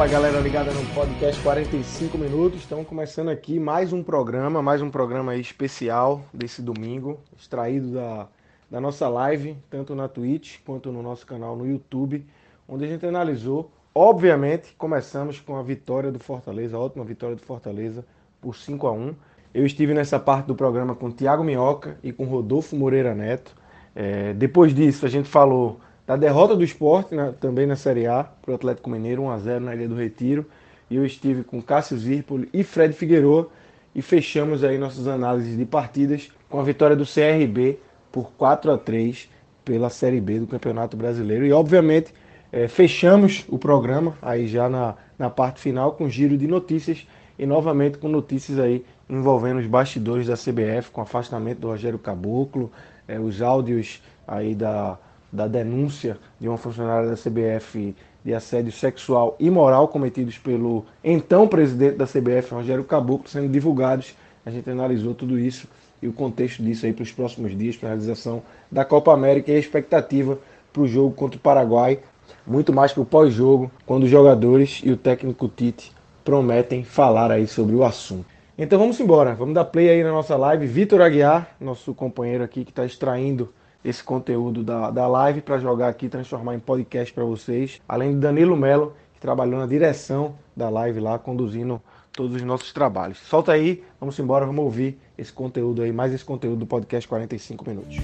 Fala galera ligada no podcast 45 minutos. Estamos começando aqui mais um programa, mais um programa especial desse domingo, extraído da, da nossa live, tanto na Twitch quanto no nosso canal no YouTube, onde a gente analisou. Obviamente, começamos com a vitória do Fortaleza, a ótima vitória do Fortaleza por 5 a 1 Eu estive nessa parte do programa com Thiago Minhoca e com Rodolfo Moreira Neto. É, depois disso, a gente falou da derrota do esporte né, também na Série A para o Atlético Mineiro, 1x0 na Ilha do Retiro. E eu estive com Cássio Zirpoli e Fred Figueiredo e fechamos aí nossas análises de partidas com a vitória do CRB por 4 a 3 pela Série B do Campeonato Brasileiro. E obviamente é, fechamos o programa aí já na, na parte final com giro de notícias e novamente com notícias aí envolvendo os bastidores da CBF, com afastamento do Rogério Caboclo, é, os áudios aí da da denúncia de uma funcionária da CBF de assédio sexual e moral cometidos pelo então presidente da CBF, Rogério Caboclo, sendo divulgados. A gente analisou tudo isso e o contexto disso aí para os próximos dias, para a realização da Copa América e a expectativa para o jogo contra o Paraguai, muito mais que o pós-jogo, quando os jogadores e o técnico Tite prometem falar aí sobre o assunto. Então vamos embora, vamos dar play aí na nossa live. Vitor Aguiar, nosso companheiro aqui que está extraindo esse conteúdo da, da live para jogar aqui, transformar em podcast para vocês. Além de Danilo Melo, que trabalhou na direção da live lá, conduzindo todos os nossos trabalhos. Solta aí, vamos embora, vamos ouvir esse conteúdo aí, mais esse conteúdo do podcast 45 minutos.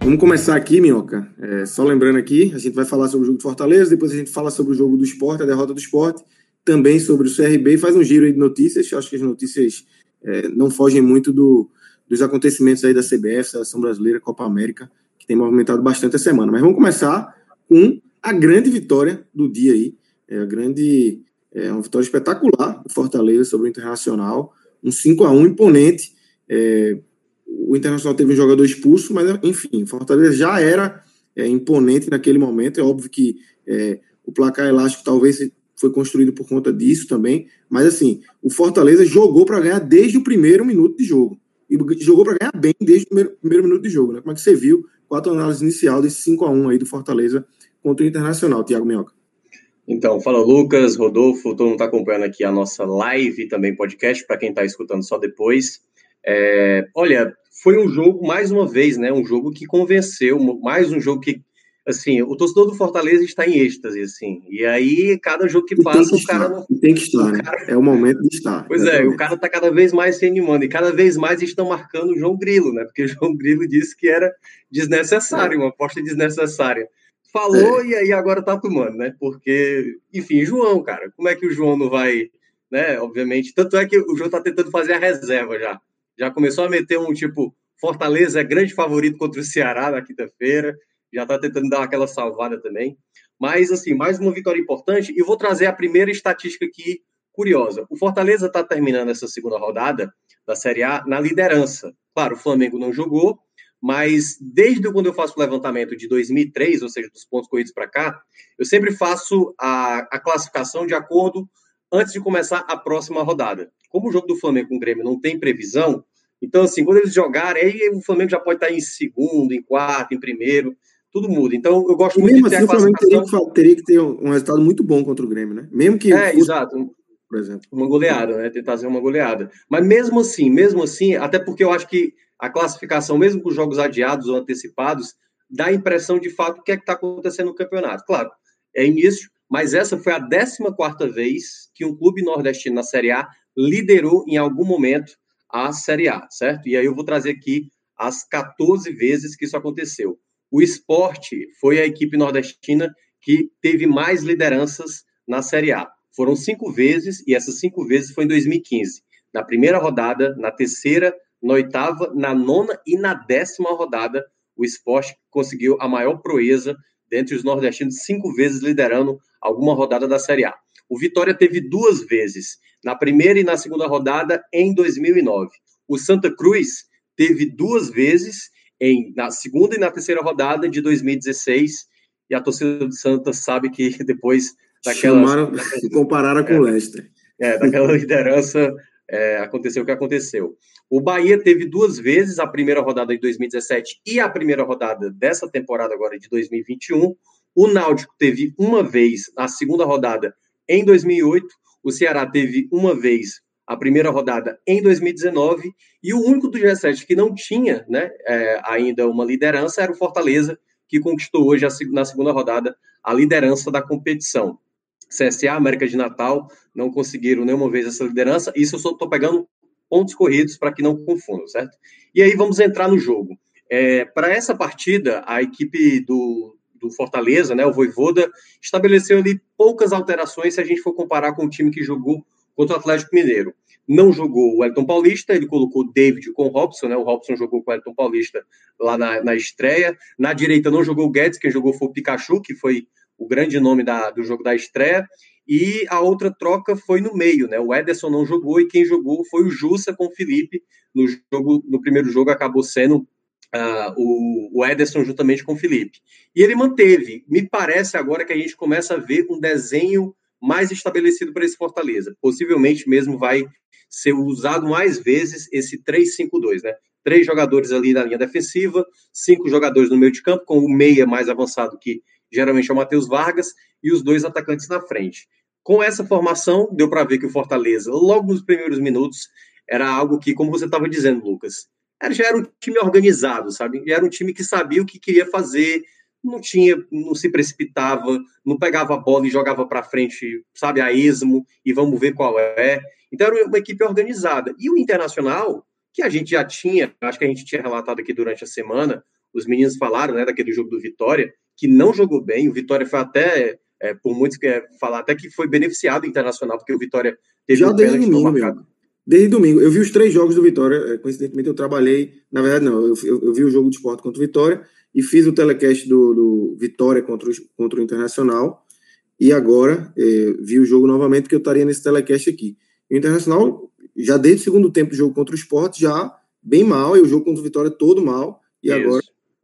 Vamos começar aqui, Minhoca. É, só lembrando aqui, a gente vai falar sobre o jogo do Fortaleza, depois a gente fala sobre o jogo do esporte, a derrota do esporte, também sobre o CRB, faz um giro aí de notícias. Acho que as notícias é, não fogem muito do, dos acontecimentos aí da CBF, Seleção Brasileira, Copa América, que tem movimentado bastante a semana. Mas vamos começar com a grande vitória do dia aí, é a grande, é uma vitória espetacular do Fortaleza sobre o Internacional, um 5 a 1 imponente. É, o Internacional teve um jogador expulso, mas enfim, Fortaleza já era é, imponente naquele momento. É óbvio que é, o placar elástico talvez foi construído por conta disso também, mas assim, o Fortaleza jogou para ganhar desde o primeiro minuto de jogo e jogou para ganhar bem desde o primeiro, primeiro, minuto de jogo, né? Como é que você viu? Quatro análises inicial desse 5 a 1 aí do Fortaleza contra o Internacional, Thiago Minhoca. Então, fala Lucas, Rodolfo, todo mundo está acompanhando aqui a nossa live também podcast, para quem está escutando só depois. É, olha, foi um jogo, mais uma vez, né? Um jogo que convenceu, mais um jogo que assim, o torcedor do Fortaleza está em êxtase, assim. E aí, cada jogo que passa, que o cara não. Tem que estar, né? Cara... É o momento de estar. Pois é, o cara está cada vez mais se animando. E cada vez mais estão marcando o João Grilo, né? Porque o João Grilo disse que era desnecessário, uma aposta desnecessária. Falou é. e aí agora tá tomando, né? Porque, enfim, João, cara, como é que o João não vai, né? Obviamente. Tanto é que o João tá tentando fazer a reserva já. Já começou a meter um tipo. Fortaleza é grande favorito contra o Ceará na quinta-feira já está tentando dar aquela salvada também. Mas, assim, mais uma vitória importante. E vou trazer a primeira estatística aqui curiosa. O Fortaleza está terminando essa segunda rodada da Série A na liderança. Claro, o Flamengo não jogou, mas desde quando eu faço o levantamento de 2003, ou seja, dos pontos corridos para cá, eu sempre faço a, a classificação de acordo antes de começar a próxima rodada. Como o jogo do Flamengo com o Grêmio não tem previsão, então, assim, quando eles jogarem, aí o Flamengo já pode estar em segundo, em quarto, em primeiro tudo muda. Então, eu gosto e muito mesmo de ter assim, a classificação... teria que, teria que ter um resultado muito bom contra o Grêmio, né? Mesmo que... É, exato. Por exemplo. Uma goleada, né? Tentar fazer uma goleada. Mas mesmo assim, mesmo assim, até porque eu acho que a classificação, mesmo com os jogos adiados ou antecipados, dá a impressão de fato do que é que está acontecendo no campeonato. Claro, é início, mas essa foi a 14 vez que um clube nordestino na Série A liderou em algum momento a Série A, certo? E aí eu vou trazer aqui as 14 vezes que isso aconteceu. O esporte foi a equipe nordestina que teve mais lideranças na Série A. Foram cinco vezes, e essas cinco vezes foi em 2015. Na primeira rodada, na terceira, na oitava, na nona e na décima rodada, o esporte conseguiu a maior proeza dentre os nordestinos, cinco vezes liderando alguma rodada da Série A. O Vitória teve duas vezes, na primeira e na segunda rodada, em 2009. O Santa Cruz teve duas vezes, em, na segunda e na terceira rodada de 2016, e a torcida do Santa sabe que depois daquela. Chamaram, compararam com o é, Leicester. É, daquela liderança é, aconteceu o que aconteceu. O Bahia teve duas vezes a primeira rodada de 2017 e a primeira rodada dessa temporada agora de 2021. O Náutico teve uma vez a segunda rodada em 2008. O Ceará teve uma vez a primeira rodada em 2019. E o único do G7 que não tinha né, é, ainda uma liderança era o Fortaleza, que conquistou hoje, a, na segunda rodada, a liderança da competição. CSA, América de Natal, não conseguiram nenhuma vez essa liderança. Isso eu só estou pegando pontos corridos para que não confundam, certo? E aí vamos entrar no jogo. É, para essa partida, a equipe do, do Fortaleza, né, o Voivoda, estabeleceu ali poucas alterações se a gente for comparar com o time que jogou contra o Atlético Mineiro. Não jogou o Elton Paulista, ele colocou David com o Robson, né? O Robson jogou com o Elton Paulista lá na, na estreia. Na direita não jogou o Guedes, quem jogou foi o Pikachu, que foi o grande nome da, do jogo da estreia. E a outra troca foi no meio, né? O Ederson não jogou e quem jogou foi o Jussa com o Felipe. No, jogo, no primeiro jogo acabou sendo uh, o, o Ederson juntamente com o Felipe. E ele manteve. Me parece agora que a gente começa a ver um desenho mais estabelecido para esse Fortaleza. Possivelmente mesmo vai ser usado mais vezes esse 3-5-2, né? Três jogadores ali na linha defensiva, cinco jogadores no meio de campo, com o meia mais avançado que geralmente é o Matheus Vargas, e os dois atacantes na frente. Com essa formação, deu para ver que o Fortaleza, logo nos primeiros minutos, era algo que, como você estava dizendo, Lucas, já era um time organizado, sabe? Já era um time que sabia o que queria fazer, não tinha, não se precipitava, não pegava a bola e jogava para frente, sabe, a esmo, e vamos ver qual é. Então era uma equipe organizada. E o Internacional, que a gente já tinha, acho que a gente tinha relatado aqui durante a semana, os meninos falaram, né, daquele jogo do Vitória, que não jogou bem. O Vitória foi até, é, por muitos que é, falar, até que foi beneficiado internacional, porque o Vitória teve Já um desde domingo, marcado. Desde domingo. Eu vi os três jogos do Vitória. É, coincidentemente, eu trabalhei. Na verdade, não. Eu, eu, eu vi o jogo de esporte contra o Vitória e fiz o telecast do, do Vitória contra o, contra o Internacional. E agora é, vi o jogo novamente, que eu estaria nesse telecast aqui. o Internacional, já desde o segundo tempo do jogo contra o esporte, já bem mal. E o jogo contra o Vitória todo mal. E Isso. agora,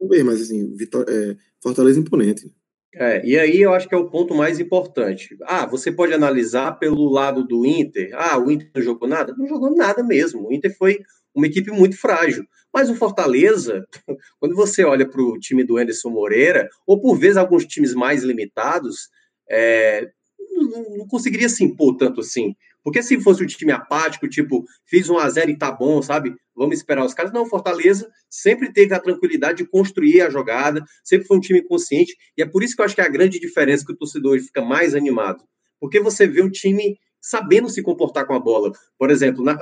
bem, mas assim, Vitória, é, Fortaleza imponente. É, e aí eu acho que é o ponto mais importante. Ah, você pode analisar pelo lado do Inter. Ah, o Inter não jogou nada? Não jogou nada mesmo. O Inter foi uma equipe muito frágil. Mas o Fortaleza, quando você olha para o time do Anderson Moreira, ou por vezes alguns times mais limitados, é, não, não conseguiria se impor tanto assim. Porque se fosse um time apático, tipo, fiz um a zero e tá bom, sabe? Vamos esperar os caras. Não, Fortaleza sempre teve a tranquilidade de construir a jogada, sempre foi um time consciente, e é por isso que eu acho que é a grande diferença que o torcedor fica mais animado. Porque você vê um time sabendo se comportar com a bola. Por exemplo, na,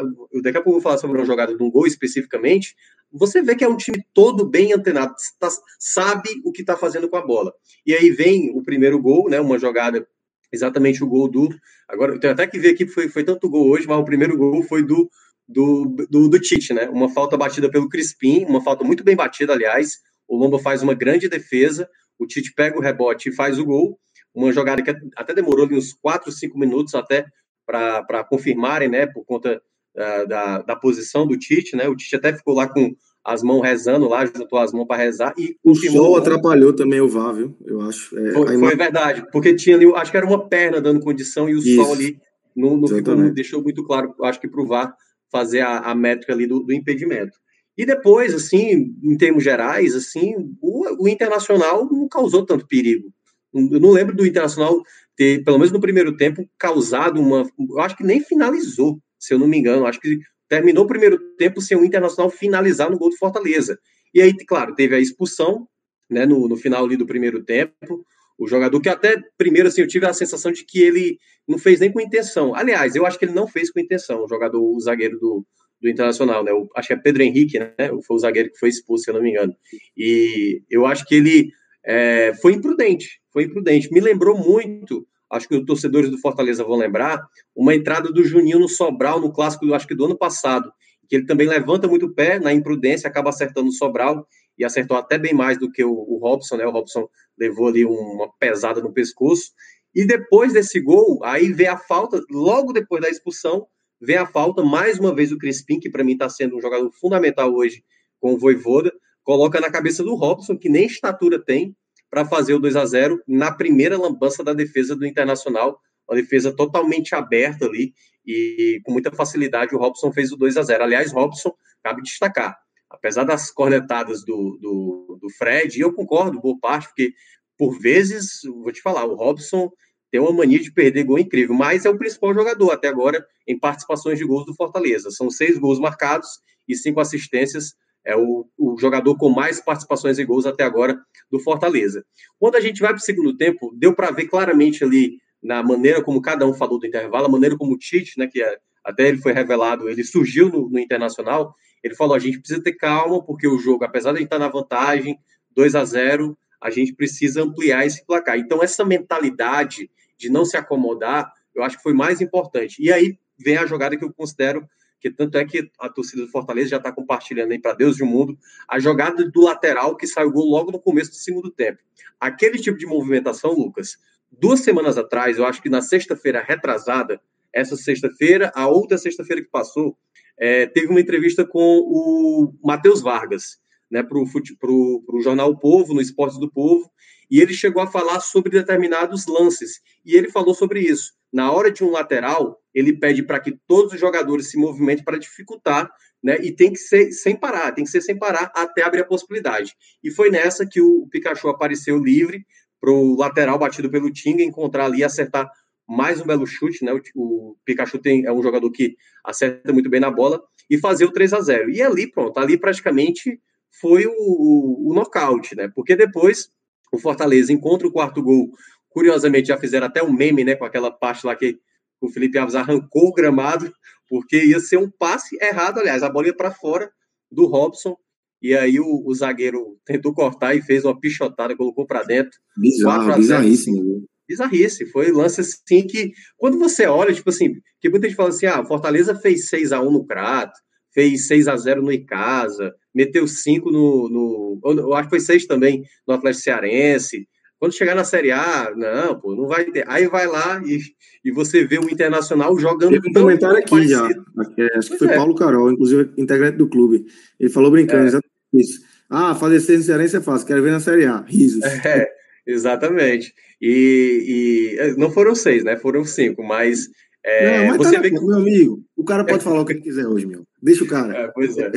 daqui a pouco eu vou falar sobre uma jogada de um gol especificamente. Você vê que é um time todo bem antenado, tá, sabe o que está fazendo com a bola. E aí vem o primeiro gol, né? Uma jogada exatamente o gol do. Agora, eu tenho até que ver aqui, foi, foi tanto gol hoje, mas o primeiro gol foi do, do, do, do Tite, né? Uma falta batida pelo Crispim, uma falta muito bem batida, aliás. O Lomba faz uma grande defesa, o Tite pega o rebote e faz o gol. Uma jogada que até demorou ali uns 4, 5 minutos até para confirmarem, né? Por conta uh, da, da posição do Tite, né? O Tite até ficou lá com as mãos rezando lá, juntou as mãos para rezar e o sol atrapalhou também o VAR, viu? Eu acho. É, foi, foi verdade, porque tinha ali, acho que era uma perna dando condição e o Isso. sol ali não, não, ficou, não deixou muito claro, acho que para o VAR fazer a, a métrica ali do, do, impedimento. E depois, assim, em termos gerais, assim, o, o Internacional não causou tanto perigo. Eu não lembro do Internacional ter, pelo menos no primeiro tempo, causado uma. Eu acho que nem finalizou, se eu não me engano. Acho que terminou o primeiro tempo sem o Internacional finalizar no gol do Fortaleza. E aí, claro, teve a expulsão, né, no, no final ali do primeiro tempo. o jogador que até primeiro assim eu tive a sensação de que ele não fez nem com intenção. Aliás, eu acho que ele não fez com intenção, o jogador, o zagueiro do, do Internacional, né? O, acho que é Pedro Henrique, né? Foi o zagueiro que foi expulso, se eu não me engano. E eu acho que ele é, foi imprudente, foi imprudente. Me lembrou muito, acho que os torcedores do Fortaleza vão lembrar, uma entrada do Juninho no Sobral, no clássico, acho que do ano passado, que ele também levanta muito o pé na imprudência, acaba acertando o Sobral e acertou até bem mais do que o, o Robson, né? O Robson levou ali uma pesada no pescoço. E depois desse gol, aí vem a falta, logo depois da expulsão, vem a falta, mais uma vez o Crispim, que para mim está sendo um jogador fundamental hoje com o Voivoda, coloca na cabeça do Robson, que nem estatura tem, para fazer o 2 a 0 na primeira lambança da defesa do Internacional, uma defesa totalmente aberta ali, e com muita facilidade o Robson fez o 2 a 0 Aliás, Robson, cabe destacar, apesar das cornetadas do, do, do Fred, e eu concordo, boa parte, porque por vezes, vou te falar, o Robson tem uma mania de perder gol incrível, mas é o principal jogador até agora em participações de gols do Fortaleza. São seis gols marcados e cinco assistências. É o, o jogador com mais participações em gols até agora do Fortaleza. Quando a gente vai para o segundo tempo, deu para ver claramente ali na maneira como cada um falou do intervalo, a maneira como o Tite, né, que é, até ele foi revelado, ele surgiu no, no Internacional, ele falou: a gente precisa ter calma, porque o jogo, apesar de a gente estar tá na vantagem, 2 a 0 a gente precisa ampliar esse placar. Então, essa mentalidade de não se acomodar, eu acho que foi mais importante. E aí vem a jogada que eu considero que tanto é que a torcida do Fortaleza já está compartilhando aí para Deus e o mundo, a jogada do lateral que saiu gol logo no começo do segundo tempo. Aquele tipo de movimentação, Lucas, duas semanas atrás, eu acho que na sexta-feira retrasada, essa sexta-feira, a outra sexta-feira que passou, é, teve uma entrevista com o Matheus Vargas, né, para o jornal o Povo, no Esportes do Povo, e ele chegou a falar sobre determinados lances. E ele falou sobre isso. Na hora de um lateral, ele pede para que todos os jogadores se movimentem para dificultar, né? E tem que ser sem parar, tem que ser sem parar até abrir a possibilidade. E foi nessa que o Pikachu apareceu livre para o lateral batido pelo Tinga encontrar ali e acertar mais um belo chute, né? O, o, Pikachu tem, é um jogador que acerta muito bem na bola e fazer o 3 a 0 E ali, pronto, ali praticamente foi o, o, o nocaute, né? Porque depois o Fortaleza encontra o quarto gol. Curiosamente, já fizeram até um meme, né? Com aquela parte lá que o Felipe Alves arrancou o gramado, porque ia ser um passe errado, aliás, a bola ia para fora do Robson. E aí o, o, zagueiro tentou cortar e fez uma pichotada, colocou para dentro. Bizarro, bizarríssimo bizarrice. Foi lance assim que, quando você olha, tipo assim, que muita gente fala assim: ah, Fortaleza fez 6 a 1 no Crato, fez 6 a 0 no Icasa, meteu 5 no, no. Eu acho que foi 6 também no Atlético Cearense. Quando chegar na Série A, não, pô, não vai ter. Aí vai lá e, e você vê o Internacional jogando. Teve um comentário aqui parecido. já. Acho que foi é. Paulo Carol, inclusive integrante do clube. Ele falou brincando, é. exatamente isso. Ah, fazer seis no Cearense é fácil, quero ver na Série A. Risos. É, exatamente. E, e, não foram seis, né? Foram cinco, mas. É, não, mas você tá vê que... meu amigo, o cara pode falar o que ele quiser hoje, meu. Deixa o cara. É, pois é.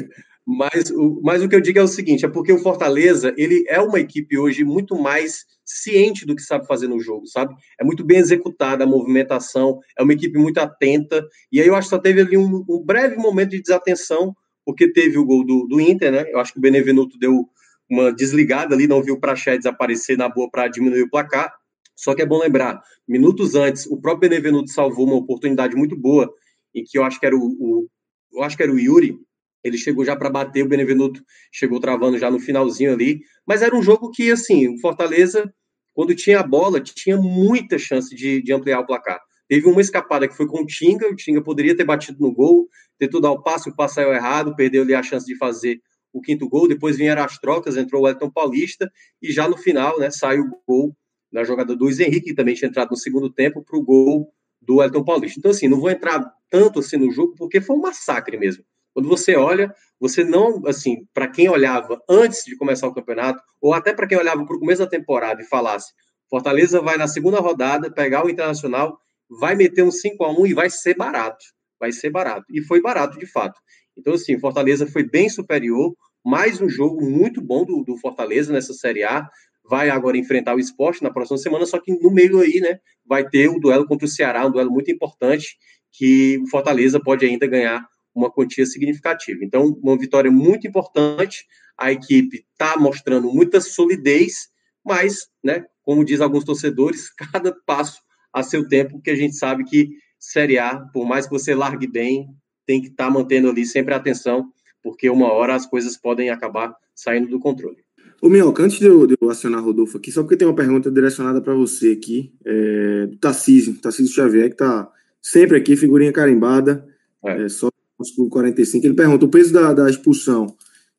Mas o, mas o que eu digo é o seguinte: é porque o Fortaleza ele é uma equipe hoje muito mais ciente do que sabe fazer no jogo, sabe? É muito bem executada a movimentação, é uma equipe muito atenta. E aí eu acho que só teve ali um, um breve momento de desatenção, porque teve o gol do, do Inter, né? Eu acho que o Benevenuto deu uma desligada ali, não viu o Praxedes aparecer na boa para diminuir o placar. Só que é bom lembrar, minutos antes, o próprio Benevenuto salvou uma oportunidade muito boa, em que eu acho que era o, o eu acho que era o Yuri, ele chegou já para bater, o Benevenuto chegou travando já no finalzinho ali, mas era um jogo que, assim, o Fortaleza, quando tinha a bola, tinha muita chance de, de ampliar o placar. Teve uma escapada que foi com o Tinga, o Tinga poderia ter batido no gol, tentou dar o passe, o passe saiu errado, perdeu ali a chance de fazer o quinto gol, depois vieram as trocas, entrou o Elton Paulista, e já no final, né, saiu o gol na jogada do Luiz Henrique, que também tinha entrado no segundo tempo, para o gol do Elton Paulista. Então, assim, não vou entrar tanto assim no jogo, porque foi um massacre mesmo. Quando você olha, você não, assim, para quem olhava antes de começar o campeonato, ou até para quem olhava para o começo da temporada e falasse, Fortaleza vai na segunda rodada pegar o Internacional, vai meter um 5 a 1 e vai ser barato. Vai ser barato. E foi barato, de fato. Então, assim, Fortaleza foi bem superior, mais um jogo muito bom do, do Fortaleza nessa Série A vai agora enfrentar o esporte na próxima semana, só que no meio aí, né, vai ter o duelo contra o Ceará, um duelo muito importante, que o Fortaleza pode ainda ganhar uma quantia significativa. Então, uma vitória muito importante, a equipe está mostrando muita solidez, Mas, né, como diz alguns torcedores, cada passo a seu tempo, que a gente sabe que Série A, por mais que você largue bem, tem que estar tá mantendo ali sempre a atenção, porque uma hora as coisas podem acabar saindo do controle. Ô, Minhoca, antes de eu, de eu acionar Rodolfo aqui, só porque tem uma pergunta direcionada para você aqui, é, do Tarcísio, Tarcísio Xavier, que está sempre aqui, figurinha carimbada, é. É, só no 45. Ele pergunta: o peso da, da expulsão,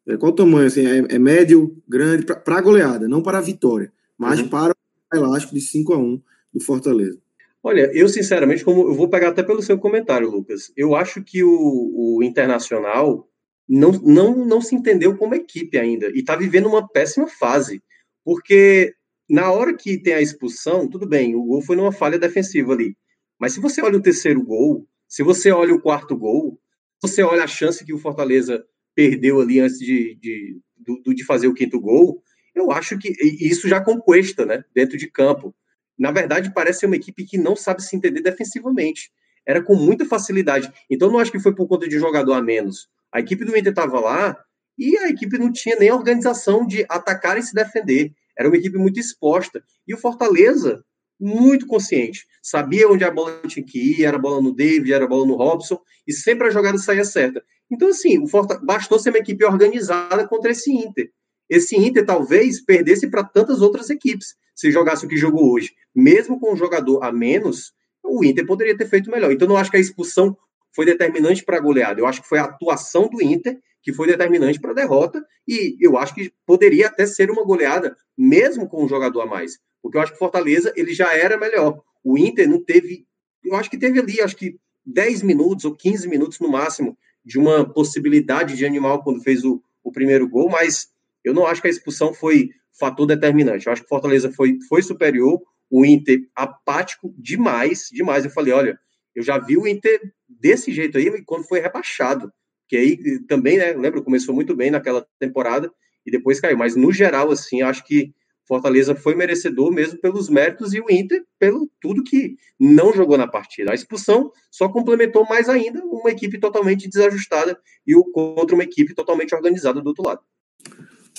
é, qual o tamanho? Assim, é, é médio, grande, para a goleada, não para a vitória, mas uhum. para o elástico de 5 a 1 do Fortaleza. Olha, eu sinceramente, como eu vou pegar até pelo seu comentário, Lucas, eu acho que o, o Internacional não, não, não se entendeu como equipe ainda e está vivendo uma péssima fase, porque na hora que tem a expulsão, tudo bem, o gol foi numa falha defensiva ali, mas se você olha o terceiro gol, se você olha o quarto gol, você olha a chance que o Fortaleza perdeu ali antes de, de, de, de fazer o quinto gol, eu acho que isso já conquista, né, dentro de campo na verdade, parece ser uma equipe que não sabe se entender defensivamente. Era com muita facilidade. Então, não acho que foi por conta de jogador a menos. A equipe do Inter estava lá e a equipe não tinha nem organização de atacar e se defender. Era uma equipe muito exposta. E o Fortaleza, muito consciente. Sabia onde a bola tinha que ir, era a bola no David, era a bola no Robson, e sempre a jogada saía certa. Então, assim, o Forta... bastou ser uma equipe organizada contra esse Inter. Esse Inter talvez perdesse para tantas outras equipes se jogasse o que jogou hoje, mesmo com um jogador a menos, o Inter poderia ter feito melhor. Então, não acho que a expulsão foi determinante para a goleada. Eu acho que foi a atuação do Inter que foi determinante para a derrota. E eu acho que poderia até ser uma goleada, mesmo com um jogador a mais. Porque eu acho que Fortaleza ele já era melhor. O Inter não teve. Eu acho que teve ali, acho que 10 minutos ou 15 minutos no máximo de uma possibilidade de animal quando fez o, o primeiro gol, mas eu não acho que a expulsão foi fator determinante. Eu acho que Fortaleza foi, foi superior, o Inter apático demais, demais. Eu falei, olha, eu já vi o Inter desse jeito aí quando foi rebaixado. Que aí também, né, lembro, começou muito bem naquela temporada e depois caiu. Mas no geral, assim, acho que Fortaleza foi merecedor mesmo pelos méritos e o Inter pelo tudo que não jogou na partida. A expulsão só complementou mais ainda uma equipe totalmente desajustada e o contra uma equipe totalmente organizada do outro lado.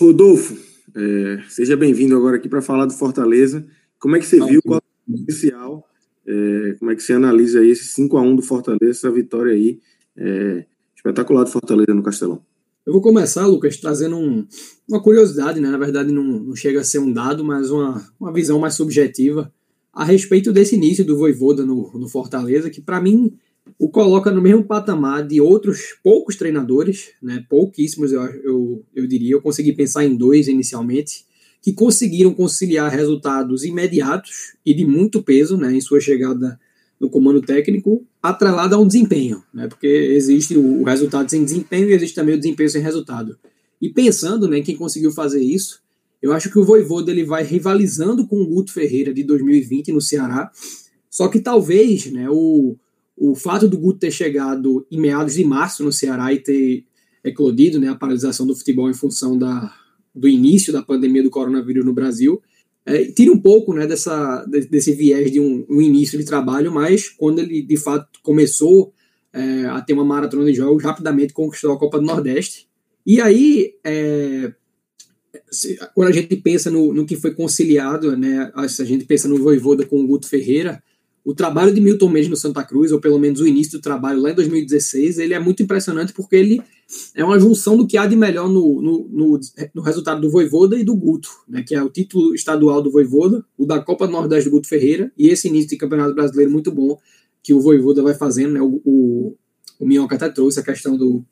Rodolfo, é, seja bem-vindo agora aqui para falar do Fortaleza. Como é que você viu qual é o potencial? É, como é que você analisa aí esse 5 a 1 do Fortaleza, essa vitória aí é, espetacular do Fortaleza no Castelão? Eu vou começar, Lucas, trazendo um, uma curiosidade, né? Na verdade, não, não, chega a ser um dado, mas uma, uma visão mais subjetiva a respeito desse início do Voivoda no, no Fortaleza, que para mim o coloca no mesmo patamar de outros poucos treinadores, né, pouquíssimos eu, eu, eu diria, eu consegui pensar em dois inicialmente, que conseguiram conciliar resultados imediatos e de muito peso né, em sua chegada no comando técnico, atrelado a um desempenho, né, porque existe o, resultado sem desempenho e existe também o desempenho sem resultado. E pensando né, em quem conseguiu fazer isso, eu acho que o Voivoda ele vai rivalizando com o Guto Ferreira de 2020 no Ceará, só que talvez né, o, o fato do Guto ter chegado em meados de março no Ceará e ter eclodido né, a paralisação do futebol em função da, do início da pandemia do coronavírus no Brasil, é, tira um pouco né, dessa, desse viés de um, um, início de trabalho, mas quando ele de fato começou é, a ter uma maratona de jogos, rapidamente conquistou a Copa do Nordeste. E aí, é, se, quando a gente pensa no, no que foi conciliado, né, a gente pensa no Voivoda com o Guto Ferreira, o trabalho de Milton Mendes no Santa Cruz, ou pelo menos o início do trabalho lá em 2016, ele é muito impressionante porque ele é uma junção do que há de melhor no, no, no, no resultado do Voivoda e do Guto, né, que é o título estadual do Voivoda, o da Copa Nordeste do Guto Ferreira, e esse início de Campeonato Brasileiro muito bom que o Voivoda vai fazendo. Né, o, o, o Minhoca até trouxe a questão do,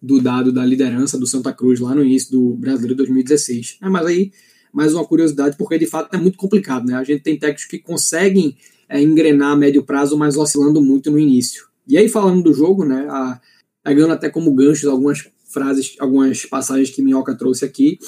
do dado da liderança do Santa Cruz lá no início do Brasileiro 2016. É, mas aí, mais uma curiosidade, porque de fato é muito complicado. Né? A gente tem técnicos que conseguem é, engrenar a médio prazo, mas oscilando muito no início. E aí, falando do jogo, né, a, pegando até como ganchos algumas frases, algumas passagens que Minhoca trouxe aqui,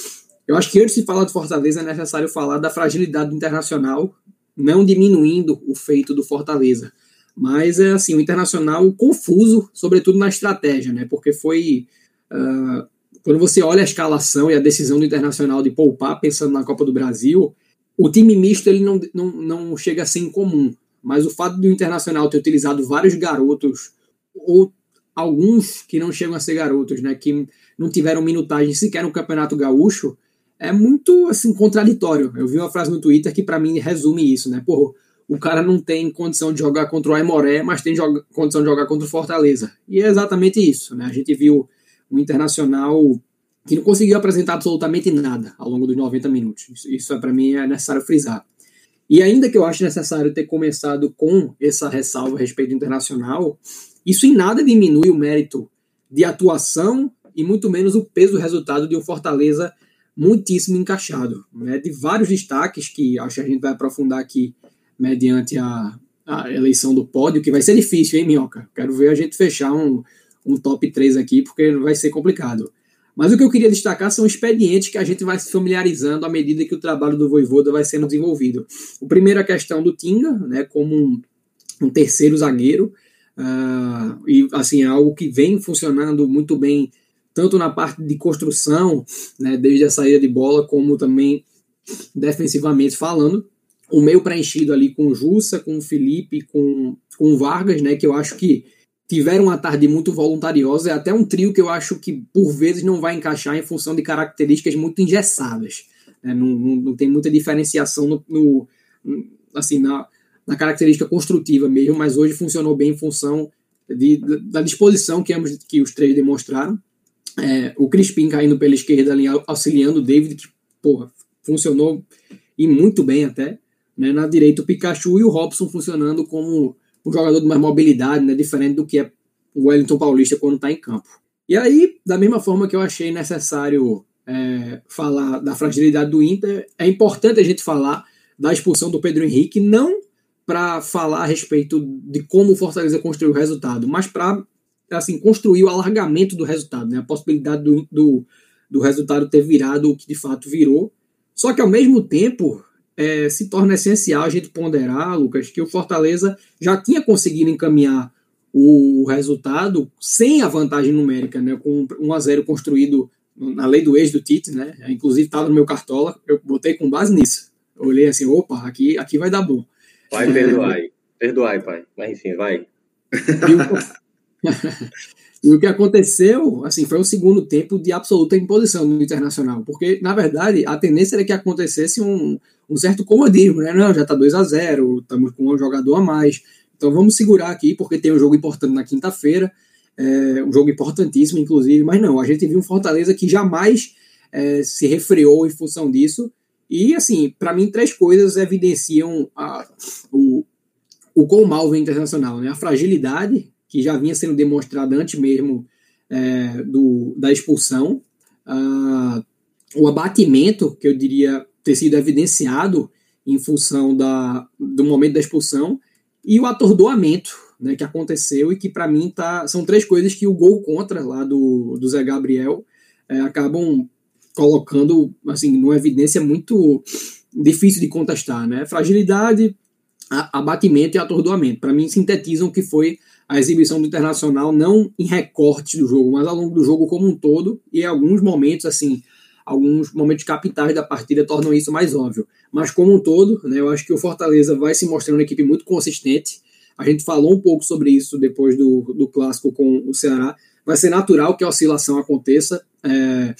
eu acho que antes de falar do Fortaleza é necessário falar da fragilidade do Internacional, não diminuindo o feito do Fortaleza. Mas é assim, o Internacional confuso, sobretudo na estratégia, né? Porque foi. Uh, quando você olha a escalação e a decisão do Internacional de poupar, pensando na Copa do Brasil, o time misto ele não, não, não chega a ser incomum, mas o fato do Internacional ter utilizado vários garotos, ou alguns que não chegam a ser garotos, né, que não tiveram minutagem sequer no Campeonato Gaúcho, é muito assim contraditório. Eu vi uma frase no Twitter que para mim resume isso, né? Porra, o cara não tem condição de jogar contra o Aimoré, mas tem condição de jogar contra o Fortaleza. E é exatamente isso, né? A gente viu o Internacional que não conseguiu apresentar absolutamente nada ao longo dos 90 minutos. Isso, isso é, para mim é necessário frisar. E ainda que eu acho necessário ter começado com essa ressalva a respeito do Internacional, isso em nada diminui o mérito de atuação e muito menos o peso do resultado de um Fortaleza muitíssimo encaixado, né, de vários destaques que acho que a gente vai aprofundar aqui mediante a, a eleição do pódio, que vai ser difícil, hein, Minhoca? Quero ver a gente fechar um, um top 3 aqui, porque vai ser complicado. Mas o que eu queria destacar são expedientes que a gente vai se familiarizando à medida que o trabalho do Voivoda vai sendo desenvolvido. O primeiro é a questão do Tinga, né, como um, um terceiro zagueiro, uh, e assim, é algo que vem funcionando muito bem tanto na parte de construção, né, desde a saída de bola, como também defensivamente falando. O meio preenchido ali com o Jussa, com o Felipe, com, com o Vargas, né, que eu acho que tiveram uma tarde muito voluntariosa. É até um trio que eu acho que por vezes não vai encaixar em função de características muito engessadas. Né, não, não, não, tem muita diferenciação no, no assim, na, na característica construtiva mesmo, mas hoje funcionou bem em função de, da disposição que, ambos, que os três demonstraram. É, o Crispim caindo pela esquerda ali, auxiliando o David, que, porra, funcionou e muito bem até. Né? Na direita, o Pikachu e o Robson funcionando como um jogador de mais mobilidade, né? diferente do que é o Wellington Paulista quando está em campo. E aí, da mesma forma que eu achei necessário é, falar da fragilidade do Inter, é importante a gente falar da expulsão do Pedro Henrique, não para falar a respeito de como o Fortaleza construiu o resultado, mas para assim, construir o alargamento do resultado, né? a possibilidade do, do, do resultado ter virado o que de fato virou. Só que ao mesmo tempo é, se torna essencial a gente ponderar, Lucas, que o Fortaleza já tinha conseguido encaminhar o resultado sem a vantagem numérica, né? com 1 a 0 construído na lei do ex do Tite, né? Inclusive estava no meu cartola, eu botei com base nisso. Olhei assim, opa, aqui, aqui vai dar bom. Vai, perdoai. Perdoai, pai. Mas enfim, vai. e o que aconteceu, assim, foi um segundo tempo de absoluta imposição no Internacional, porque, na verdade, a tendência era que acontecesse um, um certo comodismo, né? Não, já tá 2 a 0 estamos com um jogador a mais, então vamos segurar aqui, porque tem um jogo importante na quinta-feira, é, um jogo importantíssimo, inclusive, mas não, a gente viu um Fortaleza que jamais é, se refreou em função disso, e, assim, para mim, três coisas evidenciam a, o, o quão mal vem internacional, né? A fragilidade, que já vinha sendo demonstrada antes mesmo é, do, da expulsão, uh, o abatimento, que eu diria ter sido evidenciado em função da, do momento da expulsão, e o atordoamento né, que aconteceu e que para mim tá, são três coisas que o gol contra lá do, do Zé Gabriel é, acabam colocando assim numa evidência muito difícil de contestar, né? Fragilidade, abatimento e atordoamento. Para mim sintetizam o que foi a exibição do Internacional, não em recortes do jogo, mas ao longo do jogo como um todo, e em alguns momentos, assim, alguns momentos capitais da partida tornam isso mais óbvio. Mas como um todo, né, eu acho que o Fortaleza vai se mostrando uma equipe muito consistente. A gente falou um pouco sobre isso depois do, do clássico com o Ceará. Vai ser natural que a oscilação aconteça. É,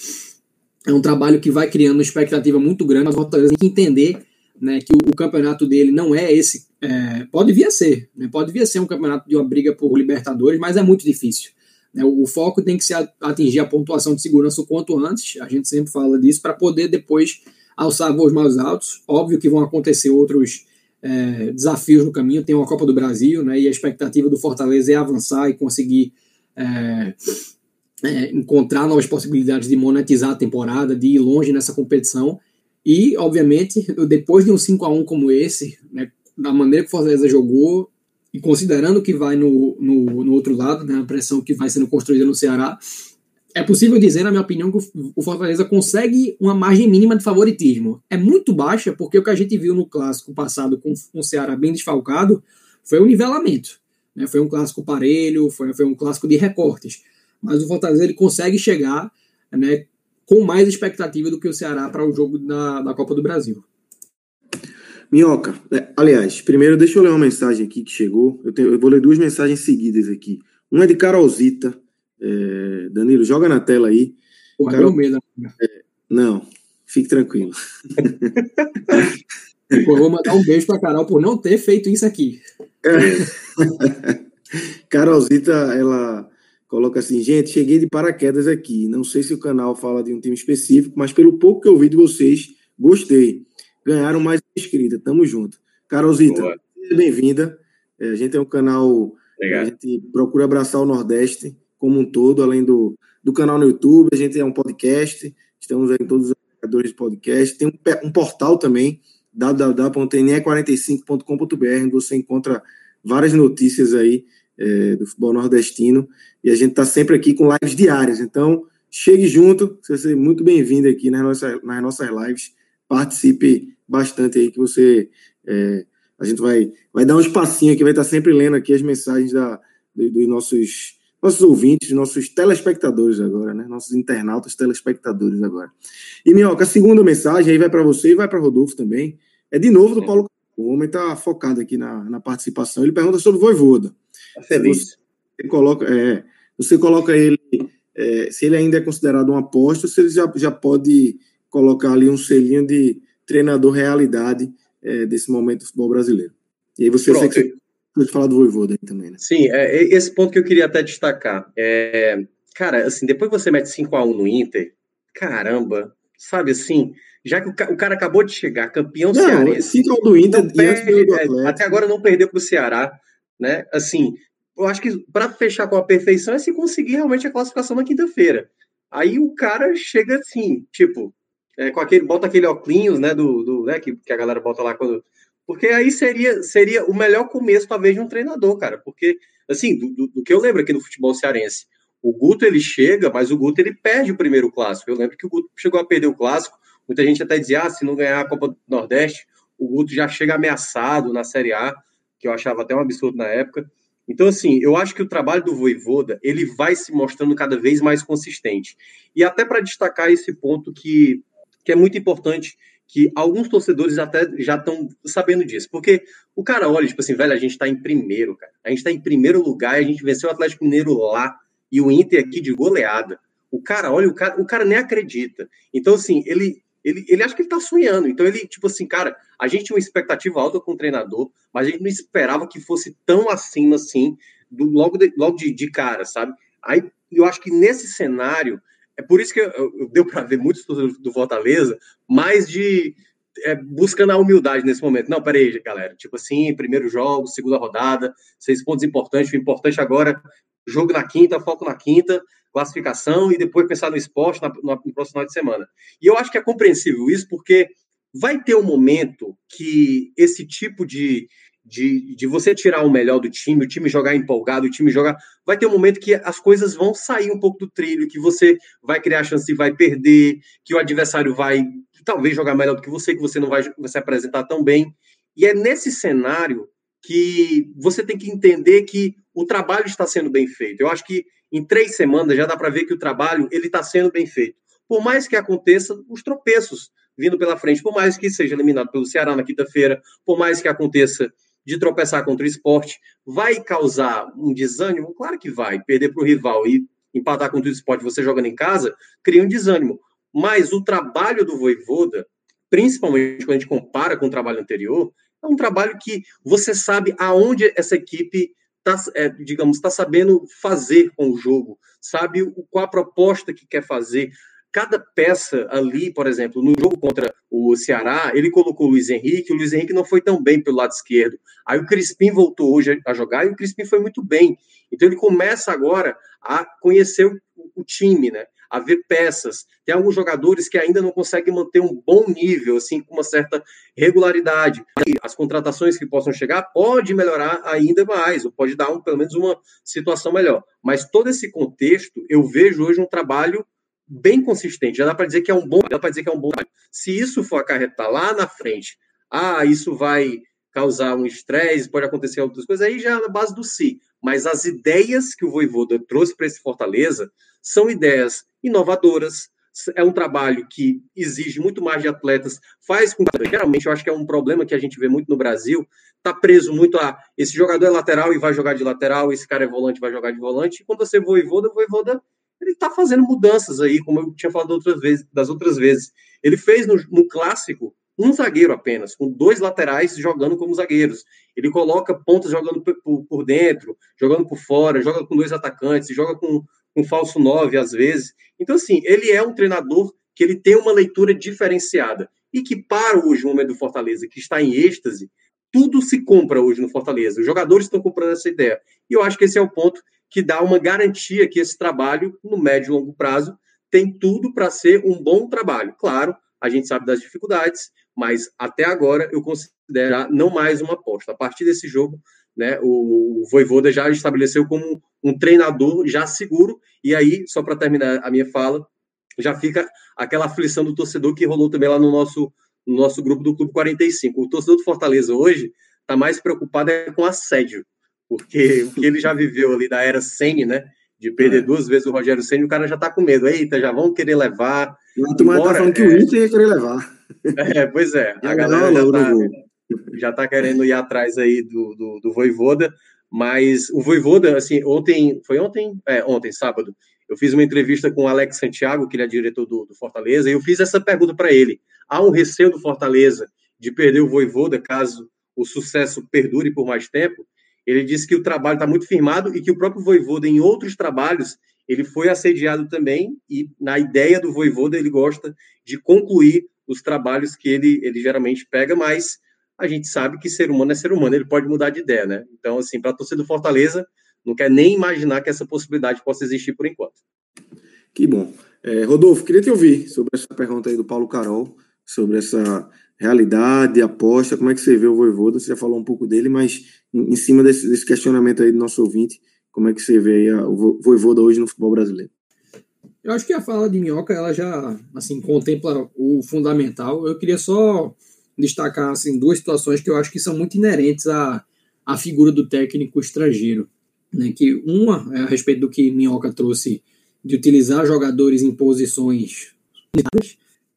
é um trabalho que vai criando uma expectativa muito grande, mas o Fortaleza tem que entender né, que o, o, campeonato dele não é esse. É, pode vir a ser, né, pode vir a ser um campeonato de uma briga por Libertadores, mas é muito difícil. Né, o, o, foco tem que ser atingir a pontuação de segurança o quanto antes, a gente sempre fala disso, para poder depois alçar voos mais altos. Óbvio que vão acontecer outros é, desafios no caminho, tem uma Copa do Brasil, né, e a expectativa do Fortaleza é avançar e conseguir. É, é, encontrar novas possibilidades de monetizar a temporada, de ir longe nessa competição, e, obviamente, depois de um 5 a 1 como esse, né, da maneira que o Fortaleza jogou, e considerando que vai no, no, no, outro lado, né, a pressão que vai sendo construída no Ceará, é possível dizer, na minha opinião, que o Fortaleza consegue uma margem mínima de favoritismo. É muito baixa, porque o que a gente viu no clássico passado com o Ceará bem desfalcado foi um nivelamento. Né? Foi um clássico parelho, foi, foi um clássico de recortes. Mas o Fortaleza ele consegue chegar né, com mais expectativa do que o Ceará para o jogo da, da Copa do Brasil. Minhoca, é, aliás, primeiro deixa eu ler uma mensagem aqui que chegou. Eu, tenho, eu vou ler duas mensagens seguidas aqui. Uma é de Carolzita. É, Danilo, joga na tela aí. Porra, Carol, medo. É, não, Fique tranquilo. Eu vou mandar um beijo para Carol por não ter feito isso aqui. É. Carolzita, ela coloca assim, gente, cheguei de paraquedas aqui. Não sei se o canal fala de um time específico, mas pelo pouco que eu vi de vocês, gostei. Ganharam mais inscrita. Tamo junto. Carolzita, bem-vinda. É, a gente é um canal. Legal. A gente procura abraçar o Nordeste como um todo, além do, do canal no YouTube. A gente é um podcast. Estamos em todos os agregadores de podcast. Tem um, um portal também www.ne45.com.br, onde você encontra várias notícias aí é, do futebol nordestino. E a gente está sempre aqui com lives diárias. Então, chegue junto, você vai ser muito bem-vindo aqui nas nossas, nas nossas lives. Participe bastante aí, que você. É, a gente vai, vai dar um espacinho aqui, vai estar sempre lendo aqui as mensagens da, dos, dos nossos, nossos ouvintes, nossos telespectadores agora, né? Nossos internautas telespectadores agora. E, Minhoca, a segunda mensagem aí vai para você e vai para Rodolfo também. É de novo do Paulo. O homem está focado aqui na, na participação. Ele pergunta sobre o Voivoda. Tá feliz. Você coloca, é, você coloca ele, é, se ele ainda é considerado um aposto, se ele já, já pode colocar ali um selinho de treinador realidade é, desse momento do futebol brasileiro. E aí você, Pronto. você pode falar do Voivoda aí também, né? Sim, é, esse ponto que eu queria até destacar. É, cara, assim, depois que você mete 5 a 1 no Inter, caramba, sabe assim, já que o, cara acabou de chegar, campeão não, cearense. do Inter perde, do é, até agora não perdeu para o Ceará, né? Assim, eu acho que para fechar com a perfeição é se conseguir realmente a classificação na quinta-feira. Aí o cara chega assim, tipo, é, com aquele, bota aquele óculos, né, do, do né, que, que a galera bota lá quando. Porque aí seria, seria o melhor começo, talvez, de um treinador, cara. Porque, assim, do, do, do que eu lembro aqui no futebol cearense, o Guto ele chega, mas o Guto ele perde o primeiro clássico. Eu lembro que o Guto chegou a perder o clássico. Muita gente até dizia, ah, se não ganhar a Copa do Nordeste, o Guto já chega ameaçado na Série A, que eu achava até um absurdo na época. Então, assim, eu acho que o trabalho do Voivoda, ele vai se mostrando cada vez mais consistente. E até para destacar esse ponto que, que é muito importante, que alguns torcedores até já estão sabendo disso. Porque o cara olha, tipo assim, velho, a gente está em primeiro, cara. A gente está em primeiro lugar e a gente venceu o Atlético Mineiro lá e o Inter aqui de goleada. O cara olha, o cara, o cara nem acredita. Então, assim, ele, ele, ele acha que ele tá sonhando. Então, ele, tipo assim, cara, a gente tinha uma expectativa alta com o treinador, mas a gente não esperava que fosse tão acima assim, do, logo, de, logo de, de cara, sabe? Aí eu acho que nesse cenário, é por isso que eu, eu deu para ver muitos do, do Fortaleza, mais de é, buscando a humildade nesse momento. Não, peraí, galera. Tipo assim, primeiro jogo, segunda rodada, seis pontos importantes. O importante agora, jogo na quinta, foco na quinta, classificação e depois pensar no esporte na, no, no próximo final de semana. E eu acho que é compreensível isso, porque vai ter um momento que esse tipo de, de, de você tirar o melhor do time, o time jogar empolgado, o time jogar. Vai ter um momento que as coisas vão sair um pouco do trilho, que você vai criar chance e vai perder, que o adversário vai talvez jogar melhor do que você, que você não vai se apresentar tão bem. E é nesse cenário que você tem que entender que o trabalho está sendo bem feito. Eu acho que em três semanas já dá para ver que o trabalho ele está sendo bem feito. Por mais que aconteça os tropeços vindo pela frente, por mais que seja eliminado pelo Ceará na quinta-feira, por mais que aconteça de tropeçar contra o esporte, vai causar um desânimo? Claro que vai. Perder para o rival e empatar contra o esporte você jogando em casa, cria um desânimo. Mas o trabalho do Voivoda, principalmente quando a gente compara com o trabalho anterior, é um trabalho que você sabe aonde essa equipe está, é, digamos, está sabendo fazer com o jogo, sabe qual a proposta que quer fazer. Cada peça ali, por exemplo, no jogo contra o Ceará, ele colocou o Luiz Henrique, o Luiz Henrique não foi tão bem pelo lado esquerdo. Aí o Crispim voltou hoje a jogar e o Crispim foi muito bem. Então ele começa agora a conhecer o, o time, né? A ver peças. Tem alguns jogadores que ainda não conseguem manter um bom nível, assim, com uma certa regularidade. E as contratações que possam chegar pode melhorar ainda mais, ou pode dar um, pelo menos uma situação melhor. Mas todo esse contexto, eu vejo hoje um trabalho bem consistente. Já dá para dizer que é um bom, dá para dizer que é um bom. Se isso for acarretar lá na frente, ah, isso vai causar um estresse, pode acontecer outras coisas, aí já é na base do si. Mas as ideias que o Voivoda trouxe para esse Fortaleza são ideias inovadoras, é um trabalho que exige muito mais de atletas, faz com que, geralmente, eu acho que é um problema que a gente vê muito no Brasil, tá preso muito a esse jogador é lateral e vai jogar de lateral, esse cara é volante vai jogar de volante, e quando você voivoda, voivoda, ele está fazendo mudanças aí, como eu tinha falado outra vez, das outras vezes. Ele fez no, no clássico um zagueiro apenas, com dois laterais jogando como zagueiros. Ele coloca pontas jogando por, dentro, jogando por fora, joga com dois atacantes, joga com um falso nove às vezes. Então, assim, ele é um treinador que ele tem uma leitura diferenciada e que para hoje o momento do Fortaleza, que está em êxtase, tudo se compra hoje no Fortaleza. Os jogadores estão comprando essa ideia. E eu acho que esse é o ponto que dá uma garantia que esse trabalho, no médio e longo prazo, tem tudo para ser um bom trabalho. Claro, a gente sabe das dificuldades, mas até agora eu considero não mais uma aposta. A partir desse jogo, né, o Voivoda já estabeleceu como um treinador já seguro, e aí, só para terminar a minha fala, já fica aquela aflição do torcedor que rolou também lá no nosso, no nosso grupo do Clube 45. O torcedor do Fortaleza hoje está mais preocupado é com assédio, porque o que ele já viveu ali da era Sene, né? De perder é. duas vezes o Rogério Senna, o cara já tá com medo. Eita, já vão querer levar. O Tomás tá falando é... que o Inter ia querer levar. É, pois é. a galera já tá, já tá querendo ir atrás aí do, do, do Voivoda, mas o Voivoda, assim, ontem, foi ontem? É, ontem, sábado, eu fiz uma entrevista com o Alex Santiago, que ele é diretor do, do Fortaleza, e eu fiz essa pergunta para ele. Há um receio do Fortaleza de perder o Voivoda caso o sucesso perdure por mais tempo? Ele disse que o trabalho está muito firmado e que o próprio Voivoda, em outros trabalhos, ele foi assediado também e na ideia do Voivoda ele gosta de concluir os trabalhos que ele, ele geralmente pega, mas a gente sabe que ser humano é ser humano, ele pode mudar de ideia, né? Então, assim, para a torcida do Fortaleza, não quer nem imaginar que essa possibilidade possa existir por enquanto. Que bom. É, Rodolfo, queria te ouvir sobre essa pergunta aí do Paulo Carol, sobre essa realidade, aposta, como é que você vê o Voivoda? Você já falou um pouco dele, mas em, cima desse, desse, questionamento aí do nosso ouvinte, como é que você vê a, o Voivoda hoje no futebol brasileiro? Eu acho que a fala de Minhoca, ela já, assim, contempla o fundamental. Eu queria só destacar, assim, duas situações que eu acho que são muito inerentes à, à figura do técnico estrangeiro. Né? Que uma é a respeito do que Minhoca trouxe de utilizar jogadores em posições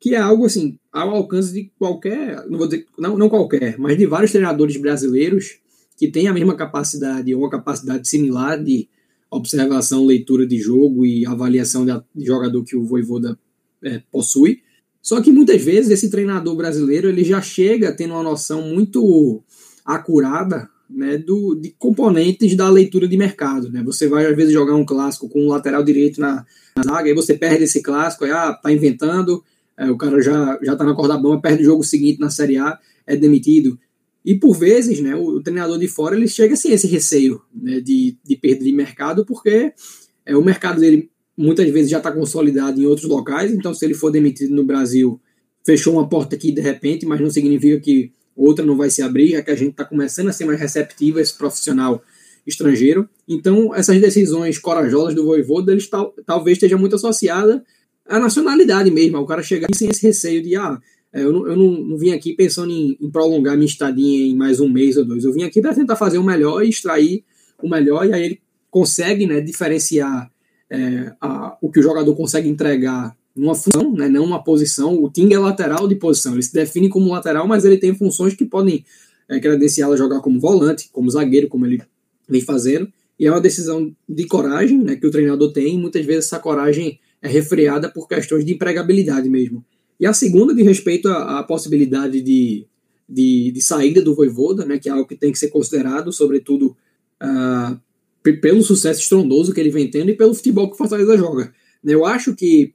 que é algo assim ao alcance de qualquer, não vou dizer, não, não qualquer, mas de vários treinadores brasileiros que têm a mesma capacidade ou uma capacidade similar de observação, leitura de jogo e avaliação de, jogador que o Voivoda é, possui. Só que muitas vezes esse treinador brasileiro ele já chega tendo uma noção muito acurada né, do, de componentes da leitura de mercado. Né? Você vai às vezes jogar um clássico com um lateral direito na, na zaga, aí você perde esse clássico, aí ah, tá inventando, é, o cara já, já tá na corda bamba, perde o jogo seguinte na Série A, é demitido. E por vezes, né, o, o treinador de fora ele chega sem esse receio né, de, de perda de mercado, porque é, o mercado dele muitas vezes já está consolidado em outros locais, então se ele for demitido no Brasil, fechou uma porta aqui de repente, mas não significa que outra não vai se abrir, já que a gente está começando a ser mais receptivo a esse profissional estrangeiro. Então, essas decisões corajosas do Voivoda, eles tal, talvez esteja muito associada a nacionalidade mesmo, o cara chegar sem esse receio de, ah, é, eu não, eu não, não vim aqui pensando em, em, prolongar minha estadia em mais um mês ou dois, eu vim aqui para tentar fazer o melhor e extrair o melhor, e aí ele consegue né, diferenciar é, a, o que o jogador consegue entregar numa função, né, não uma posição. O Ting é lateral de posição, ele se define como lateral, mas ele tem funções que podem é, credenciá-lo a jogar como volante, como zagueiro, como ele vem fazendo, e é uma decisão de coragem né, que o treinador tem, e muitas vezes essa coragem é refreada por questões de empregabilidade mesmo. E a segunda, de respeito à, à possibilidade de, de, de, saída do Voivoda, né, que é algo que tem que ser considerado, sobretudo uh, pelo sucesso estrondoso que ele vem tendo e pelo futebol que o Fortaleza joga. Eu acho que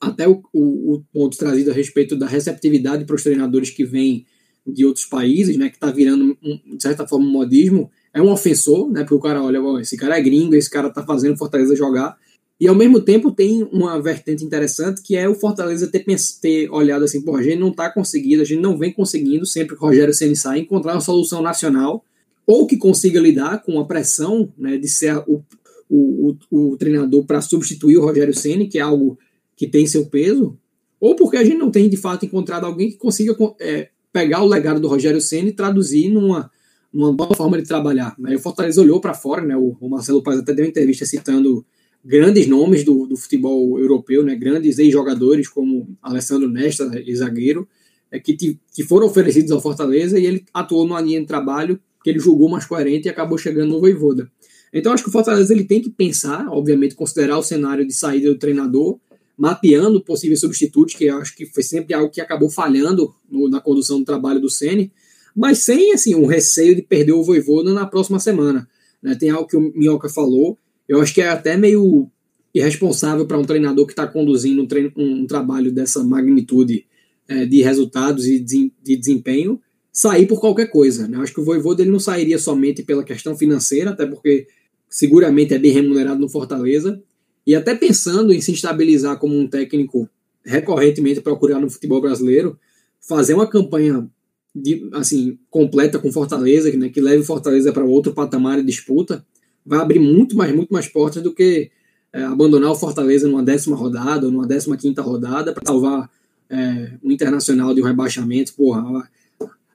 até o, o, o ponto trazido a respeito da receptividade para os treinadores que vêm de outros países, né, que está virando, um, de certa forma, um modismo, é um ofensor, né, porque o cara olha, esse cara é gringo, esse cara está fazendo Fortaleza jogar, e ao mesmo tempo tem uma vertente interessante que é o Fortaleza ter, ter olhado assim, pô, a gente não está conseguindo, a gente não vem conseguindo, sempre que o Rogério Ceni sai, encontrar uma solução nacional ou que consiga lidar com a pressão né, de ser o, o, o, o treinador para substituir o Rogério Ceni, que é algo que tem seu peso, ou porque a gente não tem de fato encontrado alguém que consiga é, pegar o legado do Rogério Ceni e traduzir numa, numa nova forma de trabalhar. Aí o Fortaleza olhou para fora, né, o, o Marcelo Paz até deu uma entrevista citando grandes nomes do, do futebol europeu, né, grandes ex-jogadores como Alessandro Nesta, zagueiro, é, que, que foram oferecidos ao Fortaleza e ele atuou numa linha de trabalho que ele julgou mais coerente e acabou chegando no Voivoda. Então acho que o Fortaleza ele tem que pensar, obviamente, considerar o cenário de saída do treinador, mapeando possíveis substitutos, que acho que foi sempre algo que acabou falhando no, na condução do trabalho do Ceni, mas sem assim um receio de perder o Voivoda na próxima semana. Né? Tem algo que o Minhoca falou, eu acho que é até meio irresponsável para um treinador que está conduzindo um, treino, um, trabalho dessa magnitude é, de resultados e de, de, desempenho sair por qualquer coisa. Né? Eu acho que o Voivoda ele não sairia somente pela questão financeira, até porque seguramente é bem remunerado no Fortaleza, e até pensando em se estabilizar como um técnico recorrentemente procurar no futebol brasileiro, fazer uma campanha de, assim completa com Fortaleza, né, que leve Fortaleza para outro patamar de disputa, vai abrir muito mais, muito mais portas do que é, abandonar o Fortaleza numa décima rodada ou numa décima quinta rodada para salvar é, um internacional de um rebaixamento. Porra,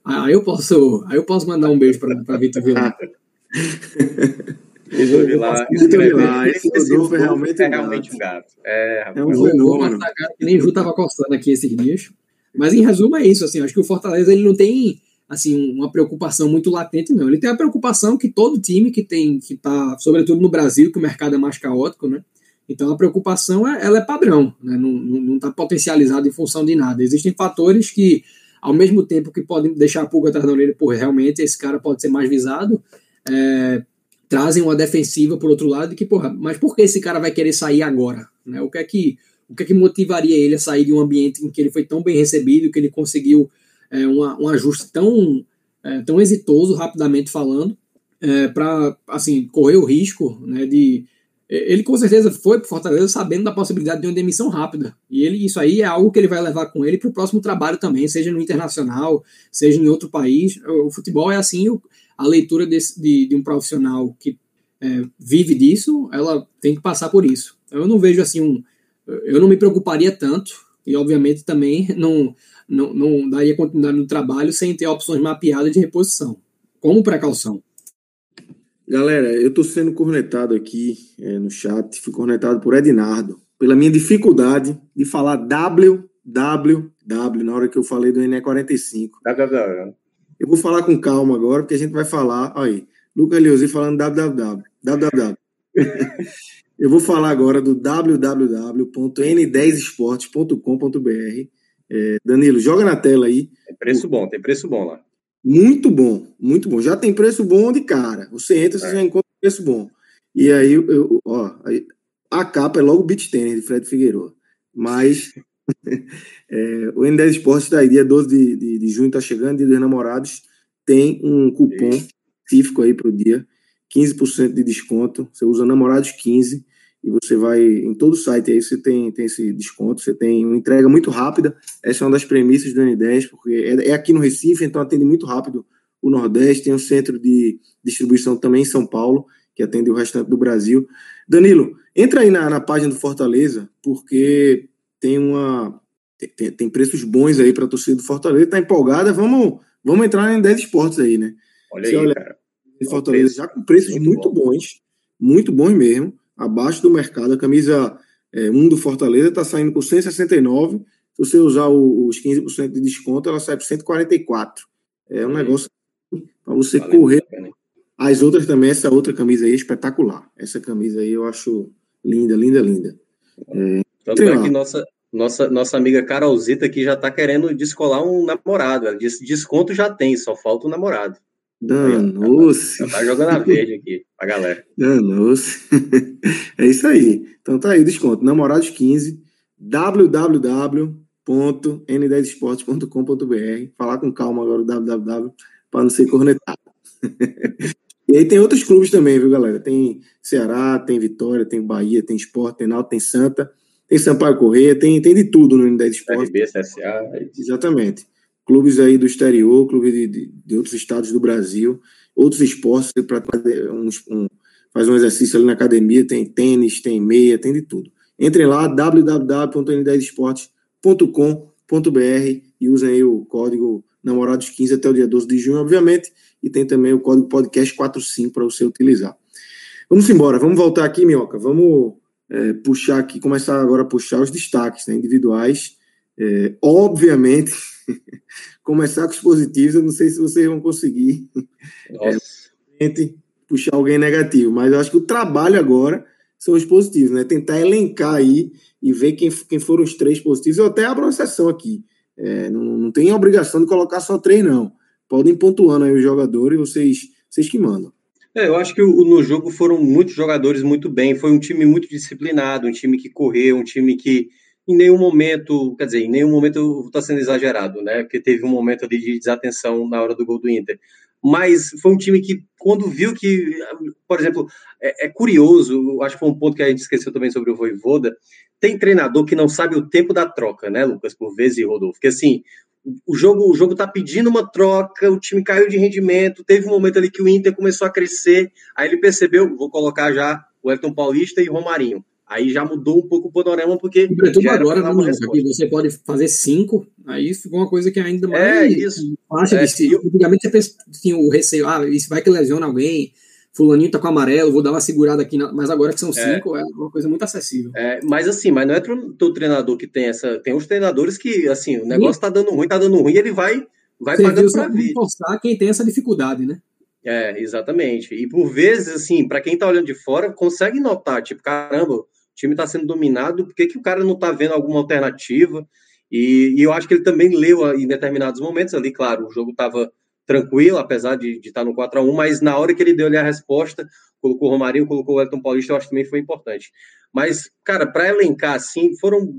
aí eu posso, aí eu posso mandar um beijo para Vitor Vilar. Vitor Vilar, esse Rodolfo é realmente, é realmente um gato. É, é um fenômeno. Nem Ju tava coçando aqui esses dias. Mas em resumo é isso, assim, acho que o Fortaleza ele não tem assim uma preocupação muito latente não. Ele tem a preocupação que todo time que tem que tá, sobretudo no Brasil, que o mercado é mais caótico, né? Então a preocupação é, ela é padrão, né? não está potencializada em função de nada. Existem fatores que, ao mesmo tempo que podem deixar a pulga atrás da orelha, pô, realmente esse cara pode ser mais visado, é, trazem uma defensiva por outro lado, que, porra, mas por que esse cara vai querer sair agora? Né? O que é que o que, é que motivaria ele a sair de um ambiente em que ele foi tão bem recebido, que ele conseguiu é, uma, um ajuste tão, é, tão exitoso, rapidamente falando, é, para assim, correr o risco né, de. Ele com certeza foi para Fortaleza sabendo da possibilidade de uma demissão rápida. E ele, isso aí é algo que ele vai levar com ele para o próximo trabalho também, seja no internacional, seja em outro país. O futebol é assim, a leitura desse, de, de um profissional que é, vive disso, ela tem que passar por isso. Eu não vejo assim um, eu não me preocuparia tanto, e obviamente também não, não, não daria continuidade no trabalho sem ter opções mapeadas de reposição, como precaução. Galera, eu estou sendo cornetado aqui é, no chat, fui cornetado por Ednardo, pela minha dificuldade de falar www na hora que eu falei do NE45. www. Eu vou falar com calma agora, porque a gente vai falar. Aí, Lucas Leozi falando www. www. Eu vou falar agora do www.n10esportes.com.br. É, Danilo, joga na tela aí. Tem preço bom, tem preço bom lá. Muito bom, muito bom. Já tem preço bom de cara. Você entra, você é. já encontra preço bom. E aí, eu, ó, a capa é logo o beat tênis de Fred Figueiredo. Mas é, o N10 Esportes está aí, dia 12 de, de, de junho, está chegando, dia dos namorados. Tem um cupom específico aí para o dia 15% de desconto. Você usa Namorados 15 e você vai em todo o site aí você tem, tem esse desconto, você tem uma entrega muito rápida. Essa é uma das premissas do N10, porque é, é aqui no Recife, então atende muito rápido o Nordeste, tem um centro de distribuição também em São Paulo, que atende o restante do Brasil. Danilo, entra aí na, na página do Fortaleza, porque tem uma tem, tem preços bons aí para a torcida do Fortaleza, tá empolgada, vamos, vamos entrar em 10 esportes aí, né? Olha aí, olha, cara Fortaleza, já com preços muito, muito bons, muito bons mesmo, abaixo do mercado. A camisa é, 1 do Fortaleza está saindo por 169. Se você usar o, os 15% de desconto, ela sai por 144. É um negócio para você Valeu, correr. As outras também, essa outra camisa aí é espetacular. Essa camisa aí eu acho linda, linda, linda. É, Tanto é que nossa, nossa, nossa amiga Carolzita aqui já está querendo descolar um namorado. Ela disse: desconto já tem, só falta o um namorado. Danou-se. Tá jogando a verde aqui pra galera. Danou-se. é isso aí. Então tá aí, desconto. Namorados 15, www.n10esportes.com.br. Falar com calma agora o www para não ser cornetado. e aí tem outros clubes também, viu, galera? Tem Ceará, tem Vitória, tem Bahia, tem Esporte, tem Náutico, tem Santa, tem Sampaio Correia, tem, tem de tudo no N10 Esportes. RB, CSA. Exatamente clubes aí do exterior, clubes de, de, de outros estados do Brasil, outros esportes para um, um, faz um exercício ali na academia, tem tênis, tem meia, tem de tudo. Entrem lá, www.n10esportes.com.br e usem aí o código Namorados15 até o dia 12 de junho, obviamente, e tem também o código podcast45 para você utilizar. Vamos embora, vamos voltar aqui, Minhoca, vamos é, puxar aqui, começar agora a puxar os destaques né, individuais. É, obviamente, começar com os positivos, eu não sei se vocês vão conseguir. É, puxar alguém negativo, mas eu acho que o trabalho agora são os positivos, né? Tentar elencar aí e ver quem, quem foram os três positivos. Eu até abro uma sessão aqui. É, não, não tem obrigação de colocar só três, não. Podem pontuando aí os jogadores, vocês, vocês que mandam. É, eu acho que no jogo foram muitos jogadores muito bem. Foi um time muito disciplinado, um time que correu, um time que em nenhum momento, quer dizer, em nenhum momento está sendo exagerado, né? Porque teve um momento ali de desatenção na hora do gol do Inter. Mas foi um time que, quando viu que, por exemplo, é, é curioso, acho que foi um ponto que a gente esqueceu também sobre o Voivoda, tem treinador que não sabe o tempo da troca, né, Lucas, por vezes e Rodolfo? Porque assim, o jogo o jogo tá pedindo uma troca, o time caiu de rendimento, teve um momento ali que o Inter começou a crescer, aí ele percebeu, vou colocar já o Elton Paulista e Romarinho. Aí já mudou um pouco o panorama, porque. Sobretudo agora, né, aqui você pode fazer cinco, aí ficou uma coisa que ainda mais. É isso. É, de eu... Antigamente você tinha o receio, ah, isso vai que lesiona alguém, Fulaninho tá com amarelo, vou dar uma segurada aqui, mas agora que são é. cinco, é, é uma coisa muito acessível. É, mas assim, mas não é todo treinador que tem essa. Tem uns treinadores que, assim, o negócio Sim. tá dando ruim, tá dando ruim, ele vai, vai pagando pra vir. forçar quem tem essa dificuldade, né? É, exatamente. E por vezes, assim, para quem tá olhando de fora, consegue notar, tipo, caramba, time está sendo dominado, por que, que o cara não está vendo alguma alternativa? E, e, eu acho que ele também leu em determinados momentos ali, claro, o jogo estava tranquilo, apesar de, estar tá no 4 a 1 mas na hora que ele deu ali a resposta, colocou o Romarinho, colocou o Elton Paulista, eu acho que também foi importante. Mas, cara, para elencar assim, foram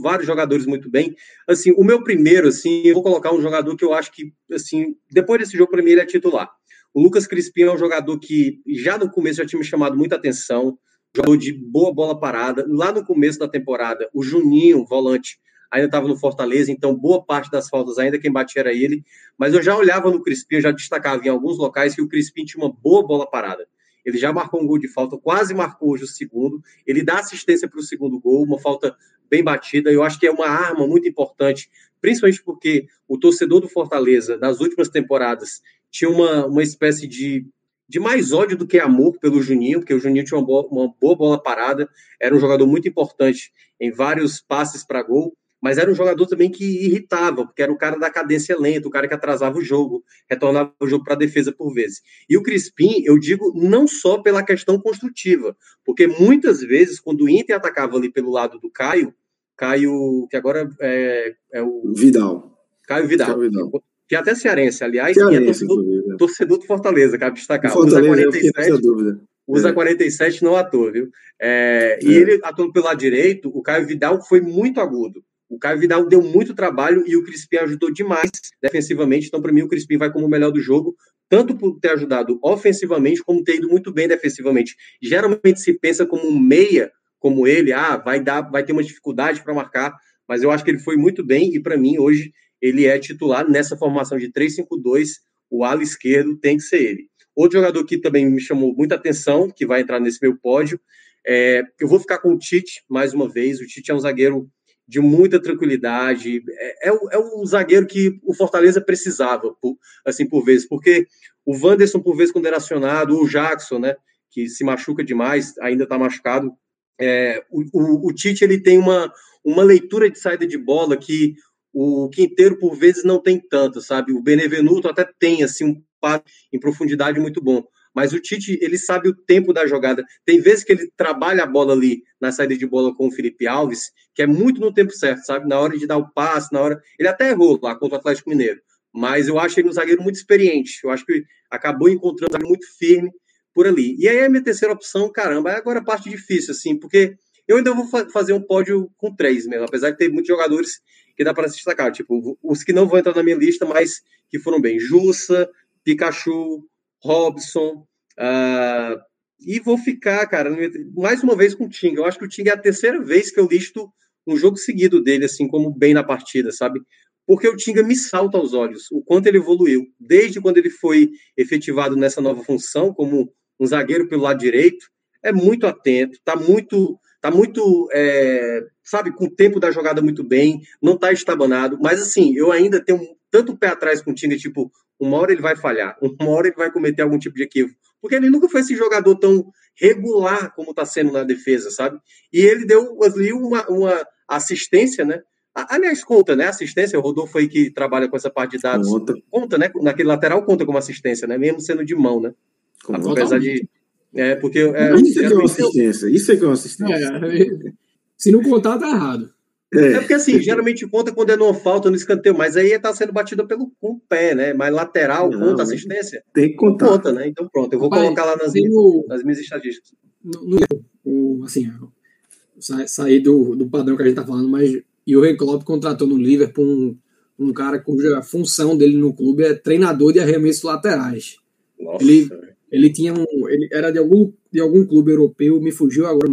vários jogadores muito bem. Assim, o meu primeiro, assim, eu vou colocar um jogador que eu acho que, assim, depois desse jogo, para mim, ele é titular. O Lucas Crispim é um jogador que já no começo já tinha me chamado muita atenção jogador de boa bola parada. Lá no começo da temporada, o Juninho, volante, ainda estava no Fortaleza, então boa parte das faltas ainda quem batia era ele. Mas eu já olhava no Crispim, eu já destacava em alguns locais que o Crispim tinha uma boa bola parada. Ele já marcou um gol de falta, quase marcou hoje o segundo. Ele dá assistência para o segundo gol, uma falta bem batida. Eu acho que é uma arma muito importante, principalmente porque o torcedor do Fortaleza, nas últimas temporadas, tinha uma, uma espécie de de mais ódio do que amor pelo Juninho, porque o Juninho tinha uma boa, uma boa bola parada, era um jogador muito importante em vários passes para gol, mas era um jogador também que irritava, porque era o cara da cadência lenta, o cara que atrasava o jogo, retornava o jogo para a defesa por vezes. E o Crispim, eu digo, não só pela questão construtiva, porque muitas vezes, quando o Inter atacava ali pelo lado do Caio, Caio, que agora é, é o. Vidal. Caio Vidal. Caio Vidal que é até cearense, aliás, cearense, e é torcedor, torcedor, do Fortaleza, cabe destacar. Fortaleza, usa 47, dúvida. Usa é. 47 não ator, viu? É, é. E ele atuando pelo lado direito, o Caio Vidal foi muito agudo. O Caio Vidal deu muito trabalho e o Crispim ajudou demais defensivamente. Então, para mim, o Crispim vai como o melhor do jogo, tanto por ter ajudado ofensivamente, como ter ido muito bem defensivamente. Geralmente se pensa como um meia, como ele, ah, vai dar, vai ter uma dificuldade para marcar, mas eu acho que ele foi muito bem e para mim hoje ele é titular nessa formação de 3-5-2, o ala esquerdo tem que ser ele. Outro jogador que também me chamou muita atenção, que vai entrar nesse meu pódio, é, eu vou ficar com o Tite mais uma vez. O Tite é um zagueiro de muita tranquilidade, é, é, é o zagueiro que o Fortaleza precisava, por, assim, por vezes, porque o Wanderson, por vezes, quando era acionado, o Jackson, né, que se machuca demais, ainda está machucado, é, o, o, o, Tite ele tem uma, uma leitura de saída de bola que o Quinteiro, por vezes, não tem tanto, sabe? O Benevenuto até tem, assim, um passe em profundidade muito bom. Mas o Tite, ele sabe o tempo da jogada. Tem vezes que ele trabalha a bola ali na saída de bola com o Felipe Alves, que é muito no tempo certo, sabe? Na hora de dar o passe, na hora. Ele até errou lá contra o Atlético Mineiro. Mas eu acho ele um zagueiro muito experiente. Eu acho que acabou encontrando um muito firme por ali. E aí a minha terceira opção, caramba, é agora a parte difícil, assim, porque eu ainda vou fazer um pódio com três mesmo, apesar de ter muitos jogadores que dá para se destacar. Tipo, os que não vão entrar na minha lista, mas que foram bem. Jussa, Pikachu, Robson. Uh, e vou ficar, cara, mais uma vez com o Tinga. Eu acho que o Tinga é a terceira vez que eu listo um jogo seguido dele, assim, como bem na partida, sabe? Porque o Tinga me salta aos olhos, o quanto ele evoluiu. Desde quando ele foi efetivado nessa nova função, como um zagueiro pelo lado direito, é muito atento, tá muito tá muito, é, sabe, com o tempo da jogada muito bem, não tá estabanado, mas assim, eu ainda tenho tanto pé atrás com o Tinga, tipo, uma hora ele vai falhar, uma hora ele vai cometer algum tipo de equívoco, porque ele nunca foi esse jogador tão regular como tá sendo na defesa, sabe? E ele deu ali uma, uma assistência, né? Aliás, conta, né? Assistência, o Rodolfo aí que trabalha com essa parte de dados. Conta, conta né? Naquele lateral conta como assistência, né? Mesmo sendo de mão, né? Apesar de. É, porque. É, isso é que é uma assistência. Isso é que é uma assistência. É, se não contar, tá errado. É. é. porque assim, geralmente conta quando é numa falta no escanteio, mas aí está sendo batida pelo com o pé, né? Mas lateral não, conta assistência? Tem que contar. Conta, né? Então pronto, eu vou Rapaz, colocar lá nas, minhas, nas minhas estatísticas. No, no, assim, sair do, do padrão que a gente tá falando, mas Jurgen Klopp contratou no Liverpool um, um cara cuja função dele no clube é treinador de arremessos laterais. Nossa. Ele, ele tinha um, ele era de algum, de algum clube europeu, me fugiu agora,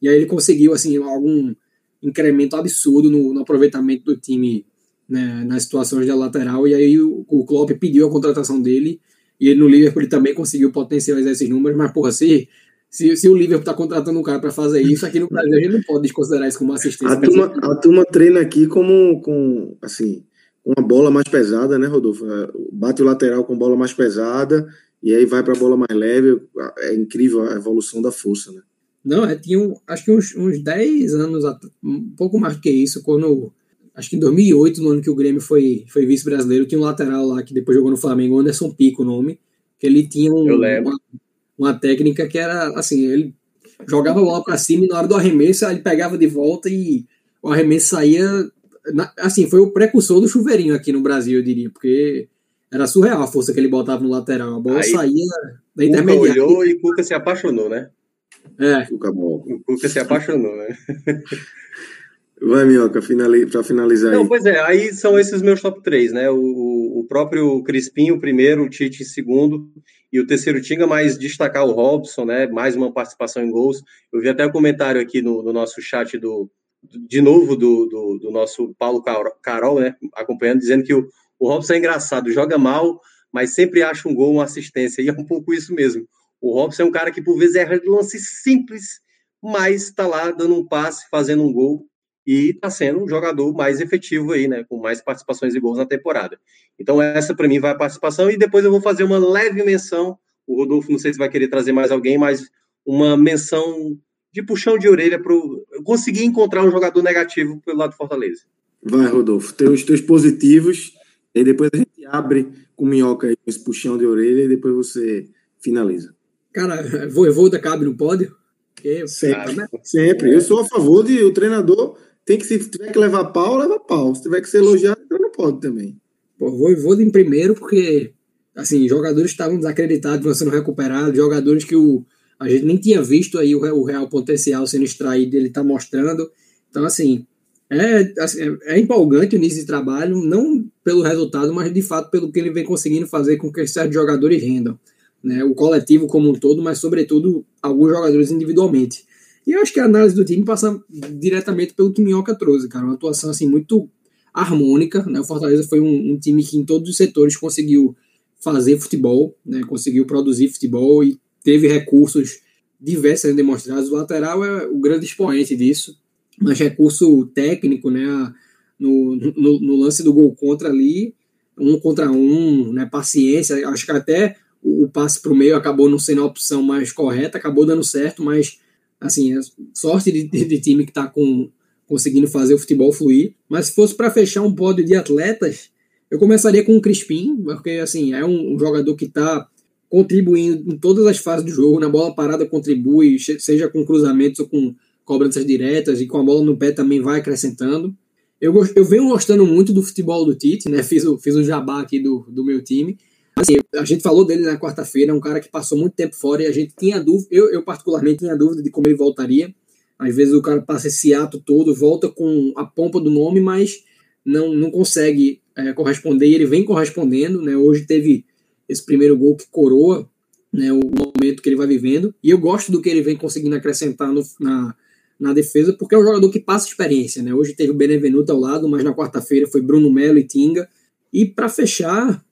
e aí ele conseguiu assim algum incremento absurdo no, no aproveitamento do time né, nas situações de lateral, e aí o, o Klopp pediu a contratação dele, e ele no Liverpool ele também conseguiu potencializar esses números, mas porra, se, se, se o Liverpool está contratando um cara para fazer isso, aqui no Brasil a gente não pode desconsiderar isso como assistência. A turma, a turma treina aqui como com, assim, uma bola mais pesada, né, Rodolfo? É, bate o lateral com bola mais pesada, e aí vai para a bola mais leve, é incrível a evolução da força, né? Não, é, tinha um, acho que uns, uns 10 anos, um pouco mais que isso, quando. Acho que em 2008, no ano que o Grêmio foi, foi vice-brasileiro, tinha um lateral lá que depois jogou no Flamengo, Anderson Pico, o nome, que ele tinha um, uma, uma, técnica que era assim: ele jogava a bola para cima e na hora do arremesso ele pegava de volta e o arremesso saía. Na, assim, foi o precursor do chuveirinho aqui no Brasil, eu diria, porque era surreal a força que ele botava no lateral. A bola Aí, saía da intermediária. olhou e Cuca se apaixonou, né? É. Cuca bom. O Cuca se apaixonou, né? Vai, Minhoca, finali para finalizar Não, aí. Pois é, aí são esses meus top 3, né? O, o próprio Crispim, o primeiro, o Tite, segundo, e o terceiro Tinga, mas destacar o Robson, né? Mais uma participação em gols. Eu vi até o um comentário aqui no, no, nosso chat do, de novo, do, do, do, nosso Paulo Carol, né? Acompanhando, dizendo que o, o Robson é engraçado, joga mal, mas sempre acha um gol, uma assistência, e é um pouco isso mesmo. O Robson é um cara que por vezes erra lance simples, mas está lá dando um passe, fazendo um gol e está sendo um jogador mais efetivo aí, né, com mais participações e gols na temporada. Então essa para mim vai a participação e depois eu vou fazer uma leve menção. O Rodolfo não sei se vai querer trazer mais alguém, mas uma menção de puxão de orelha para conseguir encontrar um jogador negativo pelo lado do Fortaleza. Vai, Rodolfo, tem os teus positivos e depois a gente abre com minhoca aí, esse puxão de orelha e depois você finaliza. Cara, Voivoda cabe no pódio? Porque, sempre, né? sempre. Eu sou a favor de o treinador tem que, se tiver que levar pau, leva pau. Se tiver que ser elogiado, então não pode também. Pô, Voivoda em primeiro, porque assim, jogadores estavam desacreditados, vão sendo recuperados, jogadores que o, a gente nem tinha visto aí o, o real potencial sendo extraído, ele está mostrando. Então, assim, é, assim, é, empolgante o início de trabalho, não pelo resultado, mas de fato pelo que ele vem conseguindo fazer com que esses jogadores rendam né, o coletivo como um todo, mas sobretudo alguns jogadores individualmente. E eu acho que a análise do time passa diretamente pelo que Minhoca trouxe, cara, uma atuação assim muito harmônica, né? O Fortaleza foi um, um time que em todos os setores conseguiu fazer futebol, né? Conseguiu produzir futebol e teve recursos diversos sendo demonstrados. O lateral é o grande expoente disso, mas recurso técnico, né? No, no, no lance do gol contra ali, um contra um, né? Paciência, acho que até o, passe para o meio acabou não sendo a opção mais correta, acabou dando certo, mas assim, é sorte de, de, de time que está com, conseguindo fazer o futebol fluir. Mas se fosse para fechar um pódio de atletas, eu começaria com o Crispim, porque assim, é um, um jogador que está contribuindo em todas as fases do jogo, na bola parada contribui, seja com cruzamentos ou com cobranças diretas, e com a bola no pé também vai acrescentando. Eu, eu venho gostando muito do futebol do Tite, né? Fiz o, fiz o jabá aqui do, do meu time. Assim, a gente falou dele na quarta-feira, é um cara que passou muito tempo fora e a gente tinha dúvida, eu, eu particularmente tinha dúvida de como ele voltaria. Às vezes o cara passa esse ato todo, volta com a pompa do nome, mas não, não consegue é, corresponder e ele vem correspondendo. Né? Hoje teve esse primeiro gol que coroa né, o momento que ele vai vivendo. E eu gosto do que ele vem conseguindo acrescentar no, na, na defesa, porque é um jogador que passa experiência. Né? Hoje teve o Benevenuto ao lado, mas na quarta-feira foi Bruno Melo e Tinga. E para fechar,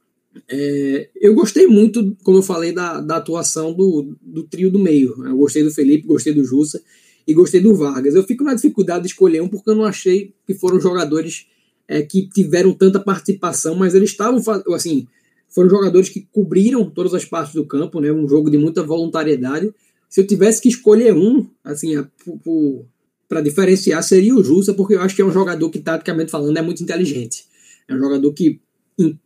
é, eu gostei muito, como eu falei, da, da atuação do, do trio do meio. Eu gostei do Felipe, gostei do Jussa e gostei do Vargas. Eu fico na dificuldade de escolher um porque eu não achei que foram jogadores é, que tiveram tanta participação, mas eles estavam, assim, foram jogadores que cobriram todas as partes do campo, né? Um jogo de muita voluntariedade. Se eu tivesse que escolher um, assim, para diferenciar, seria o Jussa, porque eu acho que é um jogador que, taticamente falando, é muito inteligente. É um jogador que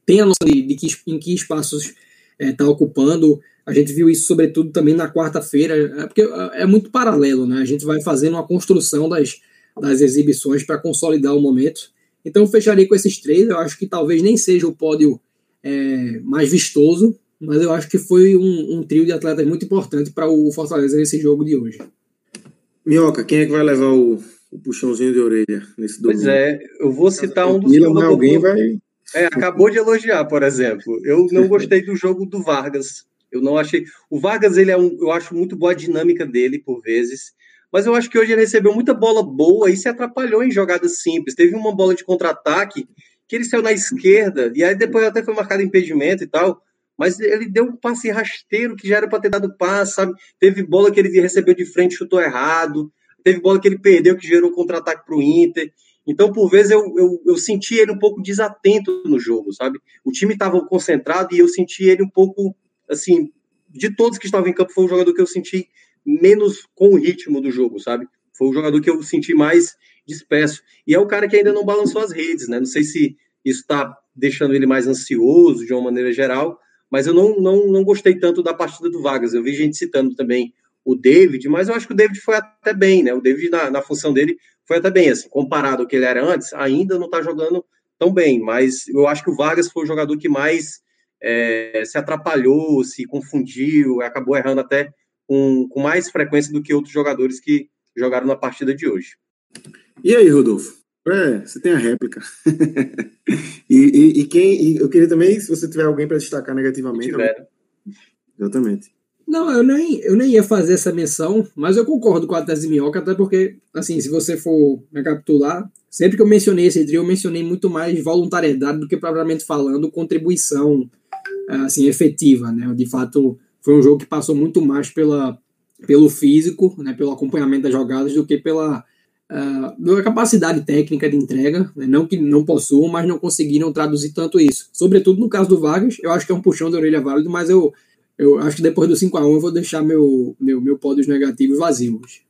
tem a noção de, de que, em que espaços está ocupando. A gente viu isso, sobretudo, também na quarta-feira, é porque é, é muito paralelo, né? A gente vai fazendo uma construção das, das exibições para consolidar o momento. Então, eu fecharia com esses três. Eu acho que talvez nem seja o pódio é, mais vistoso, mas eu acho que foi um, um trio de atletas muito importante para o Fortaleza nesse jogo de hoje. Minhoca, quem é que vai levar o, o puxãozinho de orelha nesse domingo? Pois é, eu vou citar um dos que alguém vai é, acabou de elogiar, por exemplo. Eu não gostei do jogo do Vargas. Eu não achei. O Vargas, ele é um. Eu acho muito boa a dinâmica dele, por vezes. Mas eu acho que hoje ele recebeu muita bola boa e se atrapalhou em jogadas simples. Teve uma bola de contra-ataque que ele saiu na esquerda, e aí depois até foi marcado impedimento e tal. Mas ele deu um passe rasteiro que já era para ter dado passe, sabe? Teve bola que ele recebeu de frente, chutou errado. Teve bola que ele perdeu, que gerou contra-ataque para o Inter. Então, por vezes, eu, eu, eu senti ele um pouco desatento no jogo, sabe? O time estava concentrado e eu senti ele um pouco, assim, de todos que estavam em campo, foi o jogador que eu senti menos com o ritmo do jogo, sabe? Foi o jogador que eu senti mais disperso. E é o cara que ainda não balançou as redes, né? Não sei se isso está deixando ele mais ansioso de uma maneira geral, mas eu não, não, não gostei tanto da partida do Vargas. Eu vi gente citando também o David, mas eu acho que o David foi até bem, né? O David, na, na função dele, foi até bem, assim, comparado ao que ele era antes, ainda não está jogando tão bem, mas eu acho que o Vargas foi o jogador que mais é, se atrapalhou, se confundiu, acabou errando até com, com mais frequência do que outros jogadores que jogaram na partida de hoje. E aí, Rodolfo? É, você tem a réplica. e, e, e, quem. E eu queria também, se você tiver alguém para destacar negativamente. Tiver. Exatamente. Não, eu nem, eu nem ia fazer essa menção, mas eu concordo com a tese minhoca, até porque, assim, se você for recapitular, sempre que eu mencionei esse trio, eu mencionei muito mais voluntariedade do que propriamente falando contribuição, assim, efetiva, né? De fato, foi um jogo que passou muito mais pela, pelo físico, né, pelo acompanhamento das jogadas, do que pela, uh, capacidade técnica de entrega, né? não que não possuam, mas não conseguiram traduzir tanto isso. Sobretudo no caso do Vargas, eu acho que é um puxão de orelha válido, mas eu eu acho que depois do 5x1 eu vou deixar meu, meu, meu pódios negativos vazios.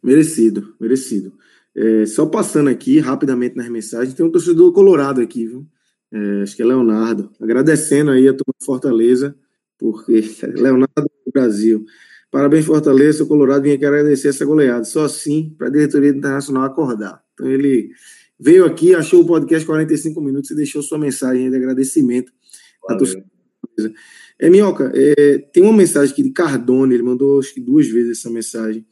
Merecido, merecido. É, só passando aqui rapidamente nas mensagens, tem um torcedor colorado aqui, viu? É, acho que é Leonardo. Agradecendo aí a turma Fortaleza, porque Leonardo do Brasil. Parabéns, Fortaleza, seu Colorado. Vim aqui agradecer essa goleada. Só assim para a diretoria internacional acordar. Então ele veio aqui, achou o podcast 45 minutos e deixou sua mensagem de agradecimento à torcida. É, Minhoca, é, tem uma mensagem aqui de Cardone, ele mandou acho que duas vezes essa mensagem.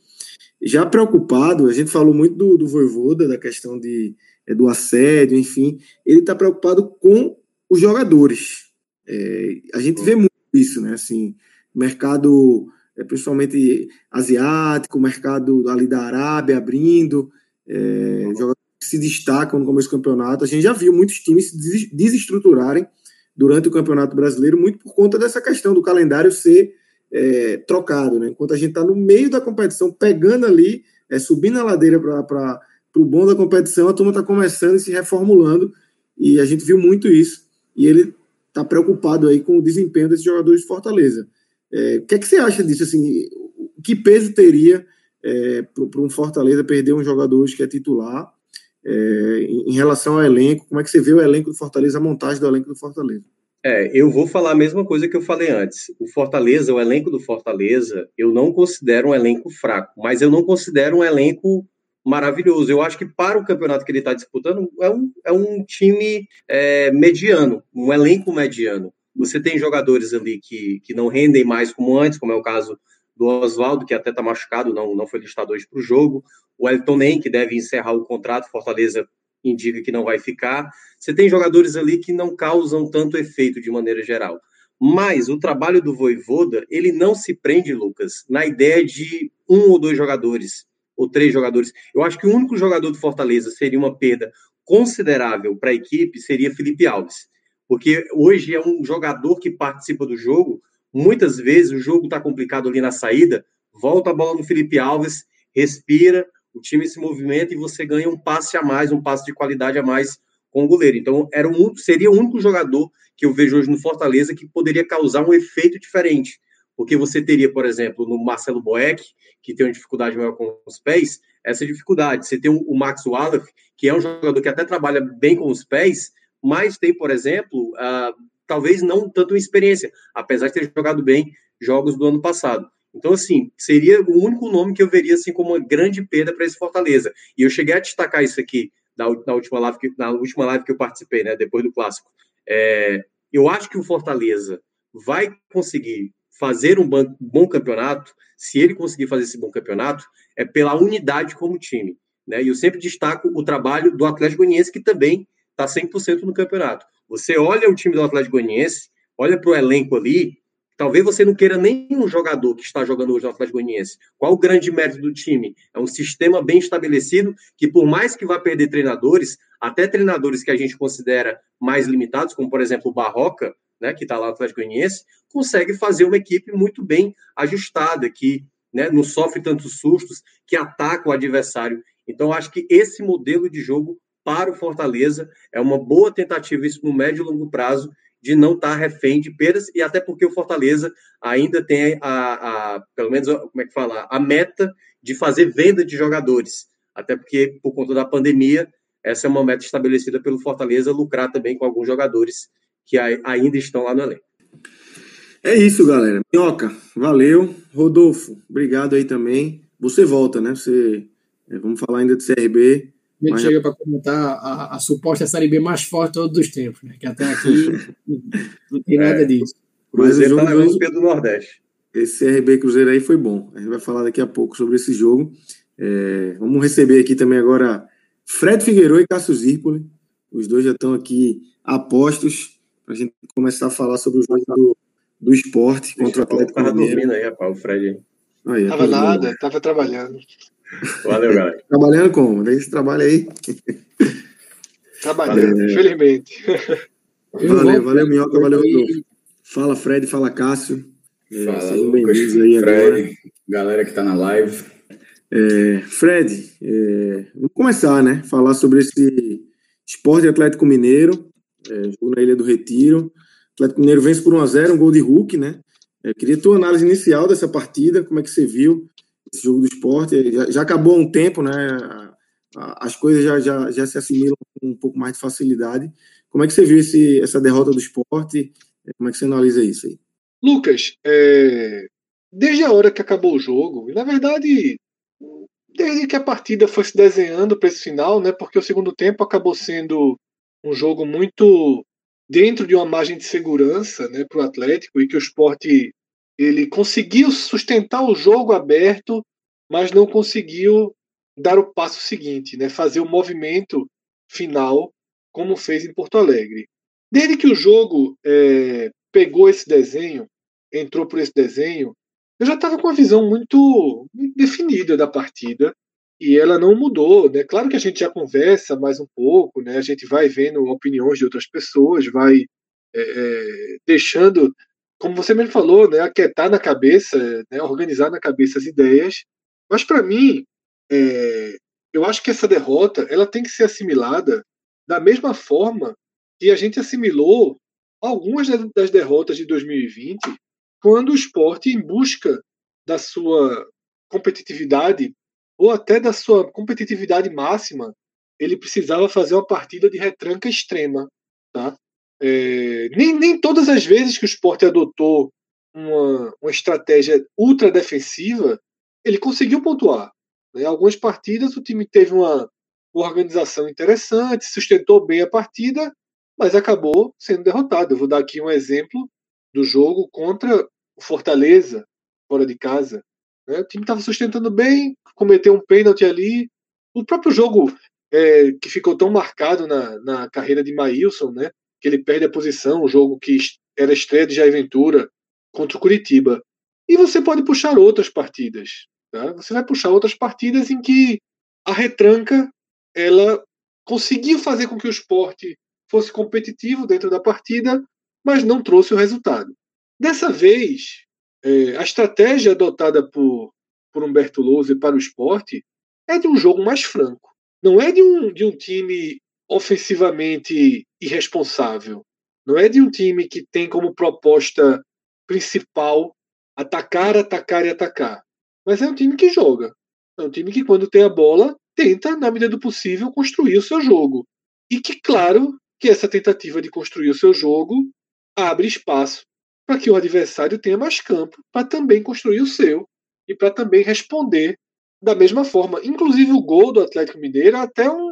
Já preocupado, a gente falou muito do, do Voivoda, da questão de, é, do assédio, enfim, ele está preocupado com os jogadores. É, a gente vê muito isso, né? Assim, mercado, principalmente asiático, mercado ali da Arábia abrindo, é, jogadores que se destacam no começo do campeonato. A gente já viu muitos times se desestruturarem durante o Campeonato Brasileiro, muito por conta dessa questão do calendário ser é, trocado. Né? Enquanto a gente está no meio da competição, pegando ali, é, subindo a ladeira para o bom da competição, a turma está começando e se reformulando, e a gente viu muito isso. E ele está preocupado aí com o desempenho desses jogadores de Fortaleza. É, o que é que você acha disso? Assim, que peso teria é, para um Fortaleza perder um jogador hoje que é titular é, em relação ao elenco, como é que você vê o elenco do Fortaleza, a montagem do elenco do Fortaleza? É, eu vou falar a mesma coisa que eu falei antes. O Fortaleza, o elenco do Fortaleza, eu não considero um elenco fraco, mas eu não considero um elenco maravilhoso. Eu acho que para o campeonato que ele está disputando, é um, é um time é, mediano, um elenco mediano. Você tem jogadores ali que, que não rendem mais como antes, como é o caso do Oswaldo, que até está machucado, não, não foi listado hoje para o jogo. O Elton Nem, que deve encerrar o contrato, Fortaleza indica que não vai ficar. Você tem jogadores ali que não causam tanto efeito de maneira geral. Mas o trabalho do Voivoda, ele não se prende, Lucas, na ideia de um ou dois jogadores, ou três jogadores. Eu acho que o único jogador do Fortaleza seria uma perda considerável para a equipe seria Felipe Alves. Porque hoje é um jogador que participa do jogo, muitas vezes o jogo está complicado ali na saída, volta a bola no Felipe Alves, respira, o time se movimenta e você ganha um passe a mais, um passe de qualidade a mais com o goleiro. Então, era um, seria o único jogador que eu vejo hoje no Fortaleza que poderia causar um efeito diferente. Porque você teria, por exemplo, no Marcelo Boeck, que tem uma dificuldade maior com os pés, essa dificuldade. Você tem o Max Wallace, que é um jogador que até trabalha bem com os pés, mas tem, por exemplo, uh, talvez não tanto experiência, apesar de ter jogado bem jogos do ano passado. Então, assim, seria o único nome que eu veria assim como uma grande perda para esse Fortaleza. E eu cheguei a destacar isso aqui na, na, última, live que, na última live que eu participei, né, depois do clássico. É, eu acho que o Fortaleza vai conseguir fazer um bom campeonato, se ele conseguir fazer esse bom campeonato, é pela unidade como time. Né? E eu sempre destaco o trabalho do Atlético Goianiense, que também está 100% no campeonato. Você olha o time do Atlético Goianiense, olha para o elenco ali, talvez você não queira nenhum jogador que está jogando hoje no Atlético Goianiense. Qual o grande mérito do time? É um sistema bem estabelecido que, por mais que vá perder treinadores, até treinadores que a gente considera mais limitados, como por exemplo o Barroca, né, que está lá no Atlético Goianiense, consegue fazer uma equipe muito bem ajustada, que né, não sofre tantos sustos, que ataca o adversário. Então, acho que esse modelo de jogo para o Fortaleza é uma boa tentativa, isso no médio e longo prazo, de não estar tá refém de perdas, e até porque o Fortaleza ainda tem a, a, pelo menos, como é que fala, a meta de fazer venda de jogadores. Até porque, por conta da pandemia, essa é uma meta estabelecida pelo Fortaleza, lucrar também com alguns jogadores que ainda estão lá no elenco. É isso, galera. Minhoca, valeu. Rodolfo, obrigado aí também. Você volta, né? Você, é, vamos falar ainda de CRB. A gente mas... chega para comentar a, a, suposta Série B mais forte de todos os tempos, né? Que até aqui não tem nada é, disso. Mas o jogo tá hoje, do Nordeste. Esse CRB Cruzeiro aí foi bom. A gente vai falar daqui a pouco sobre esse jogo. É, vamos receber aqui também agora Fred Figueiredo e Cássio Zirpoli. Os dois já estão aqui apostos para a gente começar a falar sobre o jogo do, do esporte contra o Atlético Tava dormindo aí, rapaz, o Fred. Aí, tava nada, tava trabalhando. Valeu, galera. Trabalhando como? Daí você trabalha aí? Trabalhando, infelizmente. Valeu, valeu, Minhoca, valeu, Rodolfo. Fala, Fred, fala, Cássio. É, fala, Lucas, aí Fred, agora. galera que tá na live. É, Fred, é, vamos começar, né? Falar sobre esse esporte Atlético Mineiro, é, jogo na Ilha do Retiro. Atlético Mineiro vence por 1x0, um gol de Hulk, né? É, queria a tua análise inicial dessa partida, como é que você viu esse jogo do esporte? Já, já acabou há um tempo, né? As coisas já, já, já se assimilam com um pouco mais de facilidade. Como é que você viu esse, essa derrota do esporte? Como é que você analisa isso aí? Lucas, é... desde a hora que acabou o jogo, e na verdade, desde que a partida foi se desenhando para esse final, né? Porque o segundo tempo acabou sendo um jogo muito dentro de uma margem de segurança né, para o Atlético e que o esporte ele conseguiu sustentar o jogo aberto, mas não conseguiu dar o passo seguinte, né, fazer o movimento final como fez em Porto Alegre. Desde que o jogo é, pegou esse desenho, entrou por esse desenho, eu já estava com uma visão muito, definida da partida e ela não mudou, né? Claro que a gente já conversa mais um pouco, né? A gente vai vendo opiniões de outras pessoas, vai é, é, deixando, como você mesmo falou, né? Aquietar na cabeça, né? Organizar na cabeça as ideias. Mas para mim, é, eu acho que essa derrota, ela tem que ser assimilada da mesma forma que a gente assimilou algumas das derrotas de 2020, quando o esporte, em busca da sua competitividade ou até da sua competitividade máxima, ele precisava fazer uma partida de retranca extrema. Tá? É, nem, nem todas as vezes que o esporte adotou uma, uma estratégia ultra defensiva, ele conseguiu pontuar. Né? Algumas partidas o time teve uma, uma organização interessante, sustentou bem a partida, mas acabou sendo derrotado. Eu vou dar aqui um exemplo do jogo contra o Fortaleza, fora de casa. Né? O time estava sustentando bem, cometeu um pênalti ali. O próprio jogo é, que ficou tão marcado na, na carreira de Maílson, né? Que ele perde a posição, o jogo que era estreia de Jair Ventura contra o Curitiba. E você pode puxar outras partidas. Tá? Você vai puxar outras partidas em que a retranca ela conseguiu fazer com que o esporte fosse competitivo dentro da partida, mas não trouxe o resultado. Dessa vez, é, a estratégia adotada por, por Humberto Lousa para o esporte é de um jogo mais franco. Não é de um, de um time ofensivamente irresponsável. Não é de um time que tem como proposta principal atacar, atacar e atacar. Mas é um time que joga. É um time que, quando tem a bola, tenta, na medida do possível, construir o seu jogo. E que, claro, que essa tentativa de construir o seu jogo abre espaço para que o adversário tenha mais campo para também construir o seu e para também responder da mesma forma. Inclusive o gol do Atlético Mineiro é até um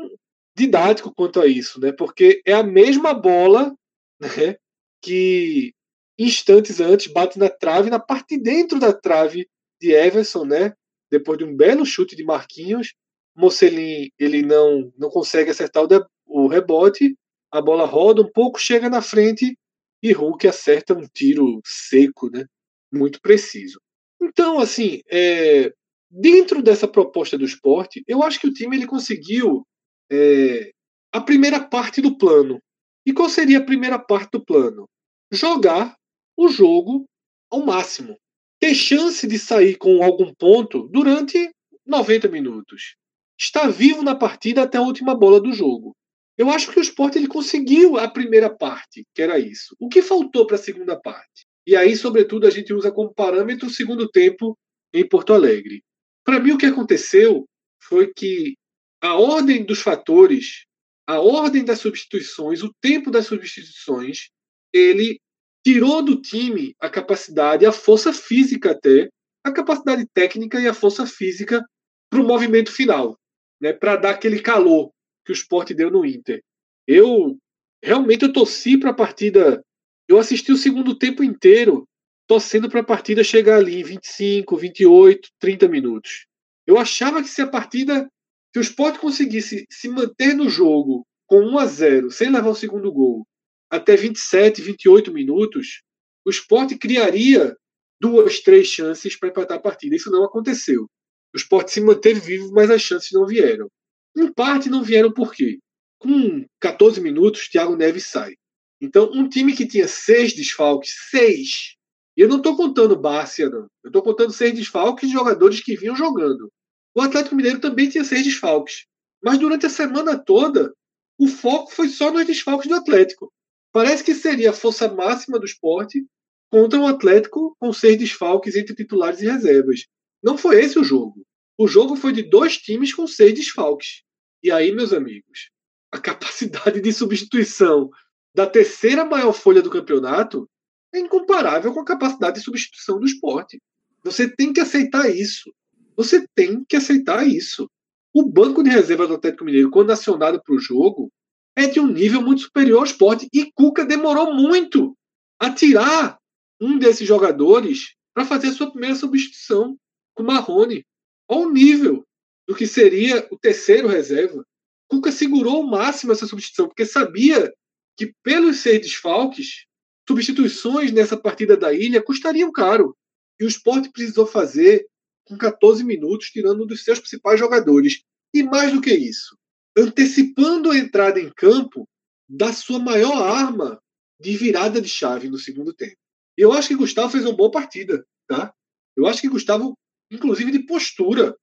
didático quanto a isso, né? Porque é a mesma bola né, que instantes antes bate na trave, na parte de dentro da trave de Everson, né? Depois de um belo chute de Marquinhos, Mocelin ele não não consegue acertar o, de, o rebote, a bola roda um pouco, chega na frente e Hulk acerta um tiro seco, né? Muito preciso. Então, assim, é, dentro dessa proposta do esporte, eu acho que o time ele conseguiu é, a primeira parte do plano. E qual seria a primeira parte do plano? Jogar o jogo ao máximo. Ter chance de sair com algum ponto durante 90 minutos. Estar vivo na partida até a última bola do jogo. Eu acho que o esporte ele conseguiu a primeira parte, que era isso. O que faltou para a segunda parte? E aí, sobretudo, a gente usa como parâmetro o segundo tempo em Porto Alegre. Para mim, o que aconteceu foi que a ordem dos fatores, a ordem das substituições, o tempo das substituições, ele tirou do time a capacidade, a força física até, a capacidade técnica e a força física para o movimento final, né, para dar aquele calor que o esporte deu no Inter. Eu realmente eu torci para a partida, eu assisti o segundo tempo inteiro torcendo para a partida chegar ali em 25, 28, 30 minutos. Eu achava que se a partida se o Sport conseguisse se manter no jogo com 1 a 0 sem levar o segundo gol, até 27, 28 minutos, o Sport criaria duas, três chances para empatar a partida. Isso não aconteceu. O Sport se manteve vivo, mas as chances não vieram. Em parte não vieram por quê? Com 14 minutos, Thiago Neves sai. Então, um time que tinha seis desfalques, seis. E eu não estou contando Bárcia, não. Eu estou contando seis desfalques de jogadores que vinham jogando. O Atlético Mineiro também tinha seis desfalques. Mas durante a semana toda, o foco foi só nos desfalques do Atlético. Parece que seria a força máxima do esporte contra um Atlético com seis desfalques entre titulares e reservas. Não foi esse o jogo. O jogo foi de dois times com seis desfalques. E aí, meus amigos, a capacidade de substituição da terceira maior folha do campeonato é incomparável com a capacidade de substituição do esporte. Você tem que aceitar isso. Você tem que aceitar isso. O banco de reserva do Atlético Mineiro, quando acionado para o jogo, é de um nível muito superior ao esporte. E Cuca demorou muito a tirar um desses jogadores para fazer a sua primeira substituição com o Marrone. Ao nível do que seria o terceiro reserva. Cuca segurou ao máximo essa substituição, porque sabia que, pelos seis desfalques, substituições nessa partida da ilha custariam caro. E o esporte precisou fazer com 14 minutos, tirando um dos seus principais jogadores. E mais do que isso, antecipando a entrada em campo da sua maior arma de virada de chave no segundo tempo. Eu acho que Gustavo fez uma boa partida, tá? Eu acho que Gustavo, inclusive de postura,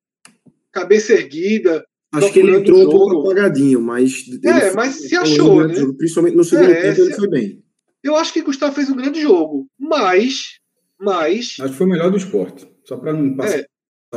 cabeça erguida. Acho que ele entrou um pouco apagadinho, mas. É, mas se achou, né? Jogo, principalmente no segundo é, tempo, ele foi bem. Eu acho que Gustavo fez um grande jogo, mas. mas acho que foi o melhor do esporte. Só para não passar. É,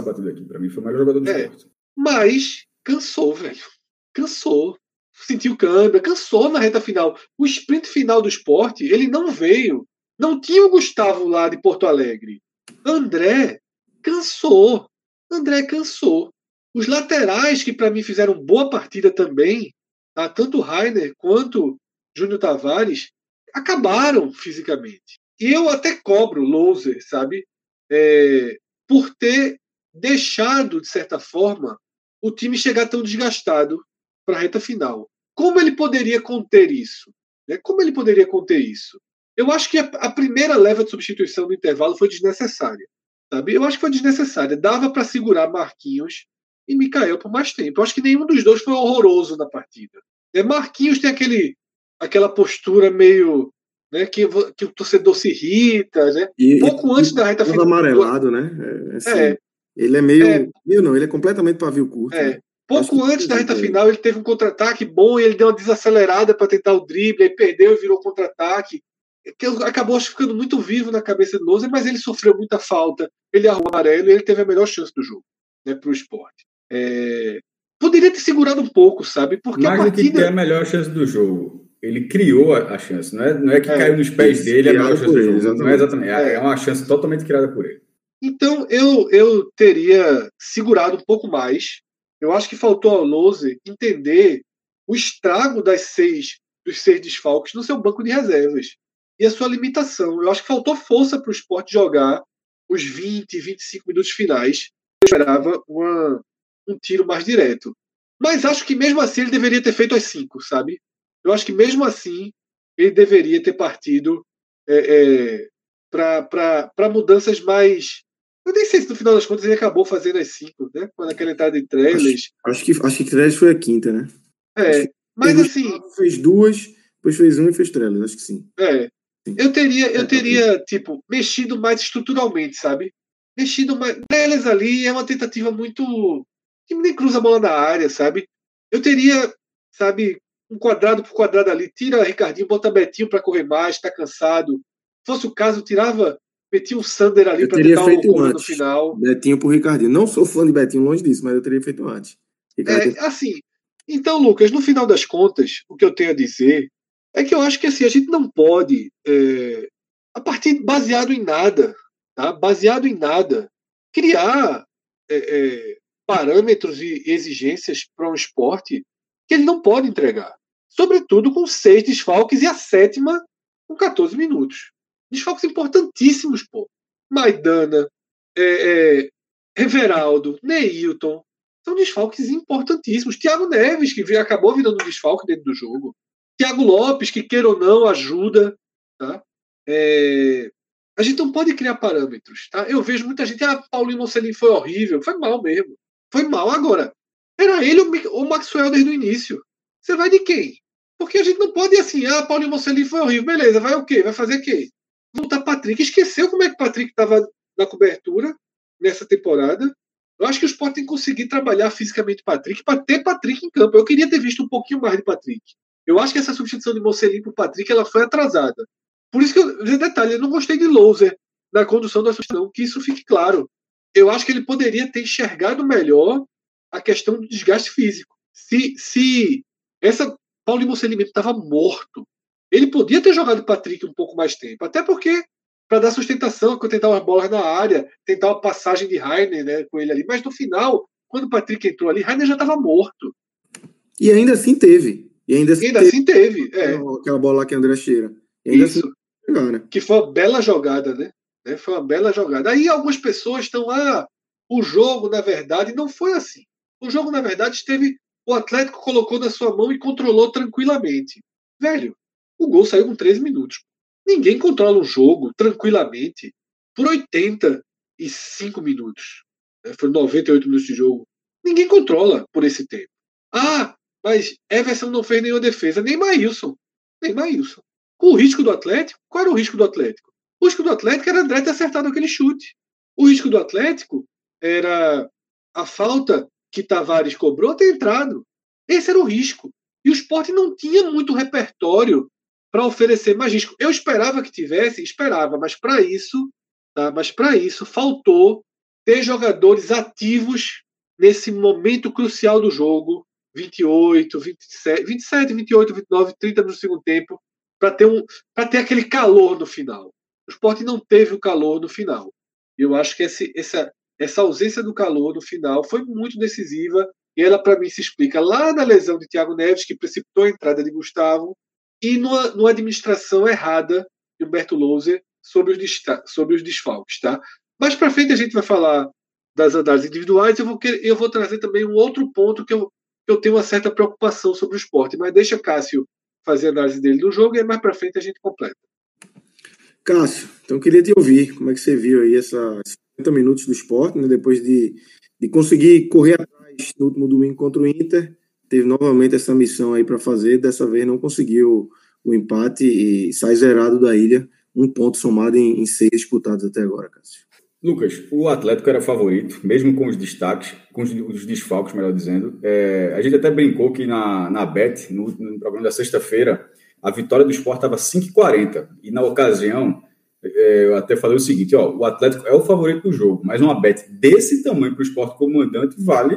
batendo aqui. Para mim foi o melhor jogador do é, esporte. Mas cansou, velho. Cansou. Sentiu câmbio, cansou na reta final. O sprint final do esporte, ele não veio. Não tinha o Gustavo lá de Porto Alegre. André cansou. André cansou. Os laterais, que para mim fizeram boa partida também, tá? tanto Rainer quanto Júnior Tavares, acabaram fisicamente. E eu até cobro Loser, sabe? É, por ter deixado, de certa forma, o time chegar tão desgastado para a reta final. Como ele poderia conter isso? Né? Como ele poderia conter isso? Eu acho que a, primeira leva de substituição do intervalo foi desnecessária. Sabe? Eu acho que foi desnecessária. Dava para segurar Marquinhos e Mikael por mais tempo. Eu acho que nenhum dos dois foi horroroso na partida. É, Marquinhos tem aquele, aquela postura meio né, que, que o torcedor se irrita, né? E, Pouco e, antes da reta final. amarelado, né? É, assim, é, ele é meio. É, meio não, ele é completamente pavio curto. É. Né? Pouco antes da reta final, ele teve um contra-ataque bom e ele deu uma desacelerada para tentar o drible, aí perdeu e virou contra-ataque. Que acabou ficando muito vivo na cabeça do Loser, mas ele sofreu muita falta. Ele arrumou amarelo e ele teve a melhor chance do jogo né, para o esporte. É... Poderia ter segurado um pouco, sabe? Porque Mais a partida... que a melhor chance do jogo. ele criou a, chance, não é, não é que é, caiu nos pés dele, é a melhor chance do jogo. Exatamente. Não é exatamente, é, é uma chance totalmente criada por ele. Então eu, eu teria segurado um pouco mais. Eu acho que faltou ao Lose entender o estrago das seis, dos seis desfalques no seu banco de reservas e a sua limitação. Eu acho que faltou força para o esporte jogar os 20, 25 minutos finais. Eu esperava uma, um tiro mais direto. Mas acho que mesmo assim ele deveria ter feito as cinco, sabe? Eu acho que mesmo assim ele deveria ter partido é, é, para mudanças mais. Eu nem sei se no final das contas ele acabou fazendo as cinco, né? Quando aquela entrada de Trellis. Acho, acho, que acho que Trellis foi a quinta, né? É, mas assim. Fez duas, depois fez uma e fez Trellis, acho que sim. É. Eu teria, eu teria, tipo, mexido mais estruturalmente, sabe? Mexido mais. Trellis ali é uma tentativa muito que nem cruza a bola na área, sabe? Eu teria, sabe, um quadrado por quadrado ali, tira Ricardinho, bota Betinho para correr mais, tá cansado. Se fosse o caso, tirava, metia um Sander ali para tentar feito antes. no final. Betinho pro Ricardinho. Não sou fã de Betinho, longe disso, mas eu teria feito antes. Ricardinho... É, assim, então, Lucas, no final das contas, o que eu tenho a dizer é que eu acho que assim, a gente não pode, é, a partir baseado em nada, tá? baseado em nada, criar é, é, parâmetros e exigências para um esporte que ele não pode entregar. Sobretudo com seis desfalques e a sétima com 14 minutos. Desfalques importantíssimos, pô. Maidana, é, é, Everaldo, Neilton. São desfalques importantíssimos. Thiago Neves, que acabou virando um desfalque dentro do jogo. Thiago Lopes, que queira ou não, ajuda. Tá? É, a gente não pode criar parâmetros. Tá? Eu vejo muita gente, ah, Paulinho Mocelin foi horrível. Foi mal mesmo. Foi mal agora. Era ele ou o Maxwell desde o início. Você vai de quem? Porque a gente não pode assim, ah, Paulinho Mocelin foi horrível. Beleza, vai o quê? Vai fazer o quê? Voltar Patrick. Esqueceu como é que Patrick estava na cobertura nessa temporada. Eu acho que o Sport tem que conseguir trabalhar fisicamente Patrick para ter Patrick em campo. Eu queria ter visto um pouquinho mais de Patrick. Eu acho que essa substituição de Mocelin para Patrick ela foi atrasada. Por isso que eu, detalhe, eu não gostei de Loser na condução da substituição, que isso fique claro eu acho que ele poderia ter enxergado melhor a questão do desgaste físico. Se, se essa Paulo Mocelimento estava morto, ele podia ter jogado o Patrick um pouco mais tempo, até porque para dar sustentação, tentar umas bolas na área, tentar uma passagem de Rainer né, com ele ali. Mas no final, quando o Patrick entrou ali, Rainer já estava morto. E ainda assim teve. E ainda assim, e ainda teve, assim teve. É. Aquela bola lá que André cheira. E Isso. Assim, né? Que foi uma bela jogada, né? Né? Foi uma bela jogada. Aí algumas pessoas estão, ah, o jogo, na verdade, não foi assim. O jogo, na verdade, esteve. O Atlético colocou na sua mão e controlou tranquilamente. Velho, o gol saiu com 13 minutos. Ninguém controla um jogo tranquilamente por 85 minutos. Né? Foram 98 minutos de jogo. Ninguém controla por esse tempo. Ah, mas Everson não fez nenhuma defesa. Nem Maílson. Nem Maílson. O risco do Atlético, qual era o risco do Atlético? O risco do Atlético era André ter acertado aquele chute. O risco do Atlético era a falta que Tavares cobrou ter entrado. Esse era o risco. E o esporte não tinha muito repertório para oferecer mais risco. Eu esperava que tivesse, esperava, mas para isso, tá? mas para isso faltou ter jogadores ativos nesse momento crucial do jogo, 28, 27, 27, 28, 29, 30 no segundo tempo, para ter um, para ter aquele calor no final o esporte não teve o calor no final. Eu acho que esse, essa, essa ausência do calor no final foi muito decisiva e ela, para mim, se explica lá na lesão de Thiago Neves, que precipitou a entrada de Gustavo, e numa, numa administração errada de Humberto Louser sobre os, sobre os desfalques. Tá? Mais para frente a gente vai falar das análises individuais. Eu vou, querer, eu vou trazer também um outro ponto que eu, que eu tenho uma certa preocupação sobre o esporte, mas deixa Cássio fazer a análise dele do jogo e mais para frente a gente completa. Cássio, então queria te ouvir, como é que você viu aí esses 50 minutos do esporte, né, depois de, de conseguir correr atrás no último domingo contra o Inter, teve novamente essa missão aí para fazer, dessa vez não conseguiu o empate e sai zerado da ilha, um ponto somado em, em seis disputados até agora, Cássio. Lucas, o Atlético era favorito, mesmo com os destaques, com os, desfalques, melhor dizendo. É, a gente até brincou que na, na BET, no, no programa da sexta-feira, a vitória do Sport estava 5,40. E na ocasião, é, eu até falei o seguinte: ó, o Atlético é o favorito do jogo, mas uma bet desse tamanho para o Sport comandante vale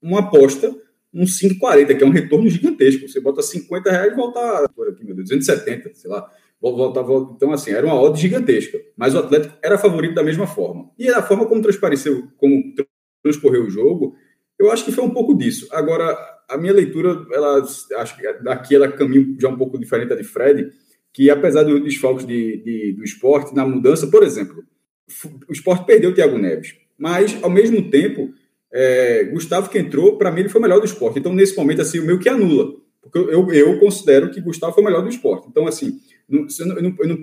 uma aposta um 5,40, que é um retorno gigantesco. Você bota 50 reais e volta, por aqui, meu Deus, 270, sei lá. Volta, volta. Então, assim, era uma odd gigantesca. Mas o Atlético era favorito da mesma forma. E a forma como transpareceu, como transcorreu o jogo, eu acho que foi um pouco disso. Agora, a minha leitura, ela, acho que daqui ela caminha já um pouco diferente da de Fred, que apesar dos desfalques de, de, do esporte, na mudança, por exemplo, o esporte perdeu o Thiago Neves, mas ao mesmo tempo, é, Gustavo que entrou, para mim ele foi o melhor do esporte. Então, nesse momento, assim, o meu que anula, porque eu, eu, considero que Gustavo foi o melhor do esporte. Então, assim, não, eu, não, eu, não,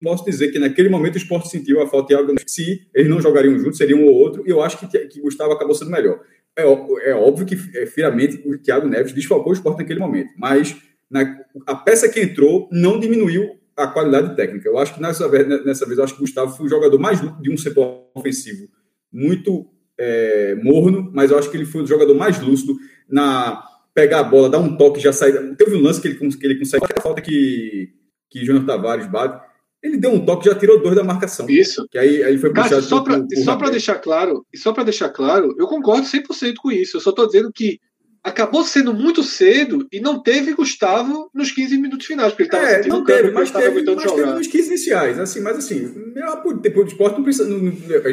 posso dizer que naquele momento o esporte sentiu a falta de Neves. Se eles não jogariam juntos, seria um ou outro, e eu acho que, que Gustavo acabou sendo melhor. É, é óbvio que, é, finalmente, o Thiago Neves desfalcou o esporte naquele momento, mas na, a peça que entrou não diminuiu a qualidade técnica. Eu acho que nessa nessa vez acho que Gustavo foi o jogador mais de um setor ofensivo muito é, morno, mas eu acho que ele foi o jogador mais lúcido na pegar a bola, dar um toque, já sair. Teve um lance que ele, que ele consegue, a falta que, que Júnior Tavares bate. Ele deu um toque, já tirou dois da marcação. Isso. Que aí, aí foi puxado. só para deixar claro, e só para deixar claro, eu concordo 100% com isso. Eu só estou dizendo que acabou sendo muito cedo e não teve Gustavo nos 15 minutos finais, porque ele estava é, sentindo não teve, mas teve, mas jogar. teve nos 15 iniciais, assim, mas assim, depois do esporte não precisa, não,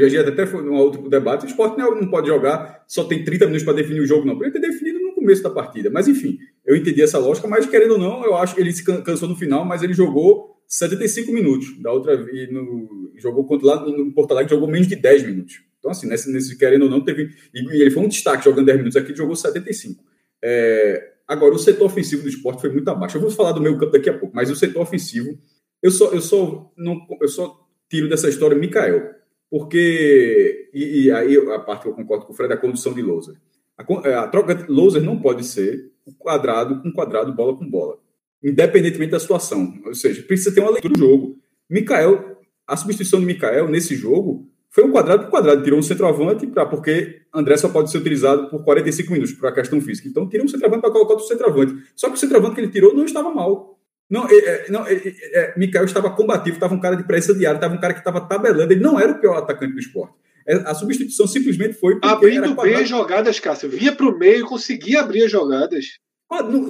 já até foi um outro debate, o esporte não, não pode jogar, só tem 30 minutos para definir o jogo, não, ele ter definido no começo da partida, mas enfim, eu entendi essa lógica, mas querendo ou não, eu acho que ele se cansou no final, mas ele jogou 75 minutos, da outra e no, jogou contra lá no Porto Alegre, jogou menos de 10 minutos. Então, assim, nesse, nesse querendo ou não, teve. E ele foi um destaque jogando 10 minutos aqui, jogou 75. É, agora, o setor ofensivo do esporte foi muito abaixo. Eu vou falar do meu campo daqui a pouco, mas o setor ofensivo, eu só, eu só, não, eu só tiro dessa história Mikael. Porque, e, e, aí a parte que eu concordo com o Fred, é a condução de loser. A, a troca de loser não pode ser quadrado com quadrado, bola com bola. Independentemente da situação. Ou seja, precisa ter uma leitura do jogo. Mikael, a substituição do Mikael nesse jogo foi um quadrado por quadrado. Tirou um centroavante para porque André só pode ser utilizado por 45 minutos para a questão física. Então tirou um centroavante para colocar outro centroavante. Só que o centroavante que ele tirou não estava mal. Não, é, é não é, é, é, Mikael estava combativo, estava um cara de presença diária, estava um cara que estava tabelando. Ele não era o pior atacante do esporte. É, a substituição simplesmente foi. Abrindo bem as jogadas, Cássio. Via para o meio, conseguia abrir as jogadas.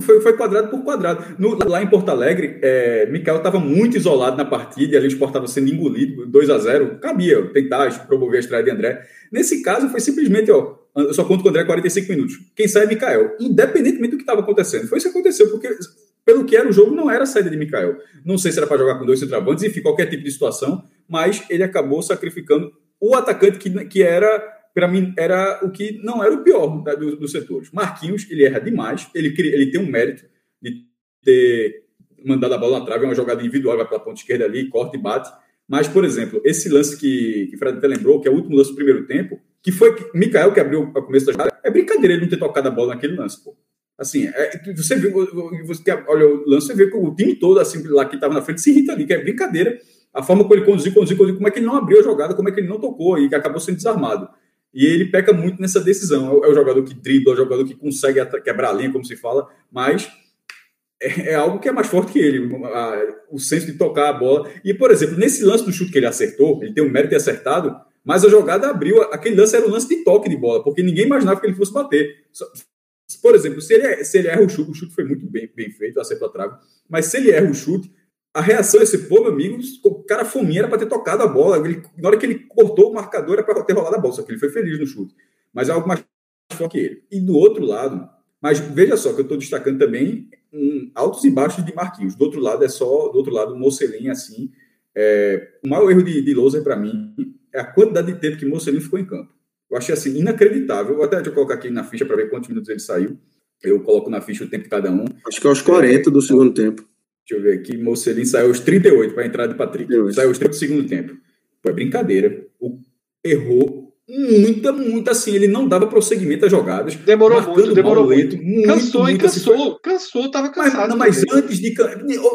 Foi, foi quadrado por quadrado. No, lá em Porto Alegre, é, Mikael estava muito isolado na partida e ali o Sport estava sendo engolido 2 a 0 Cabia tentar promover a estreia de André. Nesse caso, foi simplesmente, ó, eu só conto com o André 45 minutos. Quem sai é Mikael, independentemente do que estava acontecendo. Foi isso que aconteceu, porque pelo que era o jogo, não era a saída de Mikael. Não sei se era para jogar com dois centroavantes, enfim, qualquer tipo de situação, mas ele acabou sacrificando o atacante que, que era para mim, era o que não era o pior da, do, dos setores. Marquinhos, ele erra demais, ele, ele tem um mérito de ter mandado a bola na trave, é uma jogada individual, vai pela ponta esquerda ali, corta e bate. Mas, por exemplo, esse lance que, que Fred até lembrou, que é o último lance do primeiro tempo, que foi Mikael que abriu o começo da jogada, é brincadeira ele não ter tocado a bola naquele lance, pô. Assim, é, você vê, você olha o lance, você vê que o time todo, assim, lá que estava na frente, se irrita ali, que é brincadeira. A forma como ele conduziu, conduziu, conduziu, como é que ele não abriu a jogada, como é que ele não tocou e que acabou sendo desarmado. E ele peca muito nessa decisão. É o jogador que dribla, é o jogador que consegue quebrar a linha, como se fala, mas é, é algo que é mais forte que ele, o senso de tocar a bola. E, por exemplo, nesse lance do chute que ele acertou, ele tem um mérito de acertado, mas a jogada abriu. Aquele lance era um lance de toque de bola, porque ninguém imaginava que ele fosse bater. Por exemplo, se ele, se ele erra o chute, o chute foi muito bem, bem feito, acertou a trave, mas se ele erra o chute, a reação desse povo, amigo, o cara fominha era para ter tocado a bola. Ele, na hora que ele cortou o marcador, era para ter rolado a bola, só que ele foi feliz no chute. Mas é algo mais forte que ele. E do outro lado, mas veja só que eu estou destacando também um, altos e baixos de Marquinhos. Do outro lado é só, do outro lado, Mocelin, assim. É, o maior erro de, de Louser para mim é a quantidade de tempo que Mocelin ficou em campo. Eu achei assim inacreditável. Vou até deixa eu colocar aqui na ficha para ver quantos minutos ele saiu. Eu coloco na ficha o tempo de cada um. Acho que é aos 40 do segundo tempo. Deixa eu ver aqui. Mocelin saiu aos 38 para a entrada de Patrick. Saiu aos 30 do segundo tempo. Foi brincadeira. O, errou muita, muito assim. Ele não dava prosseguimento às jogadas. Demorou muito, demorou muito. muito. Cansou muito, e cansou. Assim, cansou, tava cansado. Mas, mas antes de.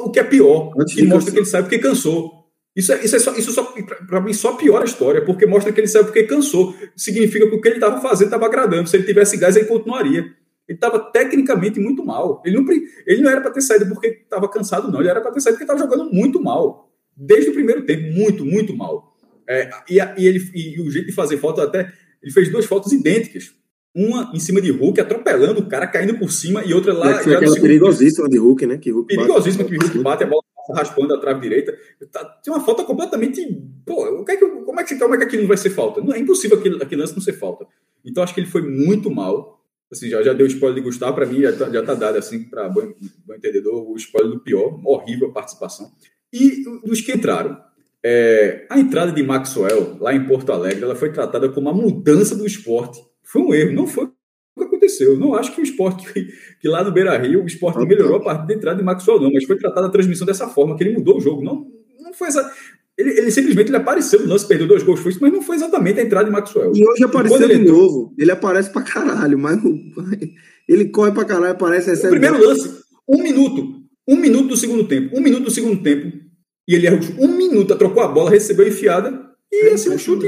O que é pior, antes que mostra que ele sabe porque cansou. Isso, é, isso, é só, isso só, para mim, só piora a história, porque mostra que ele sabe porque cansou. Significa que o que ele estava fazendo estava agradando. Se ele tivesse gás, ele continuaria. Ele estava tecnicamente muito mal. Ele não, ele não era para ter saído porque estava cansado, não. Ele era para ter saído porque estava jogando muito mal. Desde o primeiro tempo, muito, muito mal. É, e, e, ele, e o jeito de fazer falta, até. Ele fez duas faltas idênticas. uma em cima de Hulk, atropelando o cara, caindo por cima, e outra lá. É, foi aquela perigosíssima de Hulk, né? Que Hulk perigosíssima que Hulk bate a bola raspando a trave direita. Tá, tem uma falta completamente. Pô, o que é que, como, é que, como é que aquilo não vai ser falta? Não, é impossível aquele, aquele lance não ser falta. Então acho que ele foi muito mal. Assim, já, já deu spoiler de Gustavo, para mim já tá, já tá dado assim, para bom, bom entendedor, o spoiler do pior, horrível a participação. E dos que entraram. É, a entrada de Maxwell lá em Porto Alegre ela foi tratada como uma mudança do esporte. Foi um erro, não foi o que aconteceu. Não acho que o esporte, que, que lá no Beira Rio, o esporte melhorou a partir da entrada de Maxwell, não, mas foi tratada a transmissão dessa forma, que ele mudou o jogo. Não, não foi essa. Ele, ele, simplesmente ele apareceu no lance, perdeu dois gols, foi isso, mas não foi exatamente a entrada de Maxwell. E hoje apareceu ele de entrou, novo. Ele aparece pra caralho, mas ele corre pra caralho, aparece. O primeiro lance, um minuto. Um minuto do segundo tempo. Um minuto do segundo tempo. E ele errou um minuto, trocou a bola, recebeu a enfiada e assim, um chute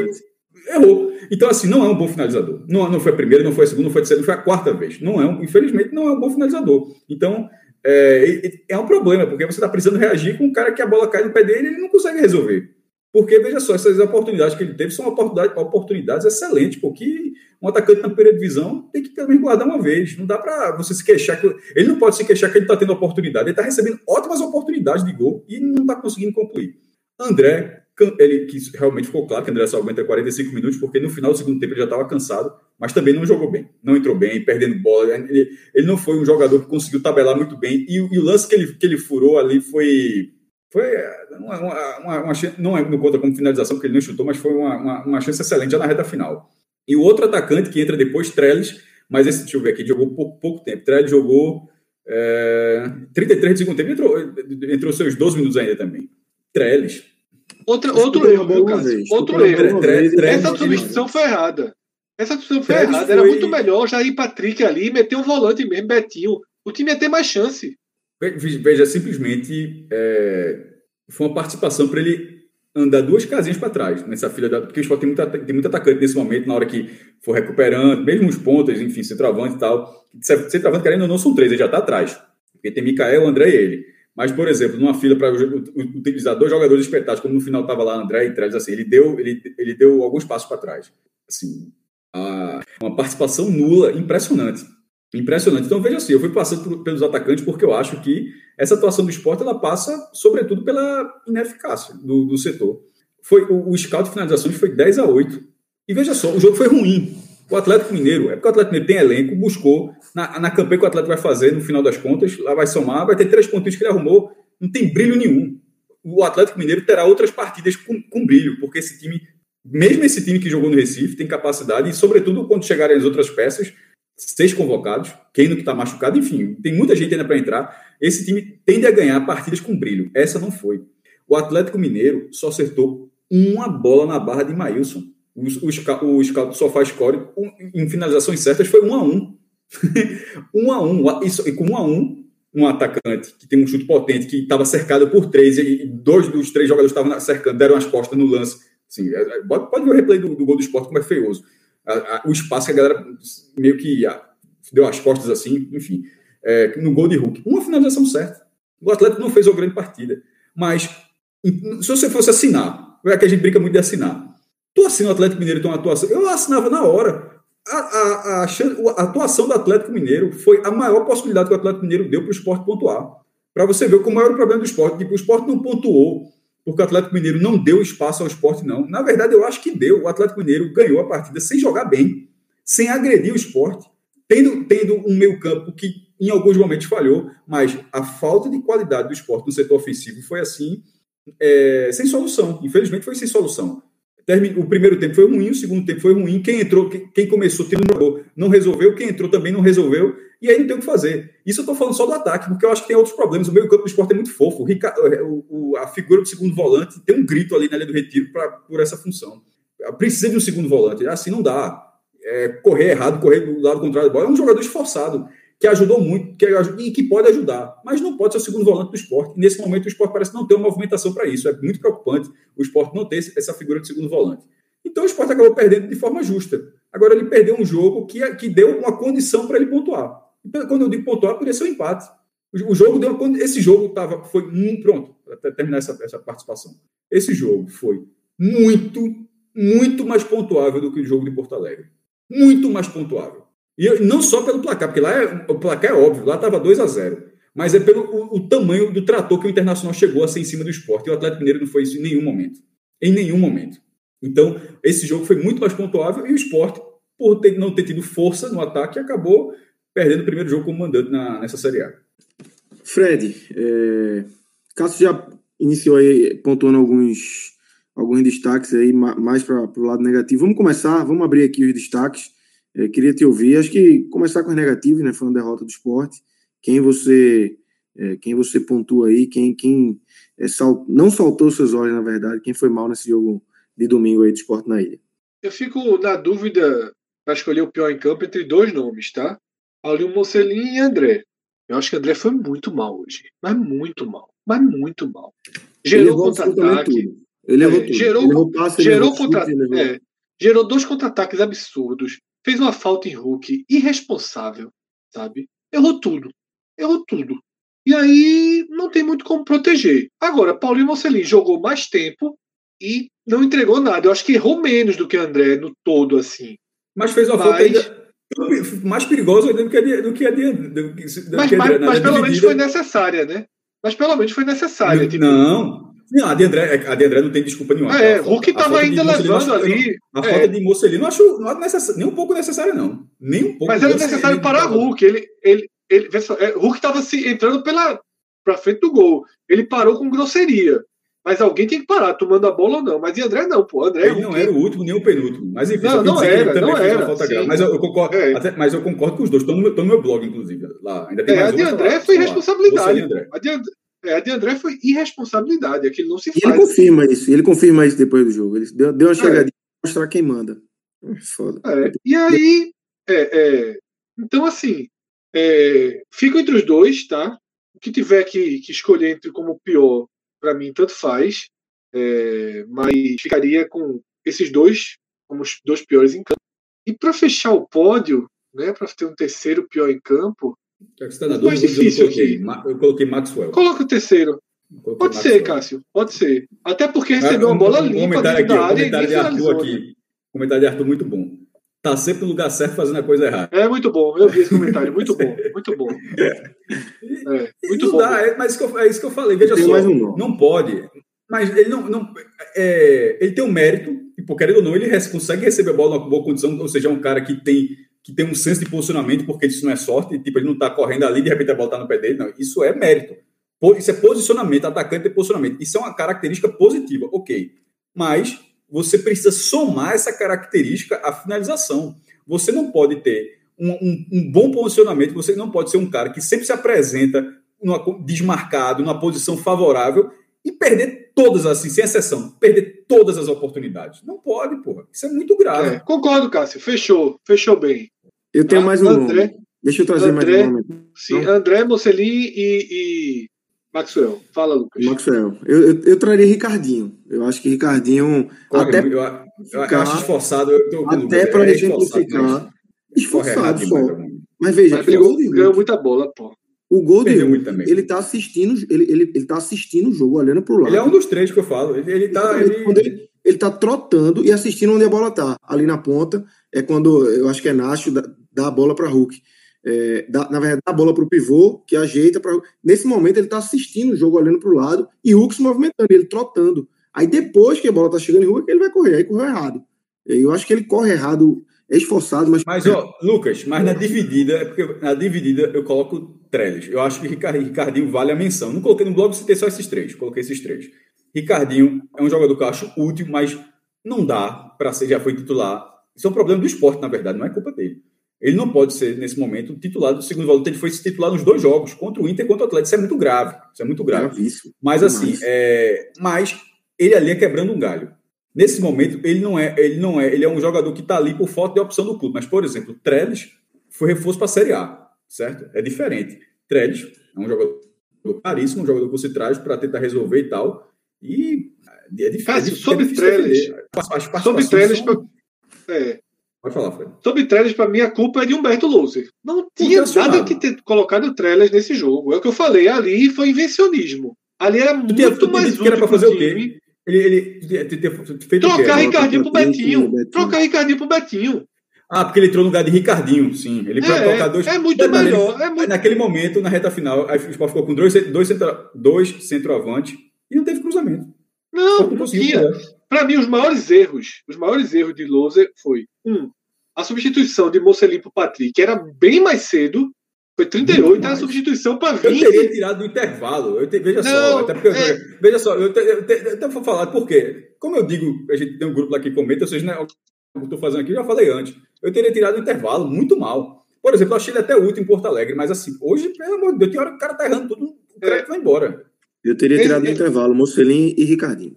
errou. Então, assim, não é um bom finalizador. Não, não foi a primeira, não foi a segunda, não foi a terceira, não foi a quarta vez. Não é um, infelizmente, não é um bom finalizador. Então, é, é um problema, porque você está precisando reagir com um cara que a bola cai no pé dele e ele não consegue resolver. Porque, veja só, essas oportunidades que ele teve são oportunidades, oportunidades excelentes, porque um atacante na primeira divisão tem que também guardar uma vez. Não dá para você se queixar. Que, ele não pode se queixar que ele está tendo oportunidade. Ele está recebendo ótimas oportunidades de gol e não está conseguindo concluir. André, ele que realmente ficou claro que André só aguenta 45 minutos, porque no final do segundo tempo ele já estava cansado, mas também não jogou bem. Não entrou bem, perdendo bola. Ele, ele não foi um jogador que conseguiu tabelar muito bem. E, e o lance que ele, que ele furou ali foi foi uma, uma, uma, uma, não, é, não conta como finalização, porque ele não chutou, mas foi uma, uma, chance excelente já na reta final. E o outro atacante que entra depois, Trellis, mas esse, deixa eu ver aqui, jogou pouco, pouco tempo. Trellis jogou é, 33 de segundo tempo, entrou, entrou seus 12 minutos ainda também. Trellis. Outra, outro erro, meu caso. Outro erro. Essa substituição foi errada. Essa substituição foi errada. Era muito melhor já ir Patrick ali e meter um volante mesmo, Betinho. O time ia ter mais chance. Veja, simplesmente é, foi uma participação para ele andar duas casinhas para trás nessa fila da, porque o Sport tem muito, tem muito atacante nesse momento, na hora que for recuperando, mesmo os pontos, enfim, centroavante e tal. Centroavante, querendo ou não, são três, ele já está atrás. Porque tem Mikael, André e ele. Mas, por exemplo, numa fila para utilizar dois jogadores espetáculos, como no final estava lá André e Trellis, assim, ele deu, ele, ele deu alguns passos para trás. Assim, a, uma participação nula, impressionante. Impressionante. Então, veja assim, eu fui passando por, pelos atacantes porque eu acho que essa atuação do esporte ela passa, sobretudo, pela ineficácia do, do setor. Foi, o, o scout de finalizações foi 10 a 8. E veja só, o jogo foi ruim. O Atlético Mineiro, é porque o Atlético Mineiro tem elenco, buscou, na, na campanha que o Atlético vai fazer, no final das contas, lá vai somar, vai ter três pontinhos que ele arrumou, não tem brilho nenhum. O Atlético Mineiro terá outras partidas com, com brilho, porque esse time, mesmo esse time que jogou no Recife, tem capacidade, e sobretudo quando chegarem as outras peças, seis convocados, quem não está machucado, enfim, tem muita gente ainda para entrar. Esse time tende a ganhar partidas com brilho. Essa não foi. O Atlético Mineiro só acertou uma bola na barra de Maílson. O, o, scout só faz score em finalizações certas foi um a um. um a um. E com um a um, um atacante que tem um chute potente, que estava cercado por três, e dois dos três jogadores estavam cercando, deram as costas no lance. Assim, é, é, pode ver o replay do, do gol do esporte, como é feioso a, a, o espaço que a galera meio que a, deu as costas assim, enfim, é, no gol de Hulk. Uma finalização certa. O Atlético não fez uma grande partida. Mas, se você fosse assinar, é que a gente brinca muito de assinar. Tu assina o Atlético Mineiro tem uma atuação. Eu assinava na hora. A, a, a, atuação do Atlético Mineiro foi a maior possibilidade que o Atlético Mineiro deu para o esporte pontuar. Para você ver como era o problema do esporte. Tipo, o esporte não pontuou porque o Atlético Mineiro não deu espaço ao esporte, não. Na verdade, eu acho que deu. O Atlético Mineiro ganhou a partida sem jogar bem, sem agredir o esporte, tendo, tendo um meio-campo que em alguns momentos falhou, mas a falta de qualidade do esporte no setor ofensivo foi assim, é, sem solução. Infelizmente, foi sem solução. O primeiro tempo foi ruim, o segundo tempo foi ruim. Quem entrou, quem começou, tendo não resolveu, quem entrou também não resolveu e aí não tem o que fazer. Isso eu estou falando só do ataque, porque eu acho que tem outros problemas. O meio campo do esporte é muito fofo. O, é, o, a figura do segundo volante tem um grito ali na linha do retiro pra, por essa função. Precisa de um segundo volante. Assim não dá. É, correr errado, correr do lado contrário da bola. É um jogador esforçado, que ajudou muito que, e que pode ajudar, mas não pode ser o segundo volante do esporte. nesse momento o esporte parece não ter uma movimentação para isso. É muito preocupante o esporte não ter essa figura de segundo volante. Então o esporte acabou perdendo de forma justa. Agora ele perdeu um jogo que, que deu uma condição para ele pontuar. Quando eu digo pontuar, poderia ser um empate. O jogo deu uma, esse jogo tava, foi um, pronto, até terminar essa, essa participação. Esse jogo foi muito, muito mais pontuável do que o jogo de Porto Alegre. Muito mais pontuável. E não só pelo placar, porque lá é, o placar é óbvio, lá estava 2 a 0 mas é pelo o, o, tamanho do trator que o Internacional chegou a ser em cima do esporte. E o Atlético Mineiro não foi isso em nenhum momento. Em nenhum momento. Então, esse jogo foi muito mais pontuável e o esporte, por ter, não ter tido força no ataque, acabou perdendo o primeiro jogo como mandante na, nessa Série A. Fred, é... Cássio já iniciou aí pontuando alguns, alguns destaques aí mais para o lado negativo. Vamos começar, vamos abrir aqui os destaques. É, queria te ouvir, acho que começar com os negativos, né? Foi uma derrota do esporte. Quem você é, quem você pontua aí, quem, quem é, sal, não saltou seus olhos, na verdade, quem foi mal nesse jogo de domingo aí de esporte na ilha? Eu fico na dúvida para escolher o pior em campo entre dois nomes, tá? Paulinho Mocelin e André. Eu acho que André foi muito mal hoje. Mas muito mal. Mas muito mal. Gerou contra-ataque. Ele errou é, Gerou, ele errou passe, gerou contra é, Gerou dois contra-ataques absurdos. Fez uma falta em Hulk irresponsável, sabe? Errou tudo. Errou tudo. E aí não tem muito como proteger. Agora, Paulinho Mocelin jogou mais tempo e não entregou nada. Eu acho que errou menos do que André no todo, assim. Mas fez uma Mas... falta ainda mais perigosa do que a de, do que a de, do que, mas, que mas, mas pelo menos foi necessária, né? Mas pelo menos foi necessária. Não, tipo... não, a de, André, a de André não tem desculpa nenhuma. É, Hulk estava ainda levando ali. A é. falta de Mocelino não acho não é nem um pouco necessária, não. Nem um pouco. Mas era necessário para Hulk. Ele, ele, ele, é, Hulk estava se entrando pela para frente do gol. Ele parou com grosseria. Mas alguém tem que parar, tomando a bola ou não. Mas e André não, pô. André ele não era o último nem o penúltimo. Mas enfim, não, não era, não era. Mas eu, eu concordo, é. até, mas eu concordo com os dois. Estão no, meu, no meu blog, inclusive. Lá. Ainda tem é, mais a de André falar, foi responsabilidade. A de, André, é, a de André foi irresponsabilidade. Aquilo não se faz. E ele confirma isso. Ele confirma isso depois do jogo. Ele deu, deu uma é. chegadinha para mostrar quem manda. É foda. É, e aí, é, então assim, fico entre os dois, tá? O que tiver que, que escolher entre como pior, para mim, tanto faz. É, mas ficaria com esses dois como os dois piores em campo. E para fechar o pódio, né, para ter um terceiro pior em campo, é tá mais difícil eu coloquei, aqui. Eu coloquei Maxwell. Coloca o terceiro. Pode Maxwell. ser, Cássio. Pode ser. Até porque recebeu uma bola um, limpa comentário aqui, área comentário de Arthur aqui. Comentário de Arthur muito bom. Tá sempre no lugar certo fazendo a coisa errada. É muito bom. Eu vi esse comentário. Muito bom. Muito bom. É, muito bom. Dá, é, mas isso eu, é isso que eu falei. Veja só. Um não pode. Mas ele não. não é, ele tem um mérito, e por querendo ou não, ele consegue receber a bola numa boa condição, ou seja, é um cara que tem, que tem um senso de posicionamento, porque isso não é sorte, tipo, ele não está correndo ali de repente a bola está no pé dele, não. Isso é mérito. Isso é posicionamento, atacante e posicionamento. Isso é uma característica positiva, ok. Mas você precisa somar essa característica à finalização. Você não pode ter um, um, um bom posicionamento, você não pode ser um cara que sempre se apresenta numa, desmarcado, numa posição favorável e perder todas, assim, sem exceção, perder todas as oportunidades. Não pode, porra. Isso é muito grave. É, concordo, Cássio. Fechou. Fechou bem. Eu tenho mais um André, nome. Deixa eu trazer André, mais um nome. Sim? André, Mocelin e, e, Maxwell. Fala, Lucas. Maxwell. Eu, eu, eu, traria Ricardinho. Eu acho que Ricardinho. até eu, eu, eu acho esforçado. Eu até para exemplificar. Esforçado, esforçado só. Mas veja, mas pegou, ganhou muita bola, pô. O gol dele, ele tá assistindo, ele, ele, ele tá assistindo o jogo, olhando pro lado. Ele é um dos três que eu falo. Ele, ele tá. Ele... Ele, ele tá trotando e assistindo onde a bola tá. Ali na ponta é quando eu acho que é Nacho dá, dá a bola para Hulk. É, na verdade, dá a bola para o pivô, que ajeita para. Nesse momento, ele está assistindo o jogo, olhando para o lado, e Hulk se movimentando, ele trotando. Aí depois que a bola está chegando em Hulk, ele vai correr. Aí correu errado. Eu acho que ele corre errado é esforçado, mas. Mas, ó, Lucas, mas na dividida, é porque na dividida eu coloco Trellis. Eu acho que Ricardinho vale a menção. Não coloquei no blog, citei só esses três. Coloquei esses três. Ricardinho é um jogador que eu acho útil, mas não dá para ser, já foi titular. Isso é um problema do esporte, na verdade, não é culpa dele. Ele não pode ser, nesse momento, titular do segundo volante. Ele foi se titular nos dois jogos, contra o Inter e contra o Atlético. Isso é muito grave. Isso é muito grave. Gravíssimo. Mas assim, é... mas ele ali é quebrando um galho. Nesse momento, ele não é, ele não é, ele é um jogador que está ali por falta de opção do clube. Mas, por exemplo, Trellis foi reforço para a Série A, certo? É diferente. Trellis é um jogador caríssimo, um jogador que você traz para tentar resolver e tal. E é difícil. Cássio, é sobre é Trellis, sobre Trellis, são... é. Pode falar, Fred. Sobre Trellis, para mim, a culpa é de Humberto Louser. Não tinha nada que ter colocado Trellis nesse jogo. É o que eu falei. Ali foi invencionismo. Ali era muito tu mais útil. Que era para fazer o quê? Ele, ele, ele, Trocar Ricardinho pro Betinho. Trocar Ricardinho pro Betinho. Ah, porque ele entrou no lugar de Ricardinho, sim. Ele é, colocar dois. É muito melhor. É muito... Naquele momento, na reta final, o Sport ficou com dois, dois, centro, dois centroavantes e não teve cruzamento. Não, não tinha. Para mim, os maiores erros, os maiores erros de Loser foi um, a substituição de Mocelin para Patrick, que era bem mais cedo, foi 38, era a substituição para 20. Eu teria tirado do intervalo. Eu te, veja não, só, até porque, é... veja só, eu, te, eu, te, eu até vou falar por quê. Como eu digo, a gente tem um grupo lá que comenta, ou seja, né, o que eu estou fazendo aqui, eu já falei antes. Eu teria tirado do intervalo muito mal. Por exemplo, eu achei ele até útil em Porto Alegre, mas assim, hoje, pelo amor de Deus, tem hora que o cara tá errando tudo, o cara é. vai embora. Eu teria tirado do intervalo, Mocelin e Ricardinho.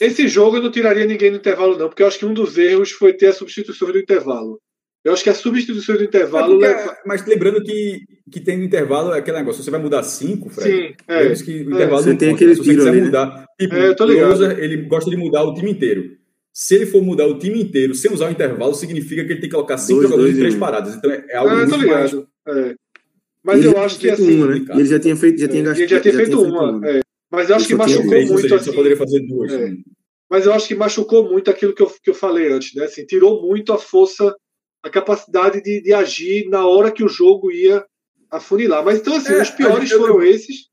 Esse jogo eu não tiraria ninguém do intervalo, não, porque eu acho que um dos erros foi ter a substituição do intervalo. Eu acho que a substituição do intervalo. É leva... Mas lembrando que, que tem no intervalo é aquele negócio, você vai mudar cinco, Fred. Sim, é. que o intervalo você tem conta, aquele tiro ali, né? mudar. Tipo, é, eu tô ligado. ele gosta de mudar o time inteiro. Se ele for mudar o time inteiro sem usar o intervalo, significa que ele tem que colocar cinco dois, jogadores dois, em três paradas. Então é algo é, muito mais. É. Mas ele eu acho que assim. Uma, né? Ele já tinha feito, já tinha gastado. Ele já tinha feito uma. É. Mas eu acho que machucou muito. Seja, assim, só poderia fazer duas. É. Mas eu acho que machucou muito aquilo que eu, que eu falei antes, né? Assim, tirou muito a força, a capacidade de, de agir na hora que o jogo ia afunilar. Mas então, assim, é, os piores eu, foram esses.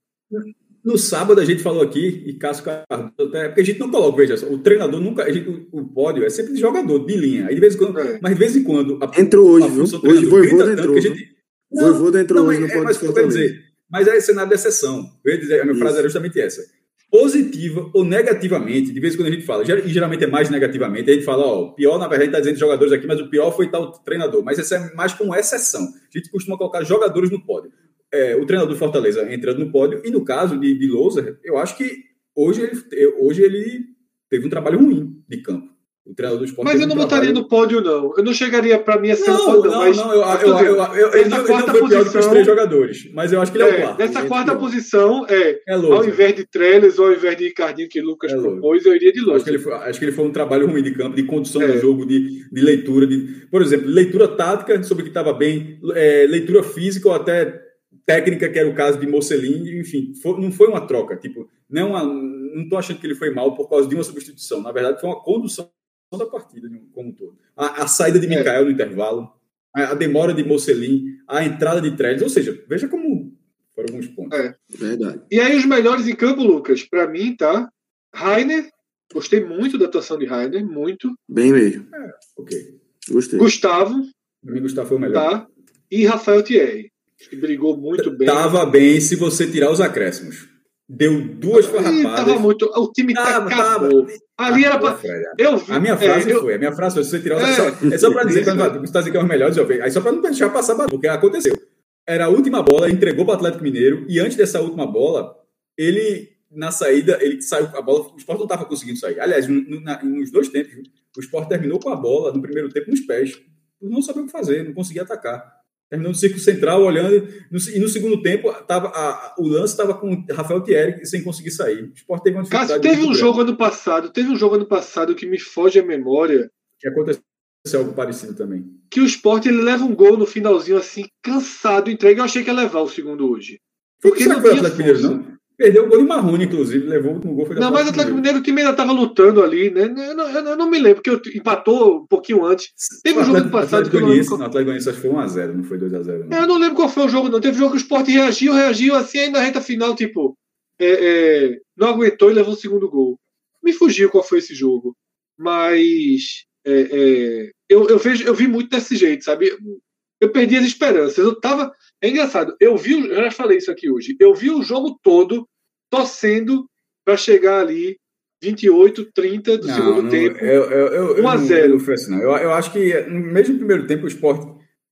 No sábado a gente falou aqui, e Cássio Cardoso, até, porque a gente não coloca, veja só, o treinador nunca, gente, o, o, pódio é sempre de jogador, de linha. Aí de vez em quando, é. Mas de vez em quando. A, entrou hoje, viu? Hoje foi Voivoda entrou. Gente, não, Voivoda entrou não, hoje, não é, pode mas, eu dizer, mas é cenário de exceção. Eu ia dizer, a minha Isso. frase era justamente essa positiva ou negativamente, de vez em quando a gente fala, e geralmente é mais negativamente, a gente fala, ó, pior, na verdade, está dizendo jogadores aqui, mas o pior foi tal treinador. Mas isso é mais como exceção. A gente costuma colocar jogadores no pódio. É, o treinador do Fortaleza entrando no pódio, e no caso de, de Lousa, eu acho que hoje ele, hoje ele teve um trabalho ruim de campo. O treinador do esporte. Mas eu não botaria no pódio, não. Eu não chegaria para mim a ser não, pódio, não, mas. Não, eu, eu, eu, eu, ele, não, quarta ele não posição, os três jogadores, mas eu acho que ele é, é o quarto. Nessa quarta posição, é, é ao invés de Trellis ou ao invés de Ricardinho, que Lucas é propôs, eu iria de Lucas. Acho que, ele foi, acho que ele foi um trabalho ruim de campo, de condução é. do jogo, de, de leitura. De, por exemplo, leitura tática sobre o que estava bem, é, leitura física ou até técnica, que era o caso de Mocelin, enfim, foi, não foi uma troca. Tipo, não, não estou achando que ele foi mal por causa de uma substituição. Na verdade, foi uma condução da partida como um todo. A, a saída de é. Mikael é. no intervalo, a, a, demora de Mocelin, a entrada de Trellis, ou seja, veja como foram alguns pontos. É. Verdade. E aí os melhores em campo, Lucas, para mim, tá? Rainer, gostei muito da atuação de Rainer, muito. Bem mesmo. É, ok. Gostei. Gustavo. Para mim, Gustavo foi o melhor. Tá? E Rafael Thierry, que brigou muito bem. Tava bem se você tirar os acréscimos. Deu duas farrapadas. Tava muito. O time tava, acabou. Tava. Ali era pra. Eu vi, a minha frase é, foi, a minha frase foi, se você tirar é, só, é só para dizer, quando você está dizendo que é os melhores, eu aí só para não deixar passar, porque aconteceu. Era a última bola, entregou para o Atlético Mineiro, e antes dessa última bola, ele, na saída, ele saiu a bola, o Sport não estava conseguindo sair. Aliás, no, na, nos dois tempos, o Sport terminou com a bola no primeiro tempo nos pés. Não sabia o que fazer, não conseguia atacar terminou no círculo central, olhando, no, e no segundo tempo tava, a, o lance estava com Rafael Thierry sem conseguir sair. O Sport teve uma dificuldade. Cássio, teve um grande. jogo ano passado, teve um jogo ano passado que me foge a memória. Que aconteceu algo parecido também. Que o Sport ele leva um gol no finalzinho assim, cansado, entrega. Eu achei que ia levar o segundo hoje. Porque não, não foi o Atlético Mineiro, não? Perdeu o gol de Marrone, inclusive, levou no gol. Foi não, mas o Atlético Mineiro, o time ainda estava lutando ali, né? Eu não, eu não, me lembro, porque empatou um pouquinho antes. Teve um jogo do passado. que eu não Atlético Goianiense acho que foi 1x0, não foi 2x0. Eu não lembro qual foi o jogo, não. Teve um jogo que o Sport reagiu, reagiu assim, aí na reta final, tipo, é, é, não aguentou e levou o segundo gol. Me fugiu qual foi esse jogo. Mas é, é, eu, eu, vejo, eu vi muito desse jeito, sabe? Eu perdi as esperanças. Eu tava. É engraçado, eu vi, eu já falei isso aqui hoje, eu vi o jogo todo torcendo para chegar ali 28, 30 do não, segundo não, tempo. Eu, eu, eu, 1 a 0. Não, assim. Eu, eu acho que mesmo no primeiro tempo o esporte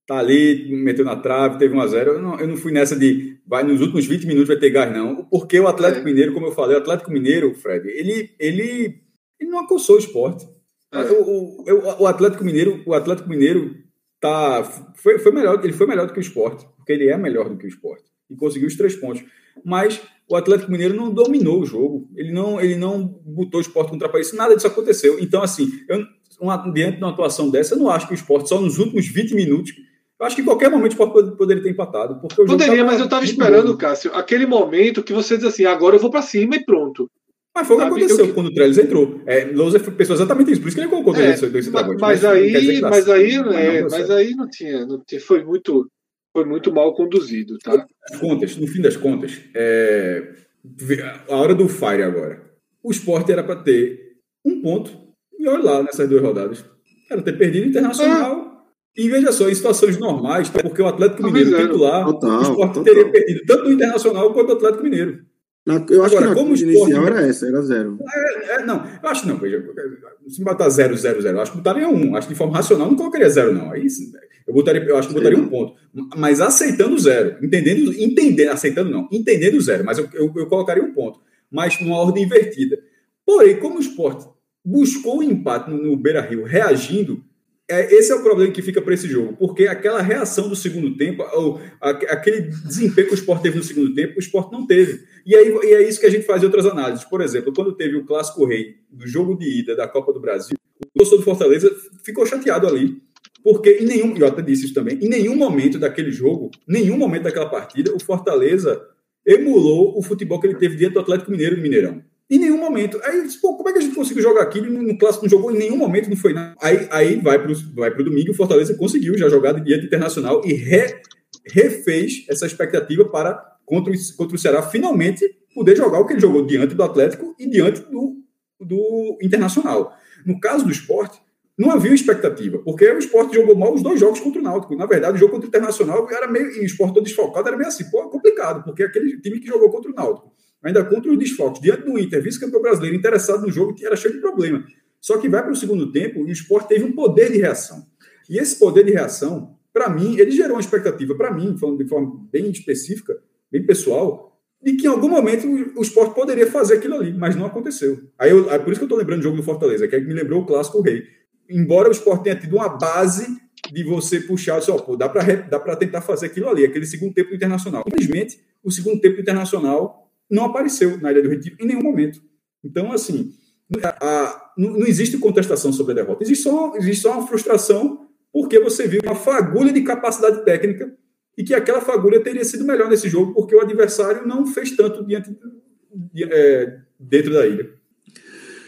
tá ali, meteu na trave, teve 1 a 0 eu não, eu não fui nessa de vai nos últimos 20 minutos vai ter gás, não. Porque o Atlético é. Mineiro, como eu falei, o Atlético Mineiro, Fred, ele, ele, ele não acossou o esporte. É. O, o, o, Atlético Mineiro, o Atlético Mineiro tá, foi, foi melhor, ele foi melhor do que o esporte, porque ele é melhor do que o esporte. E conseguiu os três pontos. Mas o Atlético Mineiro não dominou o jogo. Ele não, ele não botou o esporte contra o país. Nada disso aconteceu. Então, assim, eu, uma, diante de uma atuação dessa, eu não acho que o esporte, só nos últimos 20 minutos, eu acho que em qualquer momento o esporte poderia ter empatado. Porque Poderia, mas eu estava esperando, bom. Cássio, aquele momento que você diz assim, agora eu vou para cima e pronto. Mas foi o que aconteceu eu... quando o Trellis entrou. É, Lousa pensou exatamente isso, por isso que ele colocou é, dois mas, mas, aí, mas aí, é, mas aí não tinha, não tinha, foi muito, foi muito mal conduzido, tá? As contas, no fim das contas, é, a hora do Fire agora. O esporte era para ter um ponto, e olha lá nessas duas rodadas. Era ter perdido o Internacional. Ah. E veja só, em situações normais, porque o Atlético Mineiro titular, total, o esporte total. teria perdido tanto o Internacional quanto o Atlético Mineiro. Na, eu acho Agora, que na como esporte, inicial era essa, era zero. É, é, não, eu acho não. Veja, se botar zero, zero, zero, acho que botaria um. Acho que de forma racional não colocaria zero, não. Aí eu, botaria, eu acho que botaria um ponto. Mas aceitando zero. Entendendo, entendendo, aceitando não. Entendendo zero. Mas eu, eu, eu colocaria um ponto. Mas numa ordem invertida. Porém, como o esporte buscou o empate no, no Beira Rio reagindo, é, esse é o problema que fica para esse jogo, porque aquela reação do segundo tempo, ou aquele desempenho que o Sport teve no segundo tempo, o Sport não teve. E, aí, e é isso que a gente faz em outras análises. Por exemplo, quando teve o Clássico Rei do jogo de ida da Copa do Brasil, o torcedor do Fortaleza ficou chateado ali. Porque em nenhum, eu até disse isso também, em nenhum momento daquele jogo, nenhum momento daquela partida, o Fortaleza emulou o futebol que ele teve diante do Atlético Mineiro no Mineirão. Em nenhum momento. Aí eu disse, pô, como é que a gente conseguiu jogar aqui? No, no clássico não jogou em nenhum momento, não foi nada. Aí, aí vai para o vai pro domingo, o Fortaleza conseguiu já jogar de diante internacional e re, refez essa expectativa para, contra o, contra o Ceará, finalmente poder jogar o que ele jogou diante do Atlético e diante do, do Internacional. No caso do esporte, não havia expectativa, porque o esporte jogou mal os dois jogos contra o Náutico. Na verdade, o jogo contra o Internacional era meio. E o esporte todo desfocado era meio assim, pô, complicado, porque aquele time que jogou contra o Náutico ainda contra os desfalques, diante do Inter, vice-campeão brasileiro, interessado no jogo, que era cheio de problema. Só que vai para o segundo tempo e o esporte teve um poder de reação. E esse poder de reação, para mim, ele gerou uma expectativa, para mim, falando de forma bem específica, bem pessoal, de que em algum momento o esporte poderia fazer aquilo ali, mas não aconteceu. Aí eu, é por isso que eu estou lembrando do jogo do Fortaleza, que, é que me lembrou o clássico Rei. Embora o esporte tenha tido uma base de você puxar, só, pô, dá para tentar fazer aquilo ali, aquele segundo tempo internacional. Infelizmente, o segundo tempo internacional não apareceu na Ilha do Retiro em nenhum momento. Então, assim, a, a, não, não, existe contestação sobre a derrota, existe só, existe só uma frustração porque você viu uma fagulha de capacidade técnica e que aquela fagulha teria sido melhor nesse jogo porque o adversário não fez tanto diante, de, é, dentro da ilha.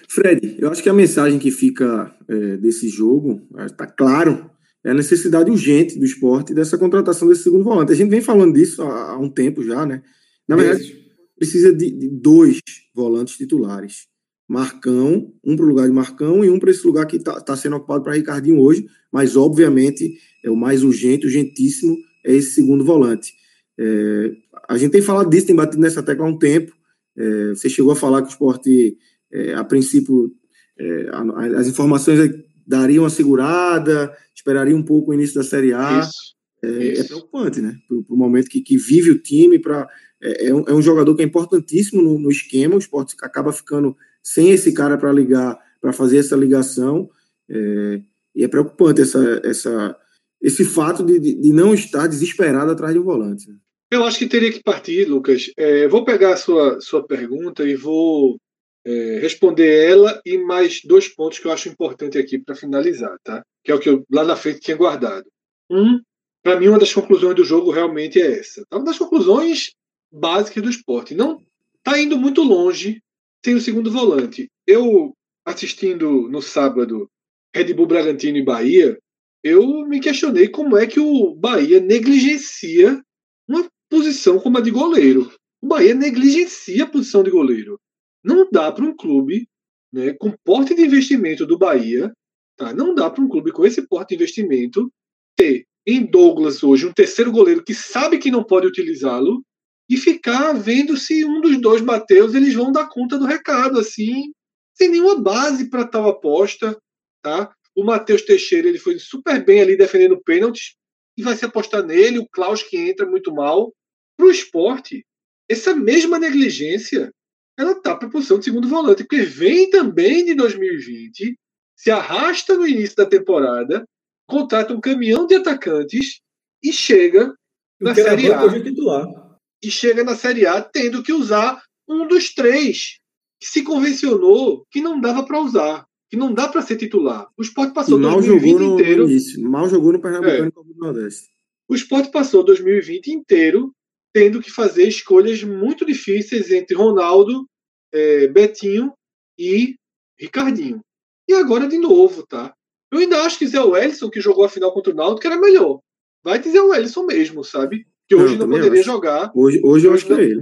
Fred, eu acho que a mensagem que fica é, desse jogo, está claro, é a necessidade urgente do esporte dessa contratação desse segundo volante. A gente vem falando disso há, há um tempo já, né? Na verdade, precisa de, de dois volantes titulares. Marcão, um para o lugar de Marcão e um para esse lugar que está tá sendo ocupado para Ricardinho hoje, mas obviamente é o mais urgente, urgentíssimo, é esse segundo volante. É, a gente tem falado disso, tem batido nessa tecla há um tempo. É, você chegou a falar que o esporte, é, a princípio, é, as informações dariam uma segurada, esperaria um pouco o início da Série A. Isso, é, é isso. é, preocupante, né? Para o momento que, que vive o time, para é, é, um, é um jogador que é importantíssimo no, no esquema, o esporte acaba ficando sem esse cara para ligar, para fazer essa ligação, é, e é preocupante essa, essa, esse fato de, de, não estar desesperado atrás de um volante. Né? Eu acho que teria que partir, Lucas. É, vou pegar a sua, sua pergunta e vou é, responder ela e mais dois pontos que eu acho importante aqui para finalizar, tá? Que é o que eu lá na frente tinha guardado. Um, para mim, uma das conclusões do jogo realmente é essa. Uma das conclusões básica do esporte. Não está indo muito longe sem o segundo volante. Eu, assistindo no sábado Red Bull Bragantino e Bahia, eu me questionei como é que o Bahia negligencia uma posição como a de goleiro. O Bahia negligencia a posição de goleiro. Não dá para um clube né, com porte de investimento do Bahia, tá? não dá para um clube com esse porte de investimento ter em Douglas hoje um terceiro goleiro que sabe que não pode utilizá-lo e ficar vendo se um dos dois Mateus eles vão dar conta do recado, assim, sem nenhuma base para tal aposta, tá? O Matheus Teixeira ele foi super bem ali defendendo pênaltis e vai se apostar nele, o Klaus que entra muito mal. Para o esporte, essa mesma negligência ela tá para a posição de segundo volante, porque vem também de 2020, se arrasta no início da temporada, contrata um caminhão de atacantes e chega na Série A. Titular e chega na Série A tendo que usar um dos três que se convencionou que não dava para usar, que não dá para ser titular. O Sport passou mal 2020 jogou no, inteiro. No mal jogou no Pernambucano é. do Nordeste. O Sport passou 2020 inteiro tendo que fazer escolhas muito difíceis entre Ronaldo, é, Betinho e Ricardinho. E agora de novo, tá? Eu ainda acho que Zé Wellison, que jogou a final contra o Náutico, era melhor. Vai dizer o Wellison mesmo, sabe? Que hoje não, não poderia acho. jogar. Hoje, hoje eu acho que é ele.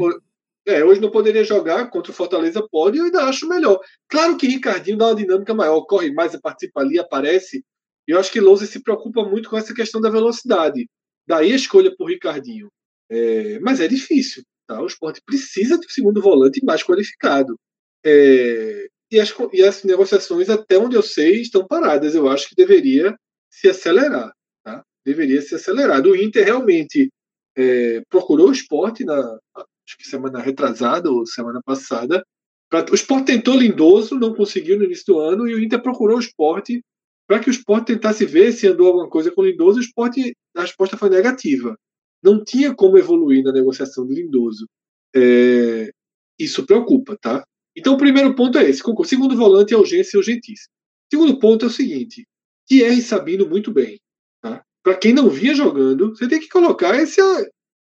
É, hoje não poderia jogar contra o Fortaleza, pode, eu ainda acho melhor. Claro que Ricardinho dá uma dinâmica maior, corre mais, participa ali, aparece. E eu acho que Lousa se preocupa muito com essa questão da velocidade. Daí a escolha por Ricardinho. É, mas é difícil. Tá? O esporte precisa de um segundo volante mais qualificado. É, e, as, e as negociações, até onde eu sei, estão paradas. Eu acho que deveria se acelerar. Tá? Deveria se acelerar. O Inter realmente é, procurou o esporte na, acho que semana retrasada ou semana passada. Pra, o Sport tentou Lindoso, não conseguiu no início do ano, e o Inter procurou o esporte para que o Sport tentasse ver se andou alguma coisa com o Lindoso. O Sport, a resposta foi negativa. Não tinha como evoluir na negociação do Lindoso. É, isso preocupa, tá? Então, o primeiro ponto é esse. Segundo volante é urgência e urgentíssimo. Segundo ponto é o seguinte: Thierry Sabino muito bem. Tá? Para quem não via jogando, você tem que colocar esse,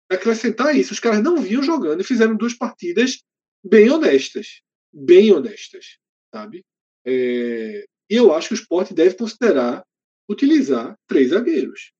acrescentar isso. Os caras não vinham jogando e fizeram duas partidas bem honestas. Bem honestas, sabe? É, e eu acho que o esporte deve considerar utilizar três zagueiros.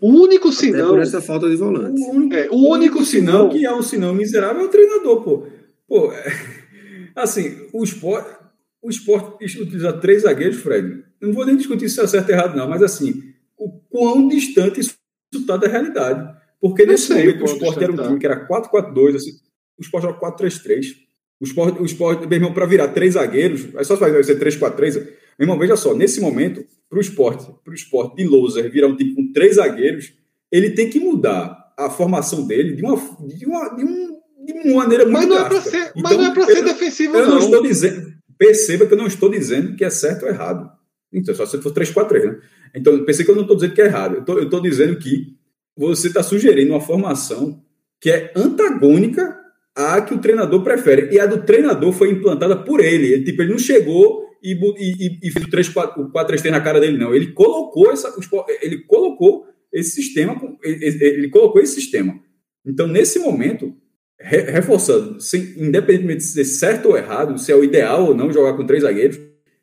O único sinal. por essa falta de volante. O único, é, o o único, único sinal. que é um sinal miserável é o treinador, pô. Pô, é, assim, o esporte, o esporte utiliza três zagueiros, Fred. Não vou nem discutir se é certo ou errado, não, mas assim, o quão distante isso está da realidade. Porque nesse sei, momento o Sport era um time que era 4-4-2, assim, o Sport era 4-3-3. O Sport, o Sport, meu irmão, para virar três zagueiros, é só fazer ser 3-4-3. Meu irmão, veja só, nesse momento, para o Sport, pro Sport de Louser virar um time com três zagueiros, ele tem que mudar a formação dele de uma, de uma, de um, de uma maneira muito mas não é para ser, então, mas não é para ser defensivo, eu não. não estou dizendo, perceba que eu não estou dizendo que é certo ou errado. Então, só se for 3-4-3, né? Então, pensei que eu não estou dizendo que é errado. Eu estou dizendo que você está sugerindo uma formação que é antagônica à que o treinador prefere. E a do treinador foi implantada por ele. Ele, tipo, ele não chegou e, e, e fez o 4-3-3 na cara dele, não. Ele colocou, essa, ele colocou esse sistema, ele colocou esse sistema. Então, nesse momento, reforçando, sem, independentemente de ser certo ou errado, se é o ideal ou não jogar com três zagueiros,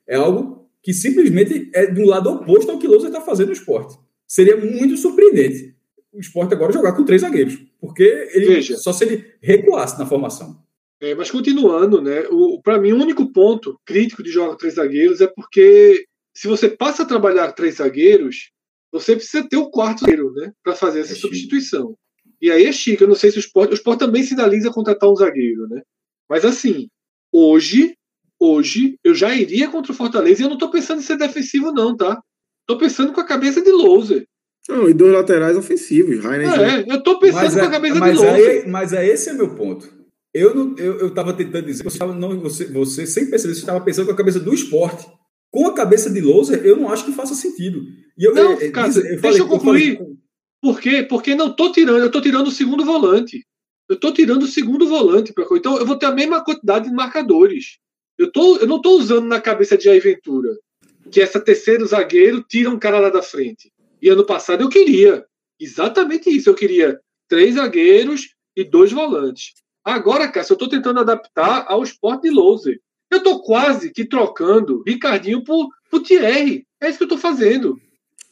é algo que simplesmente é de um lado oposto ao que Lousa está fazendo no esporte. Seria muito surpreendente o esporte agora jogar com três zagueiros. Porque ele Veja, só se ele recuasse na formação. É, mas continuando, né? Para mim, o único ponto crítico de jogar com três zagueiros é porque se você passa a trabalhar três zagueiros, você precisa ter o quarto zagueiro, né? Para fazer essa é substituição. E aí é chique. Eu não sei se o esporte. O esporte também sinaliza contratar um zagueiro, né? Mas assim, hoje, hoje, eu já iria contra o Fortaleza e eu não estou pensando em ser defensivo, não, tá? Estou pensando com a cabeça de Louser. Não, e dois laterais ofensivos. Rainer é, eu tô pensando mas com a é, cabeça mas de aí, Mas é esse é meu ponto. Eu não, eu, eu tava tentando dizer, você, tava, não, você, você sem perceber, você estava pensando com a cabeça do esporte. Com a cabeça de Louser, eu não acho que faça sentido. E eu, não, eu, cara, eu, eu deixa eu concluir. Falei, Por quê? Porque não tô tirando, eu tô tirando o segundo volante. Eu tô tirando o segundo volante. Pra, então eu vou ter a mesma quantidade de marcadores. Eu, tô, eu não tô usando na cabeça de Aventura que essa terceiro zagueiro tira um cara lá da frente. E ano passado eu queria exatamente isso. Eu queria três zagueiros e dois volantes. Agora, Cássio, eu estou tentando adaptar ao esporte de Louser. Eu estou quase que trocando Ricardinho por, por Thierry. É isso que eu estou fazendo.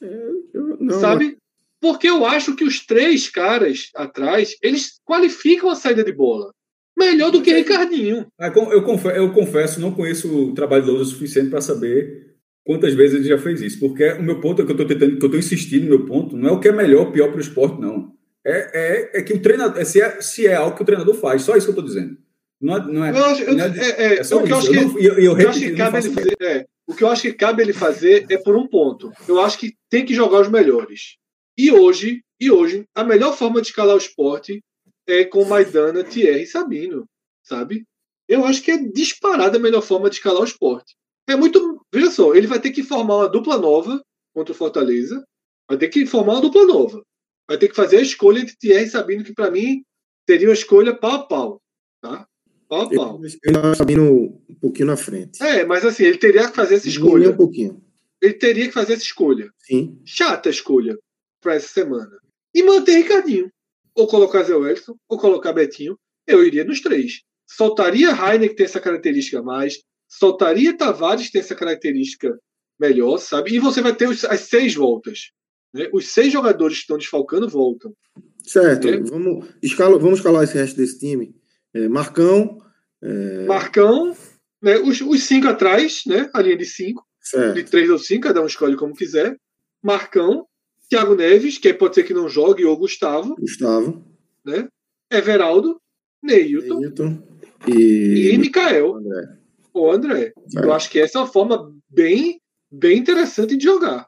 É, eu, não, Sabe? Porque eu acho que os três caras atrás, eles qualificam a saída de bola. Melhor do que Ricardinho. É, eu confesso, eu confesso não conheço o trabalho de Lousa o suficiente para saber quantas vezes ele já fez isso. Porque o meu ponto é que eu estou tentando, que eu estou insistindo no meu ponto, não é o que é melhor ou pior para o esporte, não. É, é, é que o treinador, é, se, é, se é algo que o treinador faz, só isso que eu estou dizendo. Não é, não é, eu acho, não é, é, é só o que eu acho que, eu, eu, eu, eu acho que cabe ele fazer, é, o que eu acho que cabe ele fazer é por um ponto. Eu acho que tem que jogar os melhores. E hoje, e hoje, a melhor forma de escalar o esporte é com Maidana, Thierry e Sabino, sabe? Eu acho que é disparada a melhor forma de escalar o esporte. É muito. Veja só, ele vai ter que formar uma dupla nova contra o Fortaleza. Vai ter que formar uma dupla nova. Vai ter que fazer a escolha entre Thierry e Sabino, que para mim seria uma escolha pau a pau. Tá? Pau a pau. Eu, Sabino um pouquinho na frente. É, mas assim, ele teria que fazer essa escolha. Um pouquinho. Ele teria que fazer essa escolha. Sim. Chata a escolha para essa semana. E manter Ricardinho. Ou colocar Zé Wellington, ou colocar Betinho. Eu iria nos três. soltaria Rainer, que tem essa característica mais, soltaria Tavares, que tem essa característica melhor, sabe? E você vai ter os, as seis voltas. Né? Os seis jogadores que estão desfalcando voltam. Certo. É. Vamos, escala, vamos escalar esse resto desse time. É, Marcão. É... Marcão, né? os, os cinco atrás, né? a linha de cinco. Certo. De três ou cinco, cada um escolhe como quiser. Marcão, Thiago Neves, que pode ser que não jogue, ou Gustavo. Gustavo. Né? Everaldo, Neilton. Neilton e... e Mikael. André. O André. É. Eu acho que essa é uma forma bem, bem interessante de jogar.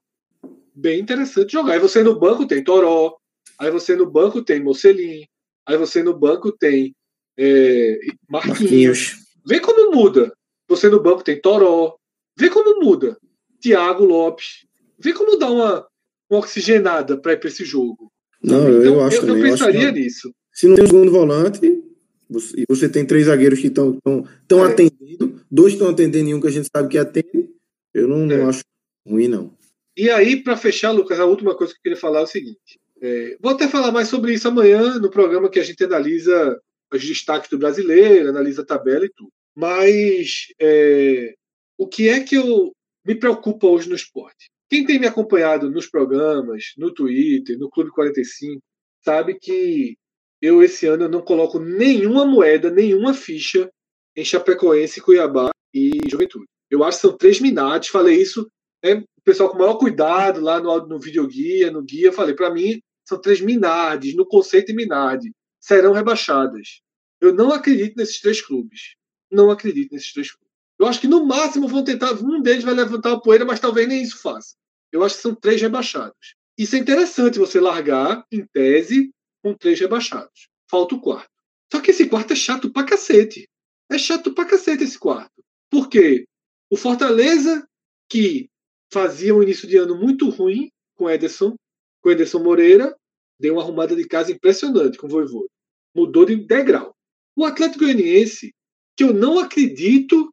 Bem interessante de jogar. Aí você no banco tem Toró, aí você no banco tem Mocelin, aí você no banco tem é, Marquinhos. Marquinhos. Vê como muda. Você no banco tem Toró. Vê como muda. Thiago Lopes. Vê como dá uma oxigenada para ir para esse jogo. Não, então, eu acho eu, também. eu pensaria nisso. Se não tem um segundo volante, você, você tem três zagueiros que estão é. atendendo, dois estão atendendo e um que a gente sabe que atende, eu não, é. não acho ruim, não. E aí, para fechar, Lucas, a última coisa que eu queria falar é o seguinte. É, vou até falar mais sobre isso amanhã no programa que a gente analisa os destaques do brasileiro, analisa a tabela e tudo. Mas é, o que é que eu me preocupa hoje no esporte? Quem tem me acompanhado nos programas, no Twitter, no Clube 45, sabe que eu esse ano eu não coloco nenhuma moeda, nenhuma ficha em Chapecoense, Cuiabá e Juventude. Eu acho que são três minados. Falei isso, né, o pessoal com o maior cuidado lá no, no videoguia, no guia. Falei, para mim, são três minardes, no conceito de minarde. Serão rebaixadas. Eu não acredito nesses três clubes. Não acredito nesses três clubes. Eu acho que no máximo vão tentar, um deles vai levantar a poeira, mas talvez nem isso faça. Eu acho que são três rebaixados. Isso é interessante você largar, em tese, com três rebaixados. Falta o quarto. Só que esse quarto é chato pra cacete. É chato pra cacete esse quarto. Por quê? O Fortaleza, que fazia um início de ano muito ruim com Ederson, com Ederson Moreira, deu uma arrumada de casa impressionante com o Voivoda. Mudou de degrau. O Atlético Goianiense, que eu não acredito,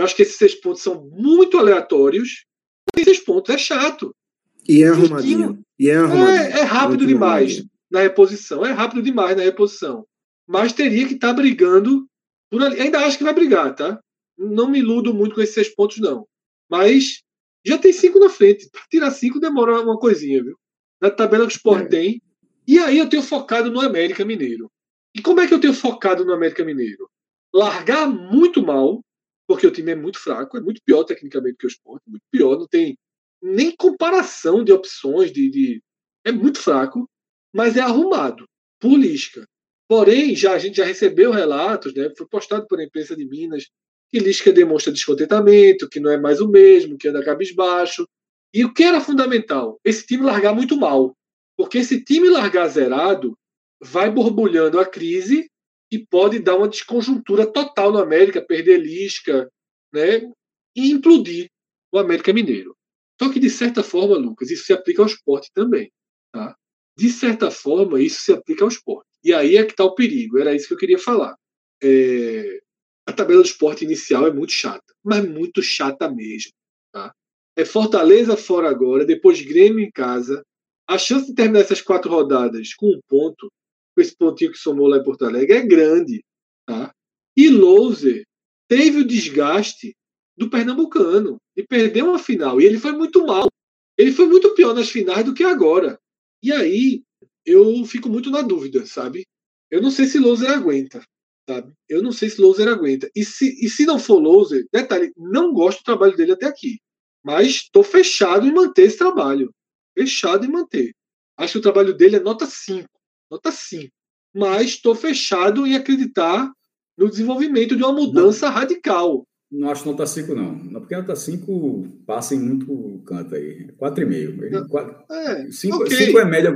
eu acho que esses seis pontos são muito aleatórios. Tem seis pontos, é chato. E é arrumadinho. E é, arrumadinho. é, é rápido demais na reposição. É rápido demais na reposição. Mas teria que estar tá brigando por ali. Ainda acho que vai brigar, tá? Não me iludo muito com esses seis pontos, não. Mas já tem cinco na frente. Para tirar cinco demora uma coisinha, viu? Na tabela que o Sport é. tem. E aí eu tenho focado no América Mineiro. E como é que eu tenho focado no América Mineiro? Largar muito mal, porque o time é muito fraco, é muito pior tecnicamente que o Sport, muito pior, não tem nem comparação de opções, de, de... é muito fraco mas é arrumado por Lisca. Porém, já a gente já recebeu relatos, né, foi postado por imprensa de Minas, que Lisca demonstra descontentamento, que não é mais o mesmo, que anda cabisbaixo. E o que era fundamental? Esse time largar muito mal. Porque esse time largar zerado vai borbulhando a crise e pode dar uma desconjuntura total no América, perder Lisca, né, e implodir o América Mineiro. Só que, de certa forma, Lucas, isso se aplica ao esporte também. Tá? de certa forma, isso se aplica ao esporte. E aí é que está o perigo, era isso que eu queria falar. É... A tabela do esporte inicial é muito chata, mas muito chata mesmo. Tá? É Fortaleza fora agora, depois Grêmio em casa. A chance de terminar essas quatro rodadas com um ponto, com esse pontinho que somou lá em Porto Alegre, é grande. Tá? E Louser teve o desgaste do Pernambucano e perdeu uma final. E ele foi muito mal. Ele foi muito pior nas finais do que agora. E aí eu fico muito na dúvida, sabe? Eu não sei se Loser aguenta, sabe? Eu não sei se Loser aguenta. E se, e se não for Loser, detalhe, não gosto do trabalho dele até aqui. Mas estou fechado em manter esse trabalho. Fechado em manter. Acho que o trabalho dele é nota 5. Nota 5. Mas estou fechado em acreditar no desenvolvimento de uma mudança não, radical. Não acho nota 5, não. não. Porque nota 5 passa em muito canto aí. 4,5. 5 é, okay. é média.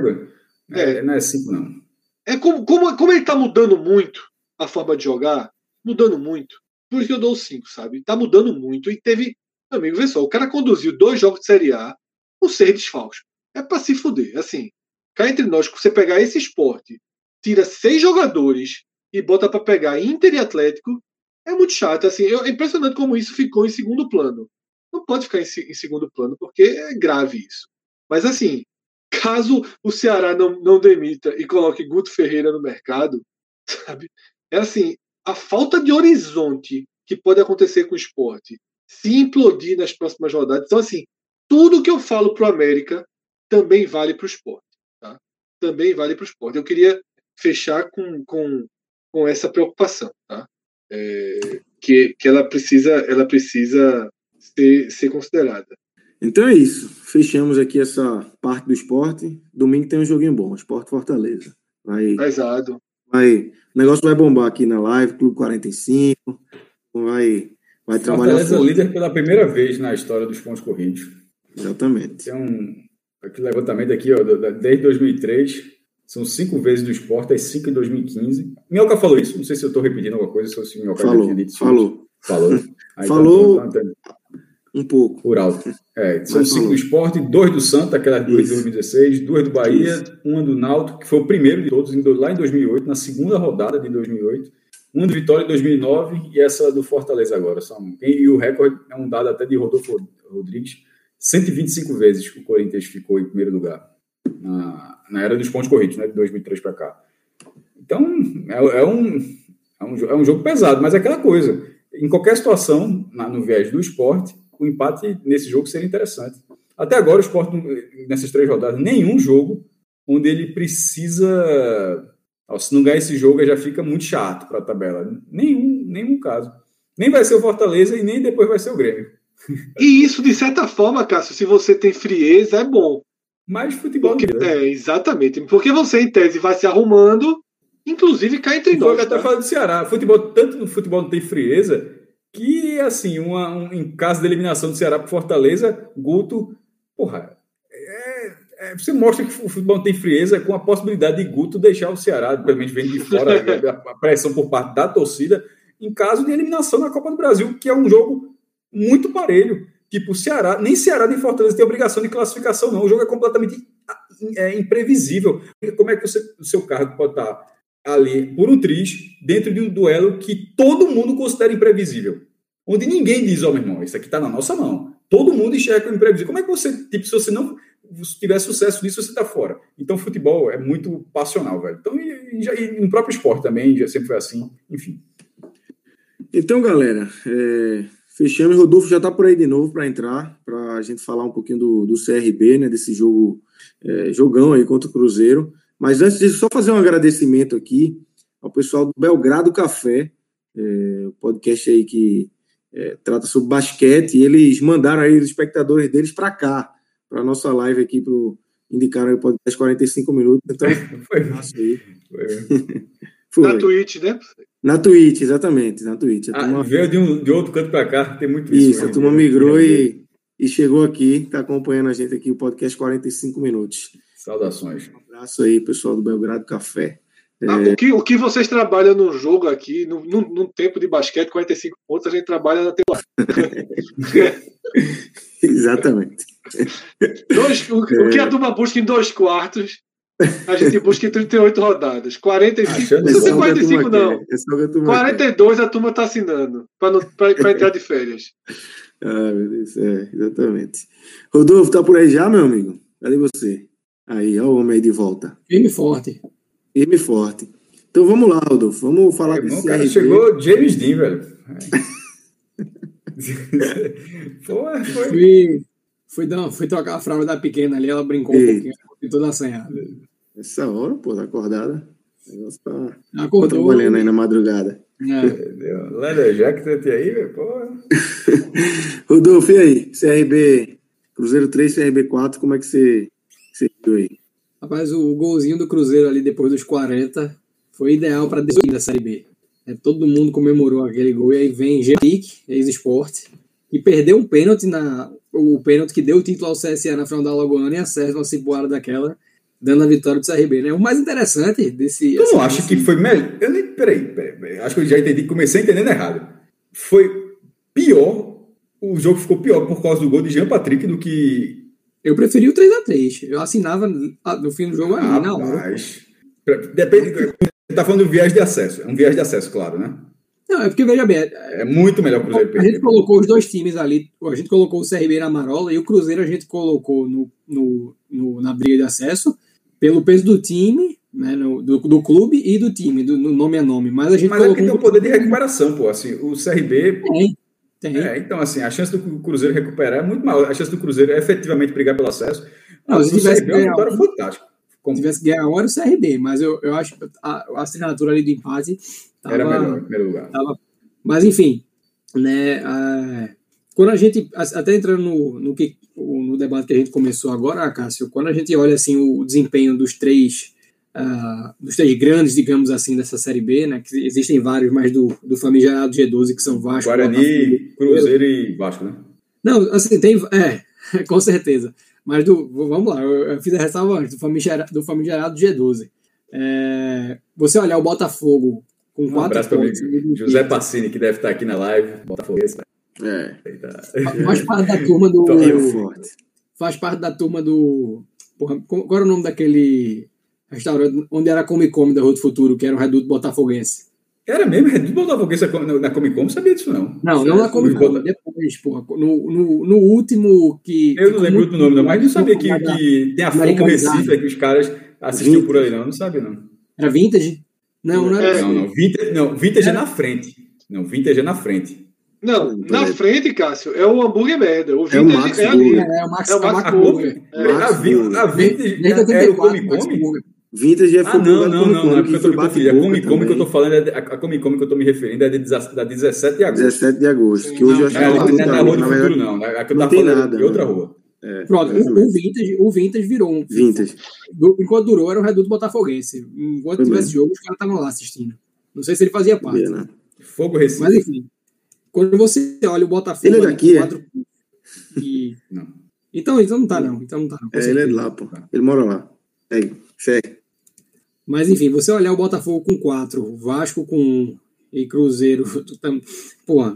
É, é. Não é 5, não. É como, como, como ele está mudando muito a forma de jogar, mudando muito. Por isso que eu dou 5, sabe? Está mudando muito. E teve. Amigo, vê só, o cara conduziu dois jogos de Série A com seis desfalques. É para se fuder. Assim, cá entre nós, você pegar esse esporte, tira seis jogadores e bota para pegar Inter e Atlético, é muito chato. Assim, é impressionante como isso ficou em segundo plano. Não pode ficar em, em segundo plano, porque é grave isso. Mas assim, caso o Ceará não, não demita e coloque Guto Ferreira no mercado, sabe? É assim, a falta de horizonte que pode acontecer com o esporte se implodir nas próximas rodadas. Então, assim, tudo que eu falo para o América também vale para o esporte. Também vale para o esporte. Eu queria fechar com, com, com essa preocupação. Tá? É, que, que ela precisa, ela precisa ser, ser considerada. Então é isso. Fechamos aqui essa parte do esporte. Domingo tem um joguinho bom, Esporte Fortaleza. Vai, Pesado. vai, o negócio vai bombar aqui na live, Clube 45. Vai, vai trabalhar. Fortaleza forte. líder pela primeira vez na história dos pontos corridos. Exatamente. Tem um aqui, levantamento aqui, ó, desde 2003, são cinco vezes do esporte, as cinco em 2015. Minhoca falou isso, não sei se eu estou repetindo alguma coisa, se o Minhoca Falou, tinha dito isso. falou. Falou. Aí, Falou. Então, então, então, Um pouco. por alto. É, são Mas cinco falou. do esporte, dois do Santa, aquelas duas de Isso. 2016, duas do Bahia, uma do Náutico, que foi o primeiro de todos, lá em 2008, na segunda rodada de 2008. Uma do Vitória em 2009 e essa do Fortaleza agora. São, e o recorde é um dado até de Rodolfo Rodrigues. 125 vezes que o Corinthians ficou em primeiro lugar na, na era dos pontos corridos, né, de 2003 para cá. Então, é, é um, é, um, é um jogo pesado, mas é aquela coisa. Em qualquer situação, na- no viés do esporte, o empate nesse jogo seria interessante. Até agora, o esporte, nessas três rodadas, nenhum jogo onde ele precisa. se não ganhar esse jogo, já fica muito chato para a tabela. Nenhum, nenhum caso. Nem vai ser o Fortaleza e nem depois vai ser o Grêmio. E isso, de certa forma, Cássio, se você tem frieza, é bom. Mas futebol Porque, é. exatamente. Porque você, em tese, vai se arrumando, inclusive cá entre nós. eu até tá? falo do Ceará. Futebol, tanto no futebol não tem frieza, que, assim, uma, um- em caso de eliminação do Ceará para Fortaleza, Guto, porra, é, é, você mostra que o futebol não tem frieza com a possibilidade de Guto deixar o Ceará, pelo menos vendo de fora, a, a pressão por parte da torcida, em caso de eliminação na Copa do Brasil, que é um jogo muito parelho. Tipo, o Ceará, nem Ceará nem Fortaleza tem obrigação de classificação, não. O jogo é completamente é, imprevisível. Como é que você- o seu cargo pode estar ali por um triz dentro de um duelo que todo mundo considera imprevisível. Onde ninguém diz, ó, meu irmão, isso aqui tá na nossa mão. Todo mundo enxerga como imprevisível. Como é que você, tipo, se você não tiver sucesso nisso, você tá fora. Então, futebol é muito passional, velho. Então, e, e e no próprio esporte também, já sempre foi assim. Enfim. Então, galera, é, fechamos. Rodolfo já está por aí de novo para entrar, para a gente falar um pouquinho do, do CRB, né, desse jogo, é, jogão aí contra o Cruzeiro. Mas antes disso, só fazer um agradecimento aqui ao pessoal do Belgrado Café, é, o podcast aí que é, trata sobre basquete, e eles mandaram aí os espectadores deles para cá, para a nossa live aqui, pro, indicaram aí o podcast 45 minutos. Então, Foi, abraço aí. foi. Foi. Na Twitch, né? Na Twitch, exatamente, na Twitch. A Ah, turma- veio de, um, de outro canto para cá, tem muito isso. Isso, a em turma migrou e, e chegou aqui, está acompanhando a gente aqui, o podcast 45 minutos. Saudações. Um abraço aí, pessoal do Belgrado Café. Ah, o, que, o que vocês trabalham no jogo aqui, num, num- num tempo de basquete, 45 pontos, a gente trabalha na temporada. Exatamente. Dois, o, o que a turma busca em dois quartos, a gente busca em 38 rodadas. 45. Achando Não precisa ser bom. É só o que a 45, turma não. quer, É a turma quer. 42 a turma está assinando para entrar de férias. Ah, meu Deus, é, exatamente. Rodolfo, tá por aí já, meu amigo? Cadê você? Aí, ó o homem aí de volta. Firme forte. Firme forte. Então vamos lá, Rodolfo. Vamos falar Irmão, desse cara chegou James Dean, velho. Pô, foi. Fui, fui, dar, fui trocar a fralda da pequena ali, ela brincou um Ei. pouquinho, ficou toda assanhada. Essa hora, pô, tá acordada. O negócio tá, tá Acordou. trabalhando aí na madrugada. É, Leather Jacket aí, velho. Pô. Rodolfo, e aí? CRB, Cruzeiro 3, CRB 4, como é que você, você viu aí? Rapaz, o golzinho do Cruzeiro ali depois dos 40 foi ideal para destruir da Série B. É, todo mundo comemorou aquele gol e aí vem Geric, ex-esporte, e perdeu um pênalti na o pênalti que deu o título ao CSA na final da Alagoana e acerta uma cipuada daquela, dando a vitória do CRB, né? O mais interessante desse Tu não acha desse- que foi melhor? Eu nem. Peraí, peraí, peraí. Acho que eu já entendi, comecei entendendo errado. Foi pior, o jogo ficou pior por causa do gol de Jean Patrick do que. eu preferi o 3 a 3 Eu assinava no fim do jogo ali, na hora. Rapaz. Depende. Você tá falando do viés de acesso. É um viés de acesso, claro, né? Não, é porque, veja bem, é- É muito melhor o Cruzeiro A gente perder. colocou os dois times ali. A gente colocou o CRB na marola e o Cruzeiro a gente colocou no, no, no- na briga de acesso pelo peso do time, né, no, do, do, clube e do time, do, no nome a nome. Mas a gente Mas é porque tem o poder de recuperação, pô. Assim, o CRB. Tem, tem. É, então, assim, a chance do Cruzeiro recuperar é muito maior. A chance do Cruzeiro é efetivamente brigar pelo acesso. Não, se tivesse CRB é uma vitória fantástica. Se tivesse ganhar hora, o CRB, mas eu, eu acho que a, a assinatura ali do empate tava, era melhor, em primeiro lugar. Tava, mas, enfim, né, a, quando a gente, até entrando no, no, que, no debate que a gente começou agora, Cássio, quando a gente olha assim, o desempenho dos três uh, dos três grandes, digamos assim, dessa Série B, né? Que existem vários, mas do, do famigerado G12, que são Vasco, Guarani, Botafogo, Cruzeiro e Vasco, né? Não, assim, tem. É, com certeza. Mas do, vamos lá, eu fiz a ressalva antes, do famigerado, do famigerado G12. É, você olhar o Botafogo com um quatro pontos. José Passini, que deve estar aqui na live. Botafogo. É. Faz parte da turma do. Faz parte da turma do. Porra, qual era o nome daquele restaurante onde era a Comic Con da Rua do Futuro, que era um reduto botafoguense. Era mesmo Reduto Botafoguense na Comic Con? Não sabia disso, não. Não, não na Comic Con, depois, porra. No, no, no último que... Eu não lembro do nome, não, mas não sabia que, que tem a Foco Recife, que os caras assistiam por aí, não. Não sabia, não. Era Vintage? Não, não era. Não, não. Vintage, não, vintage é na frente. Não, Vintage é na frente. Não, na frente, Cássio, é o hambúrguer merda. O é o Max é ali. É, o Max, é o Max Burger. É, a, a Vintage é o Comic Con? Vintage é ah, não, não, não, não, é porque eu tô me confundindo. A Comic Con que eu tô falando, é a Comic Con que eu tô me referindo é da 17 de agosto. 17 de agosto, que hoje eu acho que não, não é na Rua do Futuro, não. A que eu tava falando de outra rua. É, Pronto, é, o, Vintage, o Vintage virou um. Vintage. Enquanto durou, era o Reduto Botafoguense. Enquanto Foi tivesse mesmo. jogo, os caras estavam lá assistindo. Não sei se ele fazia parte. Bem, né? Fogo Recife. Mas enfim, quando você olha o Botafogo. Ele é daqui, quatro... é? E... Não. Então, então não tá, não. Então não tá, não. É, ele é de lá, pô. Ele mora lá. Segue, segue. Mas enfim, você olhar o Botafogo com 4, Vasco com 1 e Cruzeiro. Pô,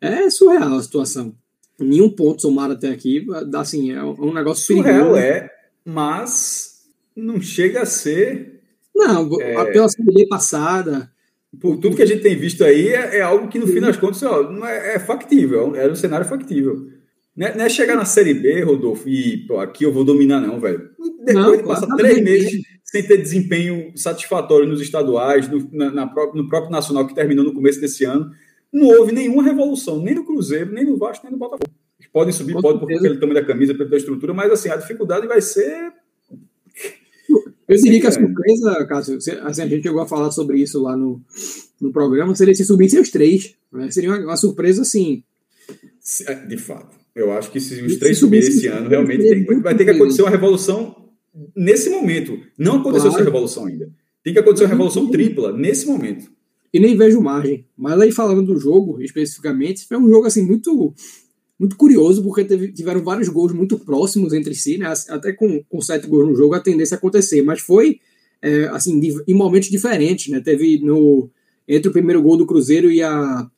é surreal a situação. Nenhum ponto somado até aqui, assim, é um negócio surreal. É, mas não chega a ser. Não, é... pela Série passada. Por tudo que a gente tem visto aí, é, é algo que no fim das contas ó, não é, é factível, é um cenário factível. Não é, não é, chegar na Série B, Rodolfo, e pô, aqui eu vou dominar, não, velho. Depois não, de passar três meses sem ter desempenho satisfatório nos estaduais, no, na, na, no próprio Nacional, que terminou no começo desse ano, não houve nenhuma revolução, nem no Cruzeiro, nem no Vasco, nem no Botafogo. Podem subir, pode, por pelo tamanho da camisa, pela estrutura, mas assim, a dificuldade vai ser. Eu diria que a surpresa, Cássio, assim, a gente chegou a falar sobre isso lá no, no programa, seria se subissem os três. Né? Seria uma, uma surpresa, assim. É, de fato. Eu acho que se os três subirem esse ano, realmente tem, vai ter que acontecer uma revolução nesse momento. Não aconteceu claro. essa revolução ainda. Tem que acontecer uma revolução tripla nesse momento. E nem vejo margem. Mas aí falando do jogo, especificamente, foi um jogo assim muito muito curioso, porque teve, tiveram vários gols muito próximos entre si, né? Até com, com sete gols no jogo a tendência a acontecer, mas foi é, assim, em momentos diferentes, né? Teve no entre o primeiro gol do Cruzeiro e a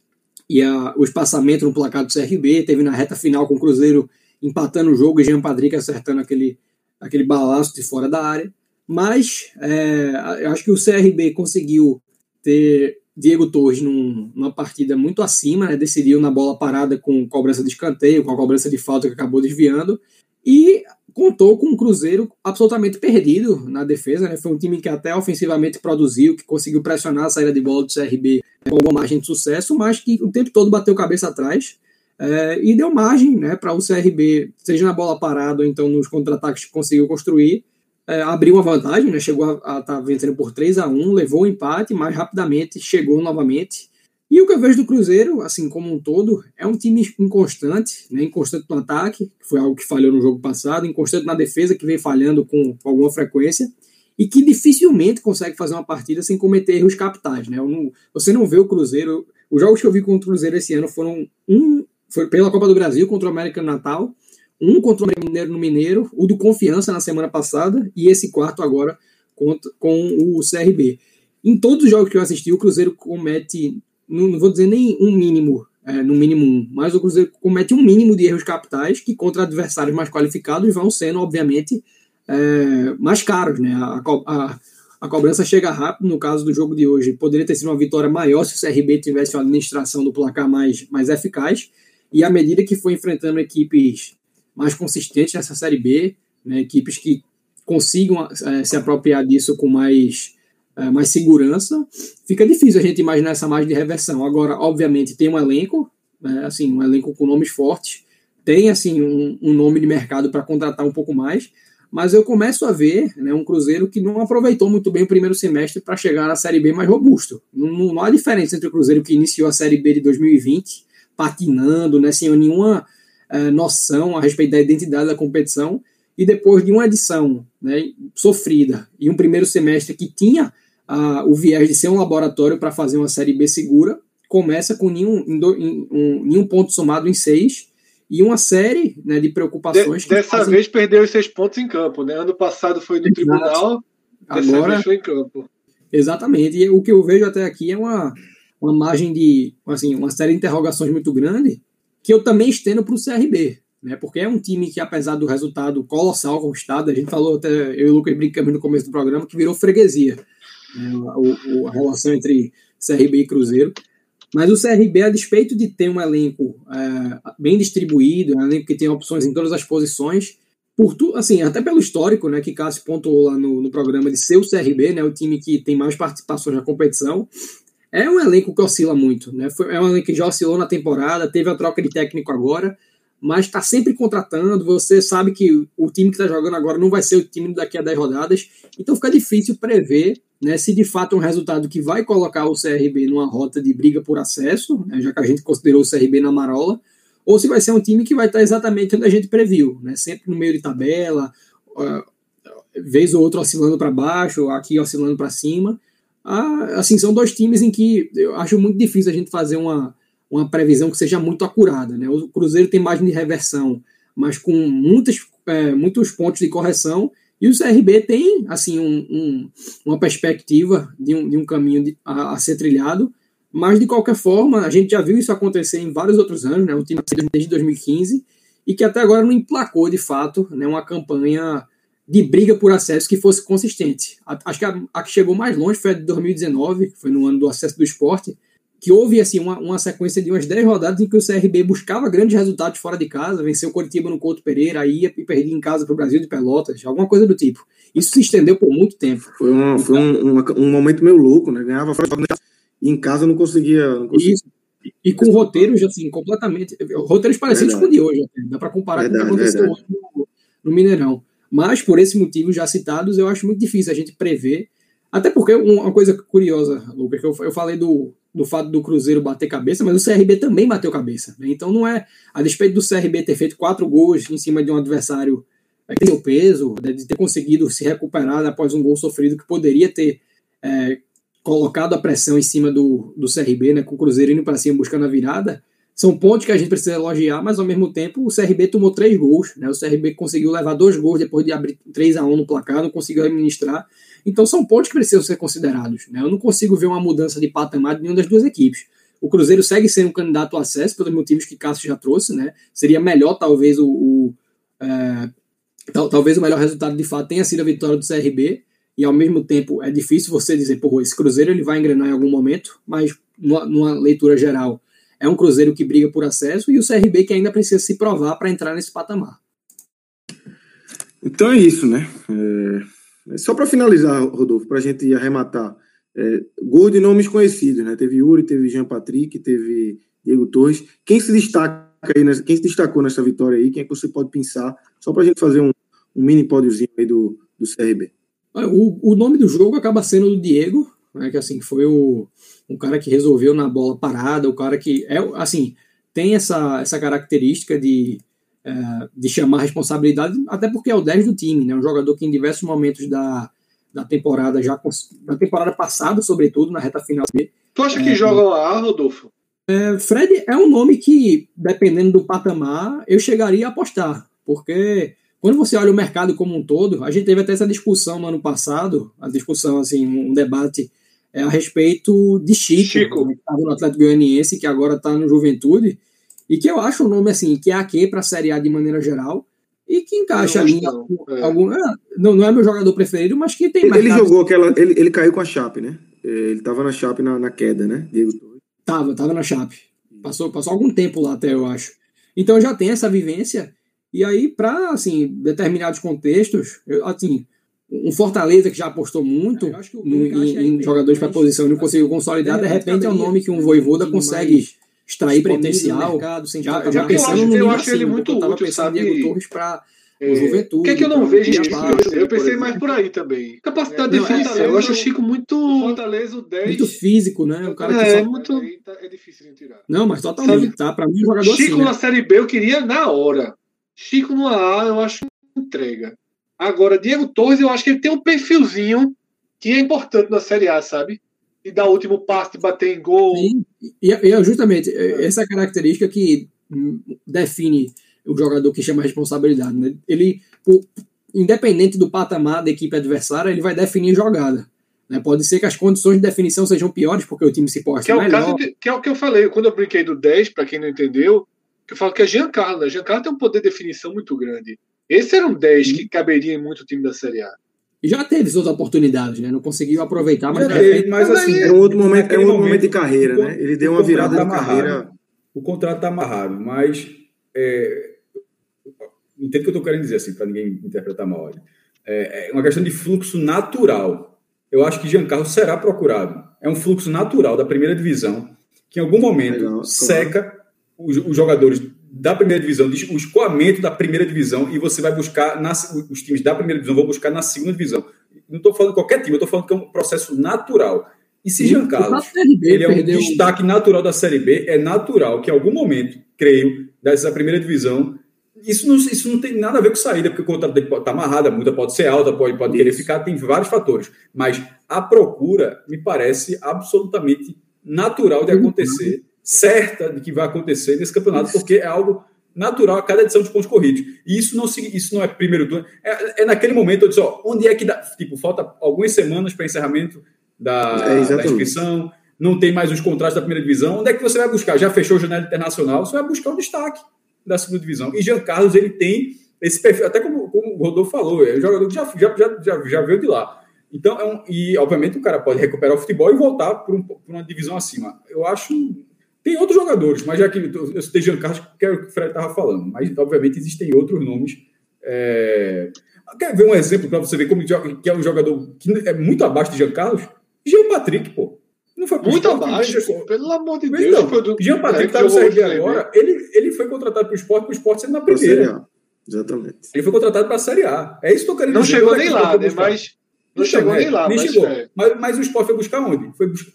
e a, o espaçamento no placar do CRB, teve na reta final com o Cruzeiro empatando o jogo e Jean Patrick acertando aquele aquele balaço de fora da área. Mas é, eu acho que o CRB conseguiu ter Diego Torres num, numa partida muito acima, né, decidiu na bola parada com cobrança de escanteio, com a cobrança de falta que acabou desviando, e contou com um Cruzeiro absolutamente perdido na defesa. Né, foi um time que até ofensivamente produziu, que conseguiu pressionar a saída de bola do CRB com alguma margem de sucesso, mas que o tempo todo bateu cabeça atrás. É, e deu margem né, para o CRB, seja na bola parada ou então nos contra-ataques que conseguiu construir, é, abriu uma vantagem, né, chegou a estar tá vencendo por 3 a 1 levou o empate, mas rapidamente chegou novamente. E o que eu vejo do Cruzeiro, assim como um todo, é um time inconstante, né, inconstante no ataque, que foi algo que falhou no jogo passado, inconstante na defesa, que vem falhando com, alguma frequência, e que dificilmente consegue fazer uma partida sem cometer erros capitais. Né? Não, você não vê o Cruzeiro. Os jogos que eu vi contra o Cruzeiro esse ano foram um foi pela Copa do Brasil contra o América no Natal, um contra o Mineiro no Mineiro, o do Confiança na semana passada e esse quarto agora contra, com o CRB. Em todos os jogos que eu assisti, o Cruzeiro comete, não, não vou dizer nem um mínimo, é, no mínimo um, mas o Cruzeiro comete um mínimo de erros capitais que contra adversários mais qualificados vão sendo, obviamente, é, mais caros. Né? A, a, a cobrança chega rápido, no caso do jogo de hoje. Poderia ter sido uma vitória maior se o CRB tivesse uma administração do placar mais, mais eficaz. E à medida que foi enfrentando equipes mais consistentes nessa Série B, né, equipes que consigam é, se apropriar disso com mais, é, mais segurança, fica difícil a gente imaginar essa margem de reversão. Agora, obviamente, tem um elenco, né, assim, um elenco com nomes fortes, tem assim um, um nome de mercado para contratar um pouco mais, mas eu começo a ver né, um Cruzeiro que não aproveitou muito bem o primeiro semestre para chegar na Série B mais robusto. Não, não, há diferença entre o Cruzeiro que iniciou a Série B de 2020, patinando, né, sem nenhuma é, noção a respeito da identidade da competição, e depois de uma edição né, sofrida e um primeiro semestre que tinha uh, o viés de ser um laboratório para fazer uma Série B segura, começa com nenhum, do, em, um, nenhum ponto somado em seis e uma série né, de preocupações. De, dessa fazem... vez perdeu os seis pontos em campo, né? Ano passado foi no Exato. tribunal, Agora, foi em campo. Exatamente. E o que eu vejo até aqui é uma, uma margem de, assim, uma série de interrogações muito grande que eu também estendo para o CRB né? Porque é um time que, apesar do resultado colossal conquistado, a gente falou até, eu e o Lucas brincamos no começo do programa, que virou freguesia. O, a relação entre CRB e Cruzeiro. Mas o CRB, a despeito de ter um elenco é, bem distribuído, um elenco que tem opções em todas as posições, por tu, assim, até pelo histórico, né, que Cássio pontuou lá no, no programa de ser o CRB, né, o time que tem mais participações na competição, é um elenco que oscila muito, né? Foi, é um elenco que já oscilou na temporada, teve a troca de técnico agora, mas está sempre contratando. Você sabe que o time que está jogando agora não vai ser o time daqui a 10 rodadas, então fica difícil prever né, se de fato é um resultado que vai colocar o CRB numa rota de briga por acesso, né, já que a gente considerou o CRB na marola, ou se vai ser um time que vai estar exatamente onde a gente previu, né, sempre no meio de tabela, uh, vez ou outra oscilando para baixo, aqui oscilando para cima. Ah, assim, são dois times em que eu acho muito difícil a gente fazer uma uma previsão que seja muito acurada. Né? O Cruzeiro tem margem de reversão, mas com muitas, é, muitos pontos de correção, e o CRB tem assim um, um, uma perspectiva de um, de um caminho de, a, a, ser trilhado, mas de qualquer forma, a gente já viu isso acontecer em vários outros anos, né? o time desde 2015, e que até agora não emplacou de fato né, uma campanha de briga por acesso que fosse consistente. Acho que a, a que chegou mais longe foi a de 2019, foi no ano do acesso do esporte, que houve assim uma, uma sequência de umas 10 rodadas em que o CRB buscava grandes resultados fora de casa, venceu o Coritiba no Couto Pereira, ia e perdia em casa para o Brasil de Pelotas, alguma coisa do tipo. Isso se estendeu por muito tempo. Foi, uma, foi um, um, um, momento meio louco, né? Ganhava fora e em casa não conseguia. Não conseguia. Isso. E com roteiros assim, completamente. Roteiros parecidos verdade. com o de hoje, dá para comparar verdade, com o que aconteceu hoje no, no Mineirão. Mas, por esse motivo já citados, eu acho muito difícil a gente prever. Até porque uma coisa curiosa, Lucas, que eu, eu falei do, do fato do Cruzeiro bater cabeça, mas o CRB também bateu cabeça. Né? Então não é. A despeito do CRB ter feito quatro gols em cima de um adversário é, que o peso, né, de ter conseguido se recuperar após um gol sofrido que poderia ter é, colocado a pressão em cima do, do CRB, né, com o Cruzeiro indo para cima buscando a virada, são pontos que a gente precisa elogiar, mas ao mesmo tempo o CRB tomou três gols. Né, o CRB conseguiu levar dois gols depois de abrir 3 a 1 no placar, não conseguiu administrar. Então são pontos que precisam ser considerados. Né? Eu não consigo ver uma mudança de patamar de nenhuma das duas equipes. O Cruzeiro segue sendo um candidato ao acesso, pelos motivos que Cássio já trouxe. Né? Seria melhor, talvez, o, o é, talvez o melhor resultado de fato tenha sido a vitória do CRB. E ao mesmo tempo é difícil você dizer, pô, esse Cruzeiro ele vai engrenar em algum momento, mas numa, numa leitura geral é um Cruzeiro que briga por acesso e o CRB que ainda precisa se provar para entrar nesse patamar. Então é isso, né? É só para finalizar, Rodolfo, para a gente arrematar, é, gol de nomes conhecidos, né? Teve Yuri, teve Jean Patrick, teve Diego Torres. Quem se destaca aí, quem se destacou nessa vitória aí? Quem é que você pode pensar? Só para a gente fazer um, um mini pódiozinho aí do, do CRB. O, o nome do jogo acaba sendo do Diego, né? Que assim foi o um cara que resolveu na bola parada, o cara que é assim tem essa, essa característica de é, de chamar a responsabilidade, até porque é o 10 do time, né? Um jogador que em diversos momentos da, da temporada, já na temporada passada, sobretudo, na reta final. Tu acha que é, joga lá, Rodolfo? É, Fred é um nome que, dependendo do patamar, eu chegaria a apostar, porque quando você olha o mercado como um todo, a gente teve até essa discussão no ano passado, a discussão, assim, um debate é, a respeito de Chico, Chico. Né, que estava no Atlético Goianiense, que agora está no Juventude, e que eu acho um nome assim, que é aqui para a Série A de maneira geral, e que encaixa ali não, é. algum. É, não, não é meu jogador preferido, mas que tem mais. Ele jogou aquela. Ele, ele caiu com a Chape, né? É, ele estava na Chape na, na queda, né? Diego Tava, tava na Chape. Passou, passou algum tempo lá até, eu acho. Então já tem essa vivência. E aí, para assim, determinados contextos, eu, assim, um Fortaleza que já apostou muito é, no, em, em jogadores para posição e não conseguiu consolidar, de repente é um nome que um Voivoda consegue extrair potencial. Mercado, já, já pensando no eu acho ele muito útil, sabe? Diego Torres para é, Juventude. O que é que eu não vejo nisso? Eu pensei mais por aí também. Capacidade é, de definição. Eu acho o Chico muito. Fortaleza, o 10. Muito físico, né? O cara é, que só... muito... Tá, é difícil de tirar. Não, mas totalmente, Sabe? tá? Pra mim, jogador Chico assim, na né? Série B eu queria na hora. Chico no A eu acho entrega. Agora, Diego Torres, eu acho que ele tem um perfilzinho que é importante na Série A, sabe? E dar o último passe, bater em gol. Sim. E, é justamente é. essa característica que define o jogador que chama responsabilidade. Né? Ele, independente do patamar da equipe adversária, ele vai definir jogada. Né? Pode ser que as condições de definição sejam piores porque o time se posta que é o melhor. De, que é o que eu falei, quando eu brinquei do 10, para quem não entendeu, que eu falo que é Giancarlo. Né? Giancarlo tem um poder de definição muito grande. Esse era um 10 que caberia em muito time da Série A. E já teve suas oportunidades, né? Não conseguiu aproveitar, mas, teve, mas assim, é um outro momento, é um outro momento de carreira, né? Ele deu uma virada tá de carreira. O contrato está amarrado, mas é, entendo o que eu estou querendo dizer, assim, para ninguém interpretar mal. É, é uma questão de fluxo natural. Eu acho que Giancarlo será procurado. É um fluxo natural da primeira divisão, que em algum momento Legal, seca os, os, jogadores da primeira divisão, o escoamento da primeira divisão, e você vai buscar, na, os times da primeira divisão vão buscar na segunda divisão. Não estou falando qualquer time, eu estou falando que é um processo natural. E se Giancarlo ele é um destaque natural da Série B, é natural que em algum momento, creio, dessa primeira divisão, isso não, isso não tem nada a ver com saída, porque o contrato dele está amarrado, a multa pode ser alta, pode, pode querer ficar, tem vários fatores. Mas a procura me parece absolutamente natural de acontecer, certa de que vai acontecer nesse campeonato, porque é algo natural a cada edição de pontos corridos. E isso não, isso não é primeiro turno. É, é naquele momento, eu disse, ó, onde é que dá? Tipo, falta algumas semanas para encerramento da, é, da inscrição, não tem mais os contratos da primeira divisão. Onde é que você vai buscar? Já fechou a janela internacional, você vai buscar o destaque da segunda divisão. E Jean Carlos, ele tem esse perfil, até como, como o Rodolfo falou, é um jogador que já, já, já, já veio de lá. Então, é um, e obviamente o cara pode recuperar o futebol e voltar para um, uma divisão acima. Eu acho. Tem outros jogadores, mas já que eu citei Jean Carlos, que é o que o Fred estava falando, mas obviamente existem outros nomes. É... Quer ver um exemplo para você ver como que é um jogador que é muito abaixo de Jean Carlos? Jean Patrick, pô. Não foi muito abaixo, pô, pelo amor de Deus. Então, do... Jean Patrick está no CRB agora. Ele, ele foi contratado para o esporte, para o esporte sendo na primeira. Exatamente. Ele foi contratado para a Série A. É isso que eu quero não dizer. Chegou nem lá, né? Mas. Não então, chegou é, nem lá, nem mas chegou. É. Mas, mas, o Sport foi buscar onde? Foi buscar,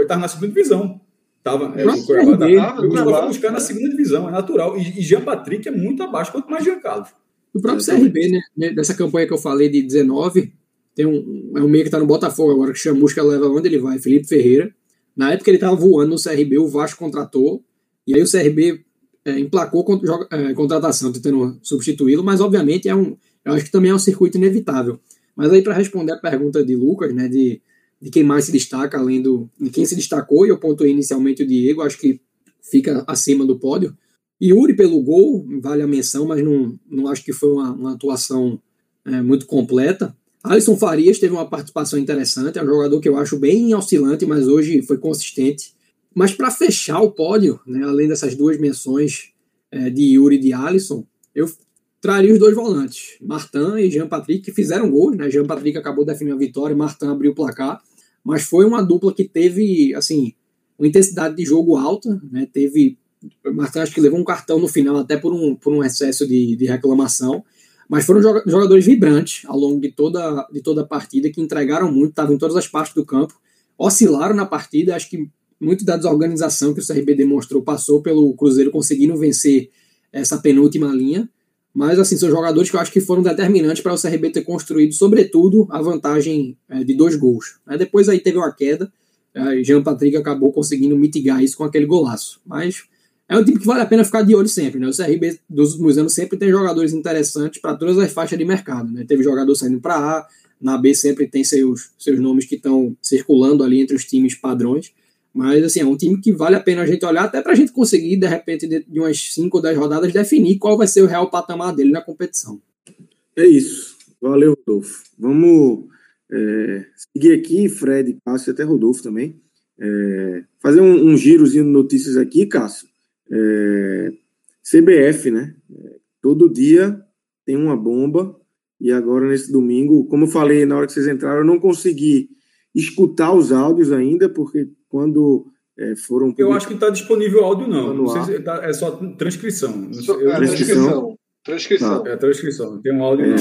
estava na segunda divisão. Tava, é, o Cuiabá tava, o Sport foi buscar na segunda divisão, é natural. E, e Jean Patrick é muito abaixo, quanto mais Jean Carlos. O próprio CRB, né? Dessa campanha que eu falei de 19, tem um, é um meio que está no Botafogo agora, que chama Musca leva onde ele vai, Felipe Ferreira. Na época ele estava voando no CRB, o Vasco contratou, e aí o CRB é, emplacou é, contratação, tentando substituí-lo, mas obviamente é um, eu acho que também é um circuito inevitável. Mas aí para responder a pergunta de Lucas, né, de, de quem mais se destaca, além do de quem se destacou, e eu pontuei inicialmente o Diego, acho que fica acima do pódio. Yuri pelo gol, vale a menção, mas não, não acho que foi uma, uma atuação é, muito completa. Alisson Farias teve uma participação interessante, é um jogador que eu acho bem oscilante, mas hoje foi consistente. Mas para fechar o pódio, né, além dessas duas menções é, de Yuri e de Alisson, eu traria os dois volantes, Martin e Jean Patrick, que fizeram gols. Né? Jean Patrick acabou definindo a vitória, Martin abriu o placar. Mas foi uma dupla que teve assim uma intensidade de jogo alta, né? Teve Martin acho que levou um cartão no final até por um, por um excesso de, de reclamação. Mas foram jogadores vibrantes ao longo de toda, de toda a partida, que entregaram muito, estavam em todas as partes do campo, oscilaram na partida. Acho que muito da desorganização que o CRB demonstrou passou pelo Cruzeiro conseguindo vencer essa penúltima linha. Mas, assim, são jogadores que eu acho que foram determinantes para o CRB ter construído, sobretudo, a vantagem é, de dois gols. Depois aí teve uma queda, é, Jean Patrick acabou conseguindo mitigar isso com aquele golaço. Mas é um time que vale a pena ficar de olho sempre. Né? O CRB dos últimos anos sempre tem jogadores interessantes para todas as faixas de mercado. Né? Teve jogador saindo para A, na B sempre tem seus, seus nomes que estão circulando ali entre os times padrões. Mas assim, é um time que vale a pena a gente olhar, até para a gente conseguir, de repente, de umas 5 ou 10 rodadas, definir qual vai ser o real patamar dele na competição. É isso. Valeu, Rodolfo. Vamos é, seguir aqui, Fred, Cássio e até Rodolfo também. É, fazer um, um girozinho de notícias aqui, Cássio. É, CBF, né? Todo dia tem uma bomba E agora, nesse domingo, como eu falei na hora que vocês entraram, eu não consegui escutar os áudios ainda, porque quando é, foram. Eu acho que está disponível áudio, não. não sei se tá, é só transcrição. Eu, é, transcrição. Transcrição. Tá. É transcrição. Tem um áudio, não.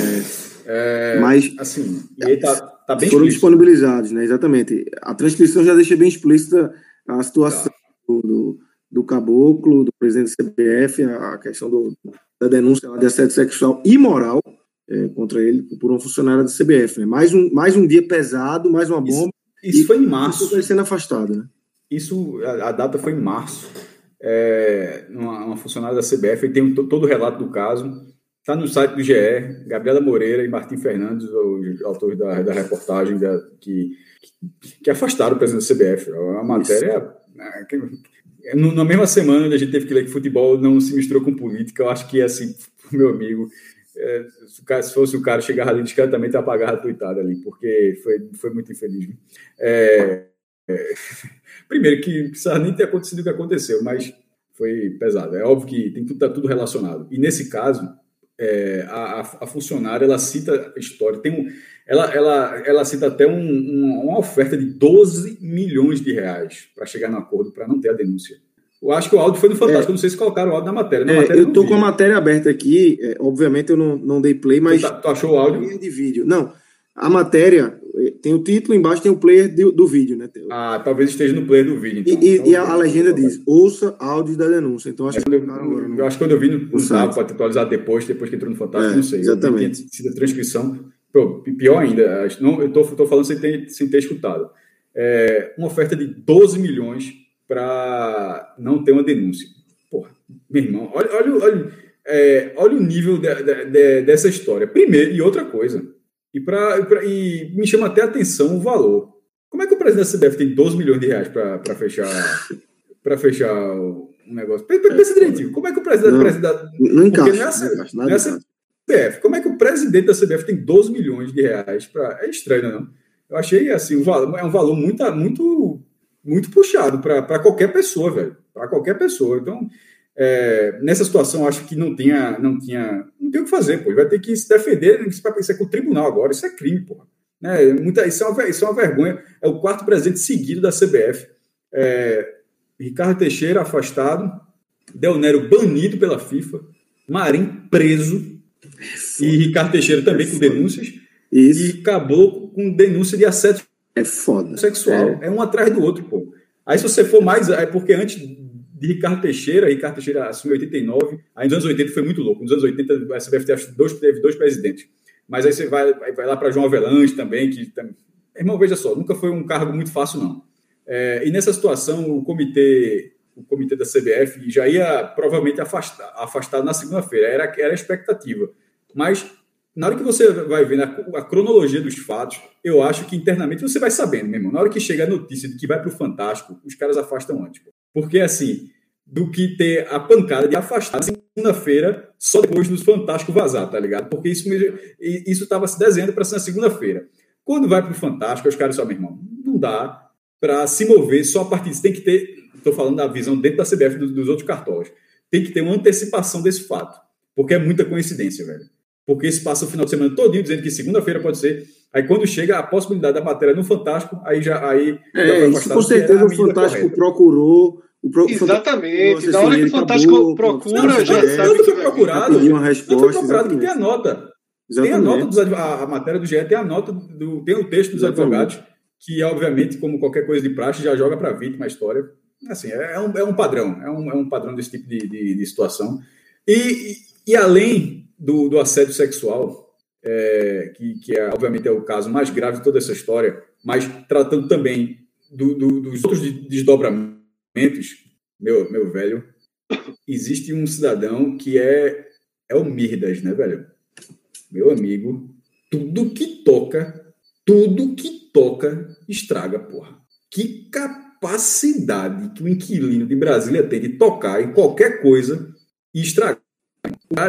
É, mas assim, e aí tá, tá bem foram explícito. disponibilizados, né? Exatamente. A transcrição já deixa bem explícita a situação tá. do, do caboclo, do presidente do CPF, a questão do, da denúncia de assédio sexual e moral é, contra ele por um funcionário da CBF. Né? Mais, um, mais um dia pesado, mais uma bomba. Isso, isso foi em março. Isso sendo afastado, né? Isso, a, a data foi em março. É, uma, uma, funcionária da CBF, tem todo o relato do caso. Está no site do GE, Gabriela Moreira e Martim Fernandes, os autores da, da reportagem da, que, que afastaram o presidente da CBF. A matéria. Né, na mesma semana a gente teve que ler que futebol não se misturou com política. Eu acho que, assim, meu amigo, é, se, cara, se, fosse o cara chegar ali discretamente, apagar a tuitada ali, porque foi, foi muito infeliz. É, é, primeiro, que precisa nem ter acontecido o que aconteceu, mas foi pesado. É óbvio que tem tudo, tá tudo relacionado. E nesse caso, é, a, a, funcionária ela cita a história, tem um, ela, ela, ela cita até um, um, uma oferta de 12 milhões de reais para chegar no acordo, para não ter a denúncia. Eu acho que o áudio foi no Fantástico. É. Não sei se colocaram o áudio na matéria. Na é, matéria eu tô com a matéria aberta aqui. É, obviamente eu não, não dei play, mas. Tu, tá, tu achou o áudio? De vídeo. Não. A matéria é, tem o título, embaixo tem o player do, do vídeo, né? Ah, talvez esteja no player do vídeo. Então. E, então, e a, a, legenda diz: ouça áudio da denúncia. Então acho é, que. Eu, eu, eu, acho que quando eu vi no, dá para atualizar depois, depois que entrou no Fantástico, é, não sei. Exatamente. Sido a transcrição. Pô, pior ainda, não, eu estou falando sem ter, sem ter escutado. É, uma oferta de 12 milhões para não ter uma denúncia. Porra, meu irmão, olha, olha, olha, é, olha o nível de, de, de, dessa história. Primeiro, e outra coisa, e, pra, e me chama até a atenção o valor. Como é que o presidente da CBF tem 12 milhões de reais para fechar, para fechar um negócio? Pensa direitinho, como é que o presidente... Não, presidente, não encaixa. Não encaixa, CBF, como é que o presidente da CBF tem 12 milhões de reais para... É estranho, não? Eu achei, assim, um valor, é um valor muito, muito muito puxado para qualquer pessoa, velho. Para qualquer pessoa. Então, é, nessa situação, acho que não tinha, não tinha, não tem o que fazer, pô. vai ter que se defender, isso, isso é com o tribunal agora, isso é crime, pô. Né? Muita, isso, é uma, isso é uma vergonha. É o quarto presidente seguido da CBF. É, Ricardo Teixeira afastado, Del Nero banido pela FIFA, Marim preso e Ricardo Teixeira também com denúncias isso. e acabou com denúncia de assédio é foda. Sexual. É. é. um atrás do outro, pô. Aí se você for mais. É porque antes de Ricardo Teixeira, Ricardo Teixeira assumiu em 89, aí nos anos 80 foi muito louco. Nos anos 80 a CBF teve dois, teve dois presidentes. Mas aí você vai, vai lá para João Avelange também, que. Irmão, veja só, nunca foi um cargo muito fácil, não. É, e nessa situação, o comitê, o comitê da CBF já ia provavelmente afastar, afastado na segunda-feira, era, era a expectativa. Mas na hora que você vai ver a, a, cronologia dos fatos, eu acho que internamente você vai sabendo, meu irmão. Na hora que chega a notícia de que vai para o Fantástico, os caras afastam antes. Porque, assim, do que ter a pancada de afastar segunda-feira, só depois dos Fantástico vazar, tá ligado? Porque isso isso estava se desenhando para ser na segunda-feira. Quando vai para o Fantástico, os caras só, meu irmão, não dá para se mover só a partir disso. Tem que ter, estou falando da visão dentro da CBF dos, dos outros cartórios, tem que ter uma antecipação desse fato. Porque é muita coincidência, velho porque se passa o final de semana todinho dizendo que segunda-feira pode ser. Aí quando chega a possibilidade da matéria no Fantástico, aí já aí é, isso com certeza o Fantástico correta. procurou. O pro, Exatamente. Na hora que o Fantástico acabou, procura, não, já é, sabe. foi procurado. Uma resposta, foi procurado que tem a nota. Exatamente. Tem a nota dos a, a matéria do GE tem a nota do tem o texto dos exatamente. advogados que obviamente como qualquer coisa de praxe já joga para a vítima a história. Assim, é, é, um, é um padrão, é um, é um padrão desse tipo de, de, de situação. E, e, e além do, do assédio sexual, é, que, que é, obviamente é o caso mais grave de toda essa história, mas tratando também do, do, dos outros desdobramentos, meu, meu velho, existe um cidadão que é, é o Mirdas, né, velho? Meu amigo, tudo que toca, tudo que toca, estraga, porra. Que capacidade que o inquilino de Brasília tem de tocar em qualquer coisa e estragar.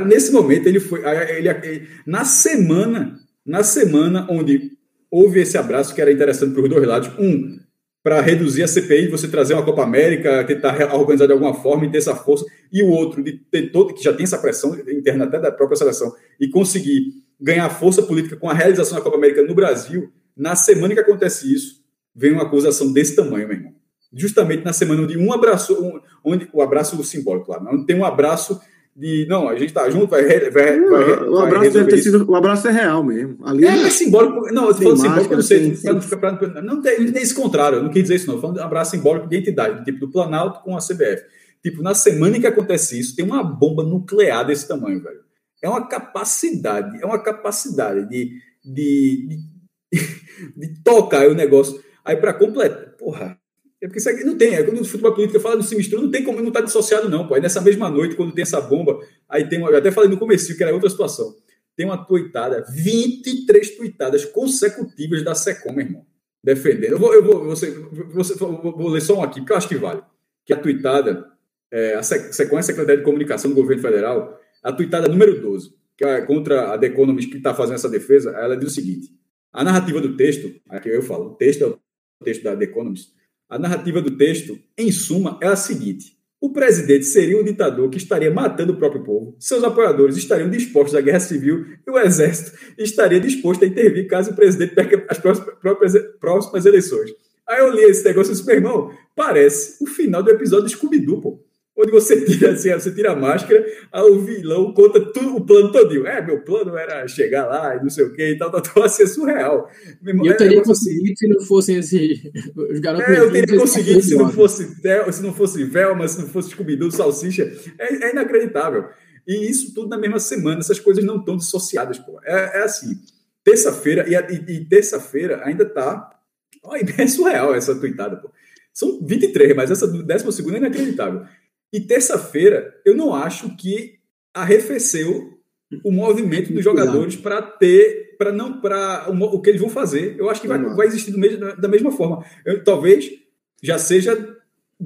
Nesse momento, ele foi. Ele, ele, na semana, na semana onde houve esse abraço que era interessante para os dois lados, um, para reduzir a CPI, você trazer uma Copa América, tentar organizar de alguma forma e ter essa força, e o outro, de ter todo, que já tem essa pressão interna até da própria seleção, e conseguir ganhar força política com a realização da Copa América no Brasil, na semana que acontece isso, vem uma acusação desse tamanho, meu irmão. Justamente na semana onde um abraço, um, onde o abraço simbólico, não tem um abraço de não, a gente tá junto, vai. vai, vai, vai o abraço deve ter sido. O abraço é real mesmo. Ali é, é simbólico. Não, eu tô falando simbólico, não sei. Tem, pra, não tem, esse contrário, eu não quis dizer isso, não. falando de um abraço simbólico de entidade, tipo do Planalto com a CBF. Tipo, na semana em que acontece isso, tem uma bomba nuclear desse tamanho, velho. É uma capacidade, é uma capacidade de, de, de, de tocar o negócio. Aí, para completar, porra, é porque isso não tem. É quando o futebol político fala no se mistura, não tem como não estar tá dissociado, não. Pô. Aí nessa mesma noite, quando tem essa bomba, aí tem uma. Eu até falei no começo que era outra situação. Tem uma tuitada, 23 tuitadas consecutivas da SECOM, meu irmão. Defendendo. Eu vou, eu vou, você, você, vou, vou ler só um aqui, porque eu acho que vale. Que a tuitada, é, a SECOM é a Secretaria de Comunicação do Governo Federal, a tuitada número 12, que é contra a The Economist que está fazendo essa defesa, ela diz o seguinte: a narrativa do texto, aqui eu falo, o texto é o texto da The Economist, a narrativa do texto, em suma, é a seguinte: o presidente seria um ditador que estaria matando o próprio povo, seus apoiadores estariam dispostos à guerra civil e o exército estaria disposto a intervir caso o presidente perca as próximas, próximas eleições. Aí eu li esse negócio e disse, meu irmão, parece o final do episódio de Scooby-Doo, onde você tira assim, você tira a máscara, aí o vilão conta tudo, o plano todinho. É, meu plano era chegar lá e não sei o que e tal, tal, tal, assim, é surreal. Eu teria conseguido assim, se não fossem esse, os garotos. É, eu teria conseguido se não fosse se não fosse Velma, se não fosse Scooby-Doo, Salsicha. É, é, inacreditável. E isso tudo na mesma semana, essas coisas não estão dissociadas, pô. É, é assim, terça-feira, e, e, e terça-feira ainda tá. Olha, é surreal essa tuitada, pô. São 23, mas essa décima segunda é inacreditável. E terça-feira, eu não acho que arrefeceu o movimento dos jogadores para ter, para não, para o, o, que eles vão fazer. Eu acho que vai, vai existir mesmo, da mesma forma. Eu, talvez já seja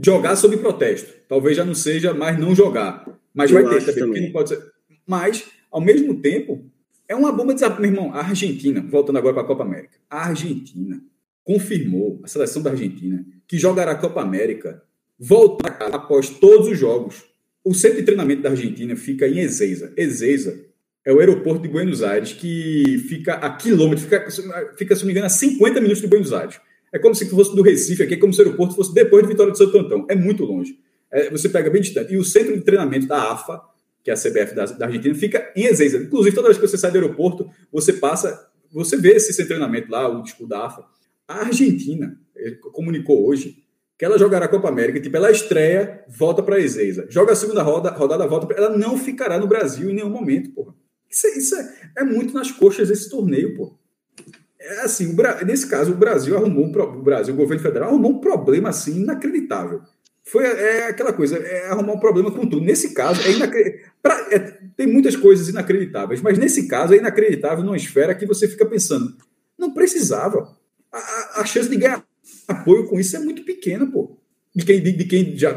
jogar sob protesto. Talvez já não seja mais não jogar. Mas eu vai ter também, não pode ser. Mas, ao mesmo tempo, é uma bomba de Meu irmão, a Argentina, voltando agora para a Copa América, a Argentina confirmou, a seleção da Argentina, que jogará a Copa América voltar após todos os jogos. O centro de treinamento da Argentina fica em Ezeiza. Ezeiza é o aeroporto de Buenos Aires, que fica a quilômetros, fica, fica, se não me engano, a 50 minutos de Buenos Aires. É como se fosse do Recife aqui, é como se o aeroporto fosse depois de Vitória de Santo Antão. É muito longe. É, você pega bem distante. E o centro de treinamento da AFA, que é a CBF da, da, Argentina, fica em Ezeiza. Inclusive, toda vez que você sai do aeroporto, você passa, você vê esse treinamento lá, o disco da AFA. A Argentina comunicou hoje que ela jogará a Copa América, tipo, ela estreia, volta para a Ezeiza. Joga a segunda roda, rodada, volta pra... Ela não ficará no Brasil em nenhum momento, porra. Isso, é, isso é, é, muito nas coxas desse torneio, pô. É assim, Bra... nesse caso, o Brasil arrumou um pro... o Brasil, o governo federal arrumou um problema assim inacreditável. Foi é aquela coisa, é arrumar um problema com tudo. Nesse caso, é inacreditável. É, tem muitas coisas inacreditáveis, mas nesse caso é inacreditável numa esfera que você fica pensando, não precisava. A, a chance de ganhar apoio com isso é muito pequeno, pô. De quem, de, de, quem já,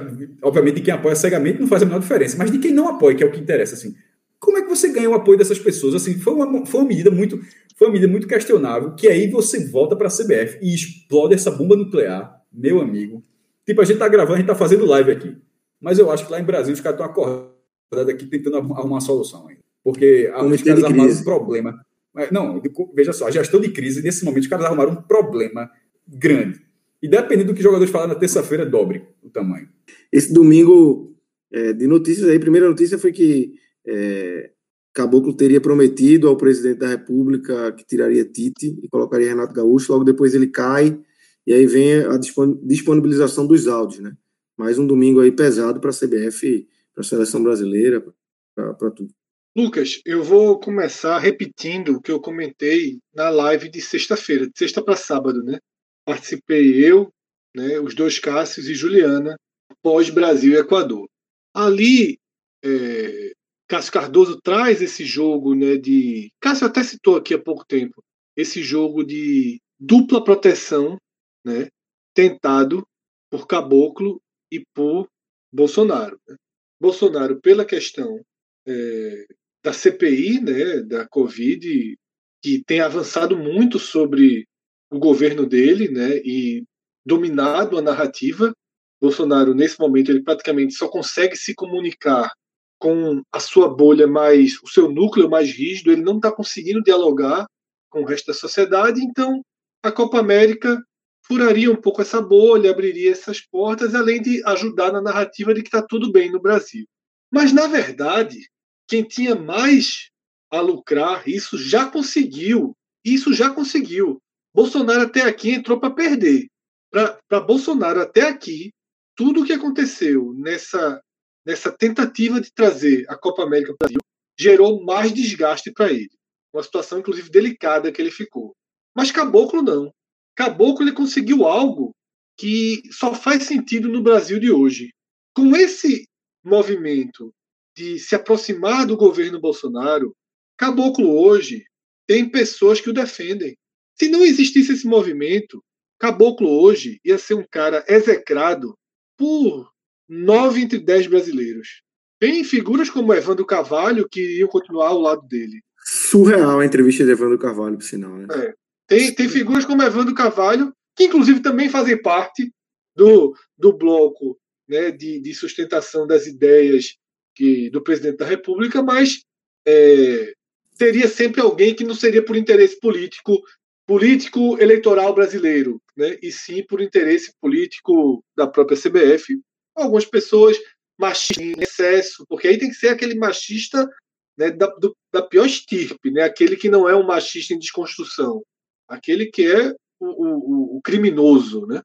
obviamente, de quem apoia cegamente não faz a menor diferença, mas de quem não apoia, que é o que interessa, assim. Como é que você ganha o apoio dessas pessoas? Assim, foi uma, foi uma medida muito, foi uma medida muito questionável, que aí você volta para a CBF e explode essa bomba nuclear, meu amigo. Tipo, a gente tá gravando, a gente tá fazendo live aqui. Mas eu acho que lá em Brasília os caras estão acordados aqui tentando arrumar uma solução ainda. Porque os caras arrumaram um problema. Não, veja só, a gestão de crise, nesse momento, os caras arrumaram um problema grande e dependendo do que os jogadores falar na terça-feira, dobre o tamanho. Esse domingo é, de notícias aí, a primeira notícia foi que é, Caboclo teria prometido ao presidente da República que tiraria Tite e colocaria Renato Gaúcho, logo depois ele cai, e aí vem a disponibilização dos áudios, né? Mais um domingo aí pesado para a CBF, para a seleção brasileira, para tudo. Lucas, eu vou começar repetindo o que eu comentei na live de sexta-feira, de sexta para sábado, né? Participei eu, né, os dois Cássios e Juliana, pós Brasil e Equador. Ali, é, Cássio Cardoso traz esse jogo né, de. Cássio até citou aqui há pouco tempo, esse jogo de dupla proteção né, tentado por Caboclo e por Bolsonaro. Né? Bolsonaro, pela questão é, da CPI, né, da Covid, que tem avançado muito sobre o governo dele, né, e dominado a narrativa. Bolsonaro, nesse momento, ele praticamente só consegue se comunicar com a sua bolha mais, o seu núcleo mais rígido, ele não está conseguindo dialogar com o resto da sociedade, então a Copa América furaria um pouco essa bolha, abriria essas portas, além de ajudar na narrativa de que está tudo bem no Brasil. Mas, na verdade, quem tinha mais a lucrar, isso já conseguiu. Isso já conseguiu. Bolsonaro até aqui entrou para perder. Para Bolsonaro até aqui, tudo o que aconteceu nessa, nessa tentativa de trazer a Copa América para o Brasil gerou mais desgaste para ele. Uma situação, inclusive, delicada que ele ficou. Mas Caboclo não. Caboclo ele conseguiu algo que só faz sentido no Brasil de hoje. Com esse movimento de se aproximar do governo Bolsonaro, Caboclo hoje tem pessoas que o defendem. Se não existisse esse movimento, Caboclo hoje ia ser um cara execrado por nove entre dez brasileiros. Tem figuras como Evandro Carvalho que iriam continuar ao lado dele. Surreal a entrevista de Evandro Carvalho, por sinal. Né? É. Tem, tem figuras como Evandro Carvalho, que inclusive também fazem parte do, do bloco né, de, de sustentação das ideias que, do presidente da República, mas é, teria sempre alguém que não seria por interesse político, político eleitoral brasileiro, né, e sim por interesse político da própria CBF. Algumas pessoas machistas em excesso, porque aí tem que ser aquele machista né, da, do, da pior estirpe, né, aquele que não é um machista em desconstrução aquele que é o, o, o criminoso, né?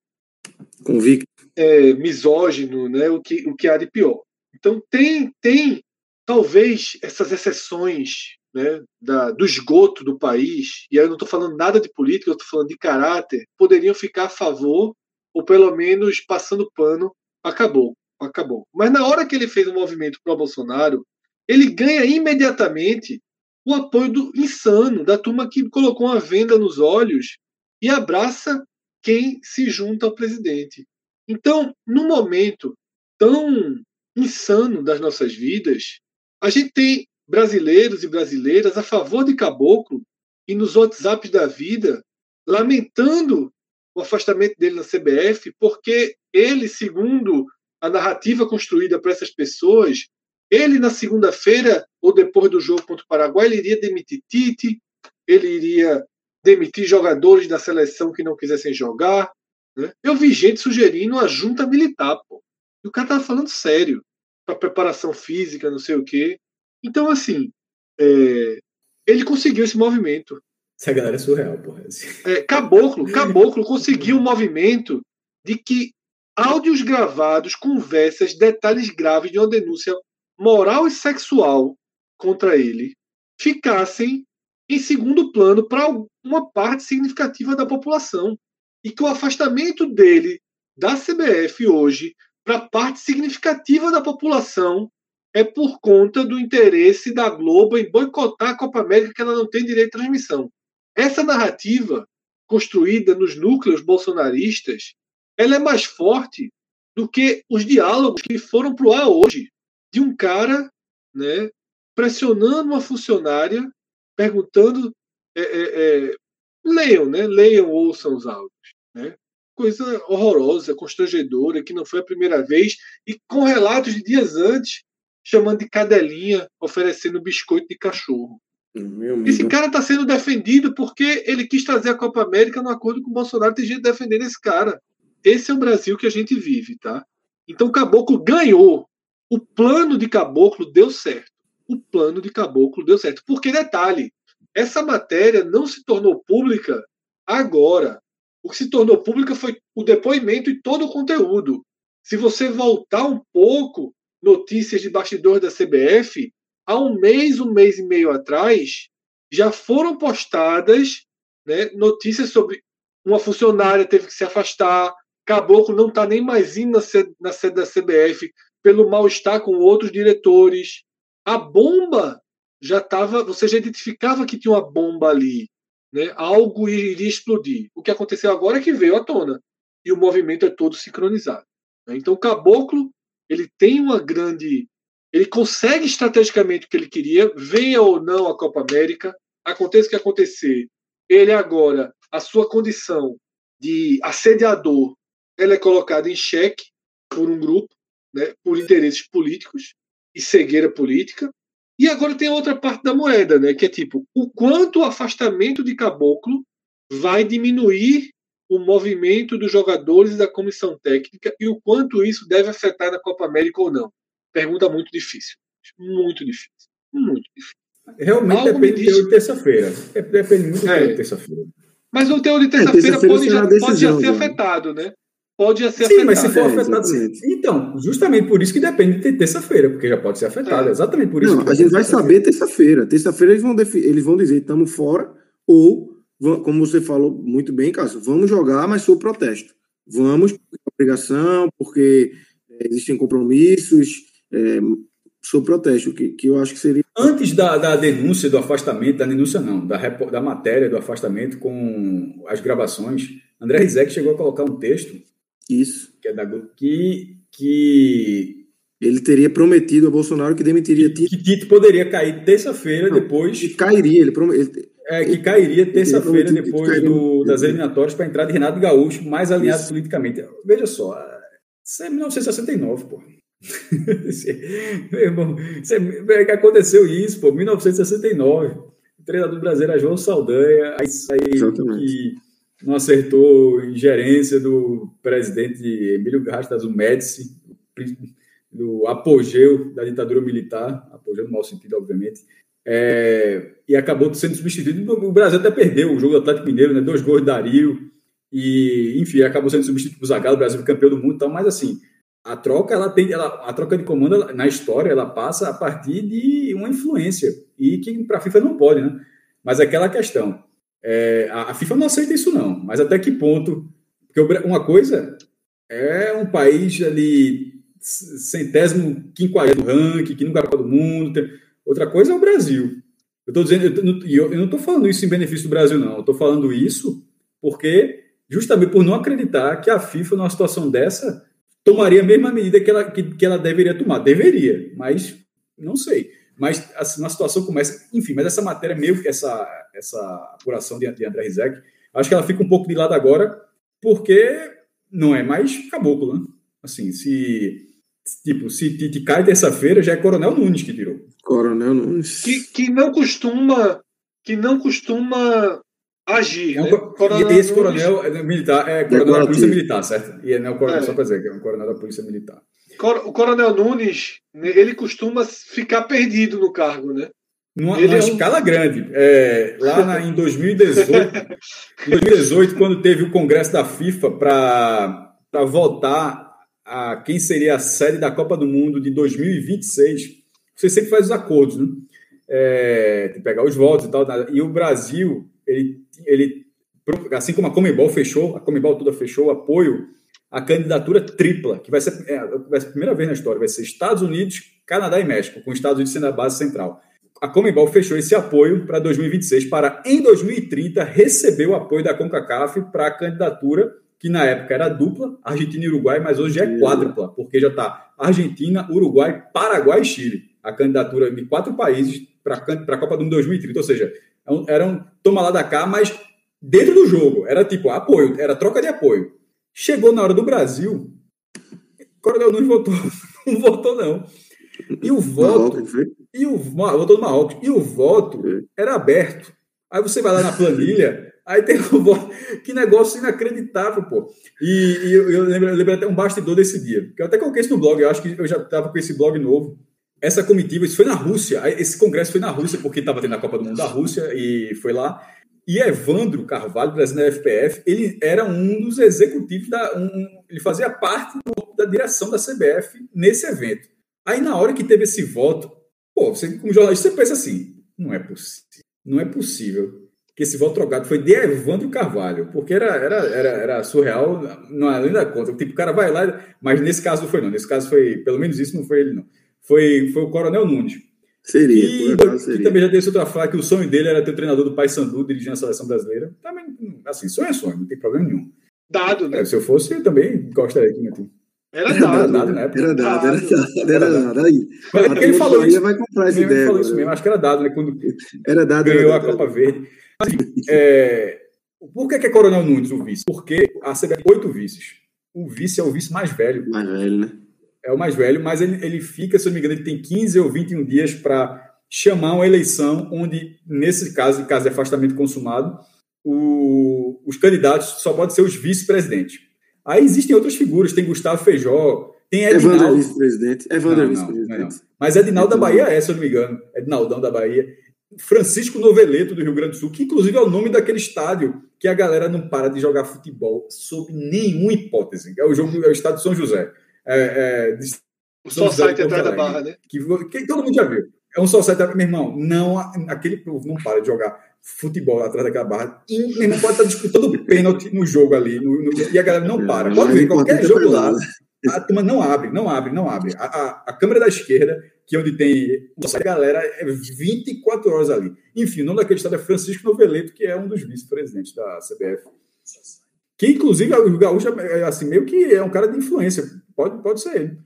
Convicto. É, misógino, né? O que, o que há de pior. Então tem, tem talvez essas exceções né, da, do esgoto do país, e aí eu não estou falando nada de política, eu estou falando de caráter, poderiam ficar a favor, ou pelo menos passando pano, acabou, acabou. Mas na hora que ele fez um movimento pro Bolsonaro, ele ganha imediatamente o apoio do insano, da turma que colocou uma venda nos olhos e abraça quem se junta ao presidente. Então, num momento tão insano das nossas vidas, a gente tem brasileiros e brasileiras a favor de Caboclo e nos WhatsApps da vida lamentando o afastamento dele na CBF, porque ele, segundo a narrativa construída para essas pessoas, ele, na segunda-feira, ou depois do jogo contra o Paraguai, ele iria demitir Tite, ele iria demitir jogadores da seleção que não quisessem jogar. Né? Eu vi gente sugerindo uma junta militar, pô. E o cara tava falando sério, para preparação física, não sei o quê. Então, assim, é... ele conseguiu esse movimento. Essa galera é surreal, porra. É, Caboclo, Caboclo conseguiu um movimento de que áudios gravados, conversas, detalhes graves de uma denúncia moral e sexual contra ele ficassem em segundo plano para uma parte significativa da população. E que o afastamento dele da CBF hoje para parte significativa da população é por conta do interesse da Globo em boicotar a Copa América que ela não tem direito de transmissão. Essa narrativa construída nos núcleos bolsonaristas, ela é mais forte do que os diálogos que foram para o ar hoje de um cara né, pressionando uma funcionária, perguntando. É, é, é, leiam, né? Leiam, ouçam os áudios. Né? Coisa horrorosa, constrangedora, que não foi a primeira vez, e com relatos de dias antes, chamando de cadelinha, oferecendo biscoito de cachorro. Esse cara está sendo defendido porque ele quis trazer a Copa América no acordo com o Bolsonaro. Tem gente defendendo esse cara. Esse é o Brasil que a gente vive, tá? Então o Caboclo ganhou o plano de caboclo deu certo. O plano de caboclo deu certo. Porque, detalhe, essa matéria não se tornou pública agora. O que se tornou pública foi o depoimento e todo o conteúdo. Se você voltar um pouco, notícias de bastidores da CBF, há um mês, um mês e meio atrás, já foram postadas né, notícias sobre uma funcionária teve que se afastar, Caboclo não está nem mais indo na sede, na sede da CBF, pelo mal-estar com outros diretores. A bomba já estava, você já identificava que tinha uma bomba ali, né? Algo iria explodir. O que aconteceu agora é que veio à tona e o movimento é todo sincronizado. Né? Então, Caboclo ele tem uma grande, ele consegue estrategicamente o que ele queria, venha ou não a Copa América, aconteça o que acontecer, ele agora a sua condição de assediador, ela é colocada em xeque por um grupo né, por interesses políticos, e cegueira política. E agora tem a outra parte da moeda, né? Que é tipo, o quanto o afastamento de caboclo vai diminuir o movimento dos jogadores e da comissão técnica e o quanto isso deve afetar na Copa América ou não. Pergunta muito difícil. Muito difícil. Muito difícil. Realmente Algo depende diz... de terça-feira. Depende muito é. de terça-feira. Mas o teor de terça-feira é, terça pode, já, pode já ser afetado, né? Pode já ser sim, afetado. mas se for é, afetado. Então, justamente por isso que depende de terça-feira, porque já pode ser afetado. É. Exatamente por isso. Não, a gente vai saber terça-feira. Terça-feira eles, vão eles vão dizer estamos fora, ou, como você falou muito bem, Cássio, vamos jogar, mas sob protesto. Vamos, por obrigação, porque é, existem compromissos, é, sob protesto, que, que eu acho que seria. Antes da, da denúncia do afastamento, da denúncia não, da, da matéria do afastamento com as gravações, André Rizek chegou a colocar um texto isso. Que é da que, que ele teria prometido a Bolsonaro que demitiria Tito. Que Tito poderia cair terça-feira depois. Que cairia, ele, ele É, que cairia terça-feira depois do, das eliminatórias para a entrada de Renato Gaúcho, mais alinhado Isso. politicamente. Veja só, isso é 1969, pô. Meu irmão, isso é, que aconteceu isso, pô, 1969. O treinador brasileiro era João Saldanha, aí, aí que não acertou em gerência do presidente Emílio Gastas, o Médici, do apogeu da ditadura militar, apogeu no mau sentido, obviamente, é, e acabou sendo substituído. O Brasil até perdeu o jogo do Atlético Mineiro, né, dois gols de Dario, e enfim, acabou sendo substituído por Zagallo, o Brasil campeão do mundo, então, mas assim, a troca, ela tem, ela, a troca de comando ela, na história, ela passa a partir de uma influência, e que para a FIFA não pode, né? Mas é aquela questão, é, a, FIFA não aceita isso, não. Mas até que ponto? Porque uma coisa é um país ali centésimo, quinquagésimo ranking, que nunca Copa do Mundo. Tem... Outra coisa é o Brasil. Eu estou dizendo, eu, não estou falando isso em benefício do Brasil, não. Eu estou falando isso porque, justamente por não acreditar que a FIFA, numa situação dessa, tomaria a mesma medida que ela, que, que ela deveria tomar. Deveria, mas não sei. Mas assim, uma situação começa. Enfim, mas essa matéria, meio que essa, essa apuração de, de André Rizek, acho que ela fica um pouco de lado agora, porque não é mais caboclo, né? Assim, se. Tipo, se te, te cai terça-feira, já é Coronel Nunes que tirou. Coronel Nunes. Que, que não costuma. Que não costuma agir. É um, né? e esse coronel é militar é coronel da Polícia Militar, certo? E não é o coronel, é. só para dizer, que é um coronel da Polícia Militar. O Coronel Nunes, ele costuma ficar perdido no cargo, né? Numa, numa é um... escala grande. É, lá na, em 2018, em 2018, quando teve o congresso da FIFA para votar a quem seria a sede da Copa do Mundo de 2026, você sempre faz os acordos, né? É, de pegar os votos e tal. E o Brasil, ele, ele assim como a Comebol fechou, a Comebol toda fechou o apoio a candidatura tripla, que vai ser, é, vai ser a primeira vez na história, vai ser Estados Unidos, Canadá e México, com os Estados Unidos sendo a base central. A Comebol fechou esse apoio para 2026, para em 2030 receber o apoio da CONCACAF para a candidatura, que na época era dupla, Argentina e Uruguai, mas hoje é quádrupla, porque já está Argentina, Uruguai, Paraguai e Chile. A candidatura de quatro países para a Copa do Mundo 2030. Ou seja, é era um toma lá da cá, mas dentro do jogo. Era tipo apoio, era troca de apoio. Chegou na hora do Brasil, Coronel Nunes votou. Não votou, não. E o voto. e o, votou no Marrocos. E o voto era aberto. Aí você vai lá na planilha, aí tem o voto. Que negócio inacreditável, pô. E, e eu, eu, lembro, eu lembro até um bastidor desse dia. Que eu até coloquei isso no blog, eu acho que eu já estava com esse blog novo. Essa comitiva, isso foi na Rússia. Esse congresso foi na Rússia, porque estava tendo a Copa do Mundo da Rússia, e foi lá. E Evandro Carvalho, presidente da FPF, ele era um dos executivos da. Um, ele fazia parte do, da direção da CBF nesse evento. Aí, na hora que teve esse voto, pô, você, como jornalista, você pensa assim: não é possível. Não é possível que esse voto trocado foi de Evandro Carvalho, porque era, era, era, era surreal, não além da conta. Tipo, o cara vai lá, mas nesse caso não foi, não. Nesse caso foi, pelo menos isso não foi ele, não. Foi, foi o Coronel Nunes. Seria, e, por seria. também já disse outra frase que o sonho dele era ter o treinador do Paysandu dirigindo a seleção brasileira. Também, assim, sonho é sonho, não tem problema nenhum. Dado, né? É, se eu fosse, eu também gostaria de meter. Era dado, dado né? Era dado, era dado, era dado. Aí, Mas ele falou isso. vai comprar essa ideia. Ele falou isso mesmo, acho que era dado, né? Quando era dado, ganhou era dado, a Copa Verde. Assim, é, por que, que é Coronel Nunes o vice? Porque a CBF oito vices. O vice é o vice mais velho. Mais velho, né? É o mais velho, mas ele, ele fica, se eu não me engano, ele tem 15 ou 21 dias para chamar uma eleição onde, nesse caso, em caso de afastamento consumado, o, os candidatos só podem ser os vice-presidentes. Aí existem outras figuras, tem Gustavo Feijó, tem Edinaldo. Evandro vice-presidente. Evandro não, vice-presidente. Mas Edinaldo da Bahia é, se eu não me engano. Edinaldão da Bahia. Francisco Noveleto, do Rio Grande do Sul, que inclusive é o nome daquele estádio que a galera não para de jogar futebol sob nenhuma hipótese. É o jogo, é o estádio São José. É, é, de O de Porto atrás da barra, né? que, que todo mundo já viu. É um society, meu irmão, não, aquele povo não para de jogar futebol atrás daquela barra. E, meu irmão, pode estar disputando pênalti no jogo ali, no- no- e a galera não para. Pode ver, qualquer jogo lá, a turma não abre, não abre, não abre. A, a, a câmera da esquerda, que é onde tem a galera, é 24 horas ali. Enfim, o nome daquele estado é Francisco Noveleto, que é um dos vice-presidentes da CBF. Que, inclusive, o Gaúcho, é, assim, meio que é um cara de influência. Pode, pode ser ele.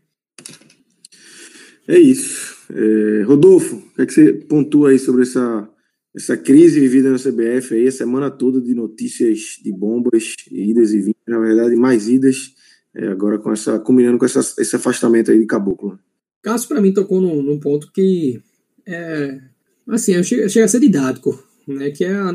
É isso. É, Rodolfo, o que, é que você pontua aí sobre essa, essa crise vivida na CBF aí, a semana toda de notícias de bombas, idas e vindas, na verdade, mais idas, é, agora com essa, combinando com essa, esse afastamento aí de caboclo. Cássio, para mim, tocou num, num ponto que é, assim, chega, chega a ser didático, né, que é a,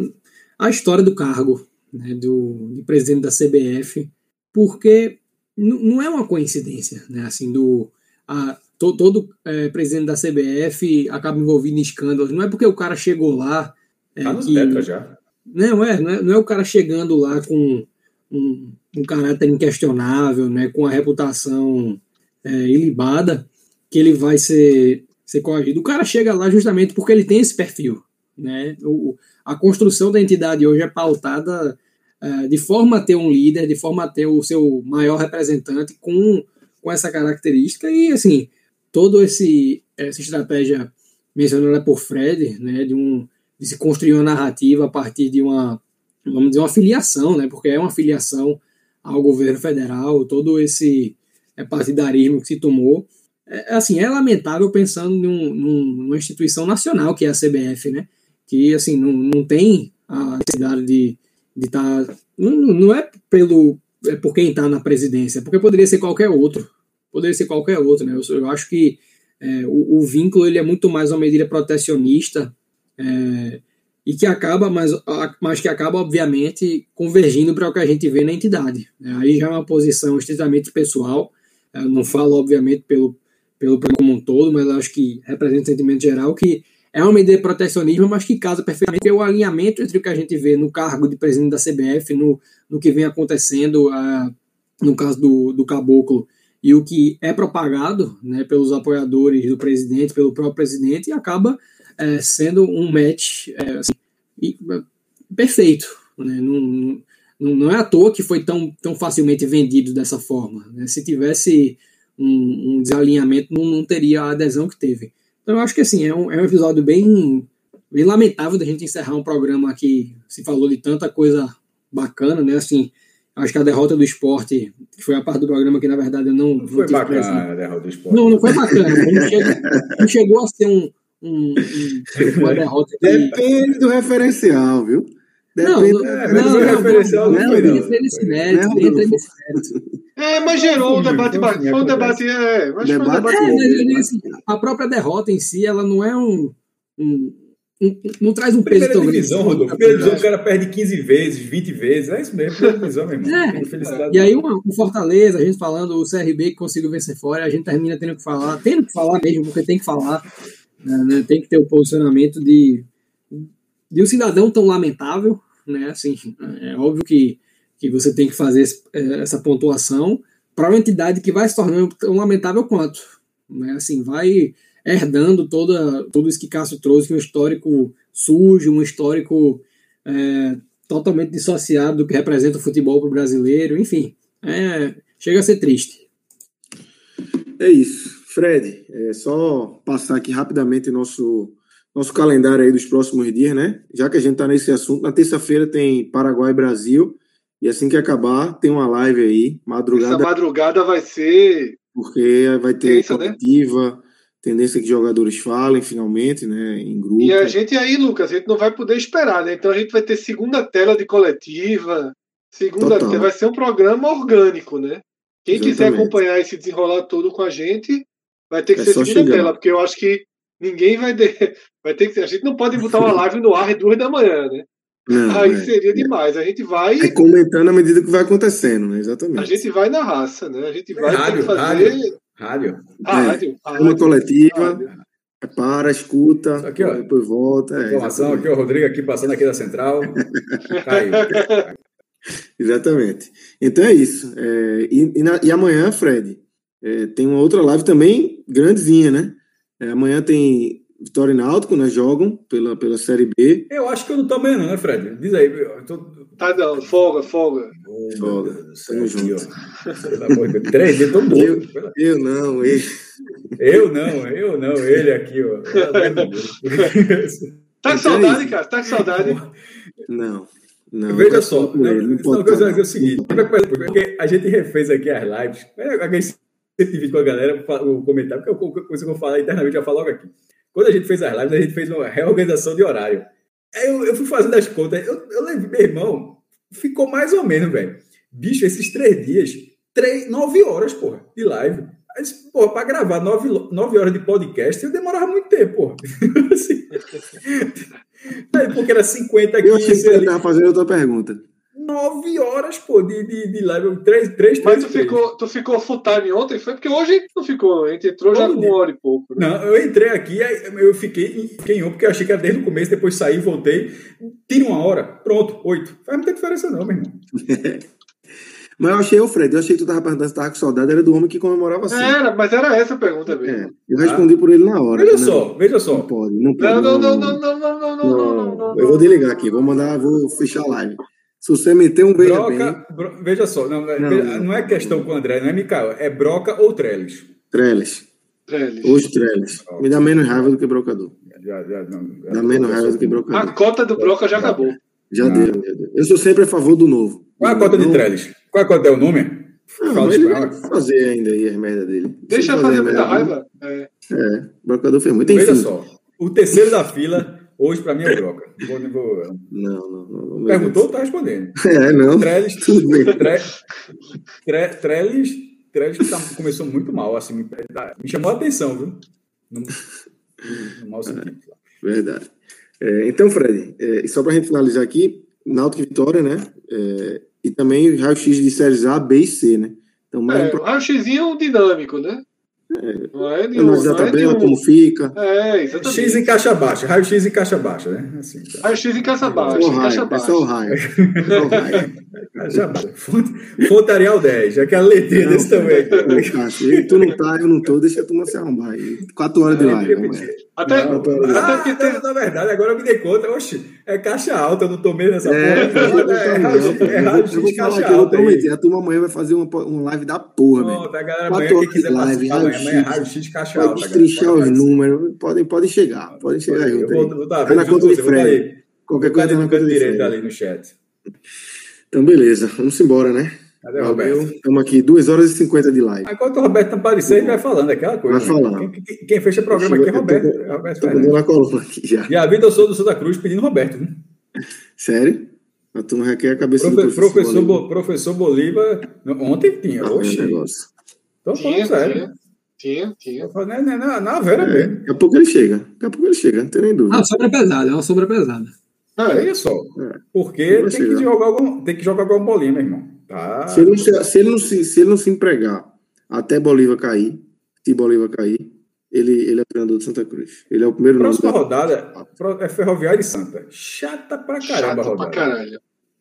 a história do cargo né, do, de presidente da CBF, porque não é uma coincidência, né, assim, do a, to, todo é, presidente da CBF acaba envolvido em escândalos, não é porque o cara chegou lá é, Tá que, já. não é, não é, não é o cara chegando lá com um, um caráter inquestionável, né, com a reputação é, ilibada, que ele vai ser, ser coagido. O cara chega lá justamente porque ele tem esse perfil. Né? O, a construção da entidade hoje é pautada de forma a ter um líder, de forma a ter o seu maior representante com, com essa característica. E, assim, toda esse, essa estratégia mencionada por Fred, né, de, um, de se construir uma narrativa a partir de uma, vamos dizer, uma filiação, né, porque é uma filiação ao governo federal, todo esse é, partidarismo que se tomou. É, assim, é lamentável pensando num, num, numa instituição nacional que é a CBF, né, que assim não, não tem a necessidade de estar. Tá, não, não é pelo é por quem está na presidência, porque poderia ser qualquer outro. Poderia ser qualquer outro, né? Eu, eu acho que é, o, o, vínculo ele é muito mais uma medida protecionista é, e que acaba, mas, mas que acaba, obviamente, convergindo para o que a gente vê na entidade. Né? Aí já é uma posição estritamente pessoal. Eu não falo, obviamente, pelo, pelo como um todo, mas acho que representa o sentimento geral que é uma medida de protecionismo, mas que casa perfeitamente o alinhamento entre o que a gente vê no cargo de presidente da CBF, no, no que vem acontecendo, uh, no caso do, do Caboclo, e o que é propagado né, pelos apoiadores do presidente, pelo próprio presidente, e acaba é, sendo um match é, assim, e, perfeito. Né? Não, não, não, é à toa que foi tão, tão facilmente vendido dessa forma. Né? Se tivesse um, um desalinhamento, não, não teria a adesão que teve. Então eu acho que assim, é um, é um episódio bem, bem lamentável da gente encerrar um programa que se falou de tanta coisa bacana, né? Assim, acho que a derrota do esporte, que foi a parte do programa que na verdade eu não. Não foi bacana presente. a derrota do esporte. Não, não foi bacana. Não chegou, não chegou a ser um, um, um- uma derrota. Depende do referencial, viu? Não, Depende não, É, não, mas não, não, referencial não, não foi, não. entra nesse mérito, Não, entra não. nesse mérito. É, mas gerou um debate. Foi um debate, é, mas foi um Debate É, mas eu digo assim, a própria derrota em si, ela não é um. um- um- não traz um peso tão grande. divisão, Rodolfo. Primeira divisão, o cara perde 15 vezes, 20 vezes. É isso mesmo, primeira divisão, meu irmão. É. E aí, uma- o Fortaleza, a gente falando, o CRB que conseguiu vencer fora, a gente termina tendo que falar, tendo que falar mesmo, porque tem que falar, né, né, tem que ter o posicionamento de, de um cidadão tão lamentável, né? Assim, é óbvio que, que você tem que fazer esse- eh, essa pontuação para uma entidade que vai se tornando tão lamentável quanto, né? Assim, vai herdando toda, tudo isso que Cássio trouxe, um histórico sujo, um histórico é, totalmente dissociado do que representa o futebol para o brasileiro, enfim, é, chega a ser triste. É isso. Fred, é só passar aqui rapidamente nosso, nosso calendário aí dos próximos dias, né? Já que a gente está nesse assunto, na terça-feira tem Paraguai e Brasil, e assim que acabar, tem uma live aí, Essa madrugada, madrugada vai ser. porque vai ter Terça, né? coletiva, tendência que jogadores falem finalmente, né? Em grupo. E a gente aí, Lucas, a gente não vai poder esperar, né? Então a gente vai ter segunda tela de coletiva. Segunda Total. vai ser um programa orgânico, né? Quem quiser Exatamente. acompanhar esse desenrolar todo com a gente, vai ter que É ser segunda chegar. tela, porque eu acho que ninguém vai. De... vai ter que... A gente não pode botar uma live no ar às duas da manhã, né? Não, Aí é. seria demais. A gente vai. É comentando à medida que vai acontecendo, né? Exatamente. A gente vai na raça, né? A gente vai ter rádio, fazer rádio. Rádio. rádio. É uma rádio, coletiva, rádio. é para, escuta, aqui, ó. depois volta. É, Informação aqui, o Rodrigo aqui passando aqui da central. Caiu. Exatamente. Então é isso. É, e, e na- e amanhã, Fred, é, tem uma outra live também grandezinha, né? É, amanhã tem Vitória e Náutico, né? Jogam pela, pela Série B. Eu acho que eu não tô amanhã, não, né, Fred? Diz aí. Eu tô... Tá, não, folga, folga. Oh, Folga. Tamo junto. ó. Três dias, tô morto. Eu não, ele. Eu não, eu não, ele aqui, ó. Pelo amor de Deus. Tá com saudade, isso. cara? Tá com saudade? Não. Não, Veja eu só, não não, não, coisa falar. é o seguinte, porque a gente refez aqui as lives, é, a gente sempre divide com a galera fa- o comentário, porque que eu vou falar internamente, eu já falo logo aqui. Quando a gente fez as lives, a gente fez uma reorganização de horário. Aí eu, eu fui fazendo as contas, eu, eu levei, meu irmão, ficou mais ou menos, velho. Bicho, esses três dias, três, nove horas, porra, de live. Mas, porra, pra gravar nove, nove horas de podcast, eu demorava muito tempo, porra. Assim. Aí, porque era 50 aqui, Eu achei que você estava fazendo outra pergunta. Nove horas, pô, de, de, de live. Três, três, Mas três, tu três. ficou, tu ficou full time ontem? Foi porque hoje não ficou. A gente entrou já Todo com dia. uma hora e pouco. né? Não, eu entrei aqui, aí eu fiquei, em- fiquei em um, porque eu achei que era desde o começo, depois saí, voltei. Tira uma hora, pronto, oito. Faz muita diferença, não, meu irmão. Mas eu achei o Fred, eu achei que tu tava perguntando se tava com saudade, era do homem que comemorava assim. Era, mas era essa a pergunta mesmo. É, eu respondi por ele na hora. Veja né? só, veja Não só. pode, não pode. Não, não, não, não, não, não, não, não, não, não, não. Eu vou desligar aqui, vou mandar, vou fechar a live. Se você meter um bem, Broca, bro- veja só, não, Não, veja- não. é questão com o André, não é Mikael, é Broca ou Trellis. Trellis. Trellis. Hoje Trellis. Me dá menos raiva do que brocador. Já, já, não, já- Dá menos raiva do que A brocador. cota do Broca já acabou. Já Não. deu, já deu. Eu sou sempre a favor do novo. Qual é a cota de Trellis? Qual é a cota? É o nome? Não, ele vai fazer ainda aí as merdas dele. Deixa fazer a muita raiva. É. É, o brocador fez muito. Veja Enfim. só, o terceiro da fila, hoje pra mim é o Broca. Vou- vou- Não, não, não. Perguntou, tá respondendo. É, não. Trellis, Tudo bem. Tre, tre, Trellis, Trellis tá- começou muito mal, assim, me, me chamou a atenção, viu? No, no mau sentido. Verdade. É, então, Fred, é, e só para a gente finalizar aqui, Náutico e Vitória, né? É, e também raio-x de séries A, B e C, né? Então, mais um É, o raio-xzinho dinâmico, né? Não é nenhum. analisar a Não é tabela, nenhum. como fica. É, exatamente. X em caixa baixa, raio X em caixa baixa, né? Assim, tá. Raio-x em caixa É baixa. caixa raio, é baixa. só o raio. É só o raio. Caixa baixa. Fonte, fonte Arial 10, aquela letrinha desse tamanho. E tu não tá, eu não tô, deixa a turma se arrombar aí. Quatro horas de live. Até, até teve, na, na verdade, agora eu me dei conta, oxe, é caixa alta, eu não tomei nessa É, porra. É, é eu raio vou X falar caixa alta. aí. A turma amanhã vai fazer uma, uma live da porra, velho. Pronto, a galera amanhã, quem quiser de live, participar, amanhã, amanhã é raio X caixa Pode alta. destrinchar galera. os Pode números, podem, podem chegar, podem chegar Eu vou, vou, na conta de Fred. Qualquer coisa na conta de Fred. ali no chat. Então, beleza, vamos embora, né? Cadê o Roberto? Estamos aqui, 2 horas e 50 de live. Enquanto o Roberto não aparecer, ele vai falando aquela coisa. Vai né? falando. Quem, quem- quem fecha o programa aqui é Roberto. é Roberto Tô na coluna aqui já. E a vida eu sou do Santa Cruz pedindo Roberto. Né? Sério? A turma já quer a cabeça Profe- do professor, Bolívar. Bo- professor Bolívar. Ontem tinha. Ah, é Oxi. negócio. Tô tinha, falando sério. tinha, tinha, tinha. Né, Na, na Vera É, mesmo. daqui a pouco ele chega. Daqui a pouco ele chega, não tem nem dúvida. Ah, sombra pesada, é uma sombra pesada. Olha só. É. Porque tem que, jogar algum, tem que jogar alguma bolinha, meu irmão. Tá. Se, ele não se, se, ele não se, se ele não se empregar até Bolívar cair, se Bolívar cair, ele, ele é o treinador de Santa Cruz. Ele é o primeiro nome. Próxima da- rodada é Ferroviária e Santa. Chata pra caramba a Chato pra rodada. caralho.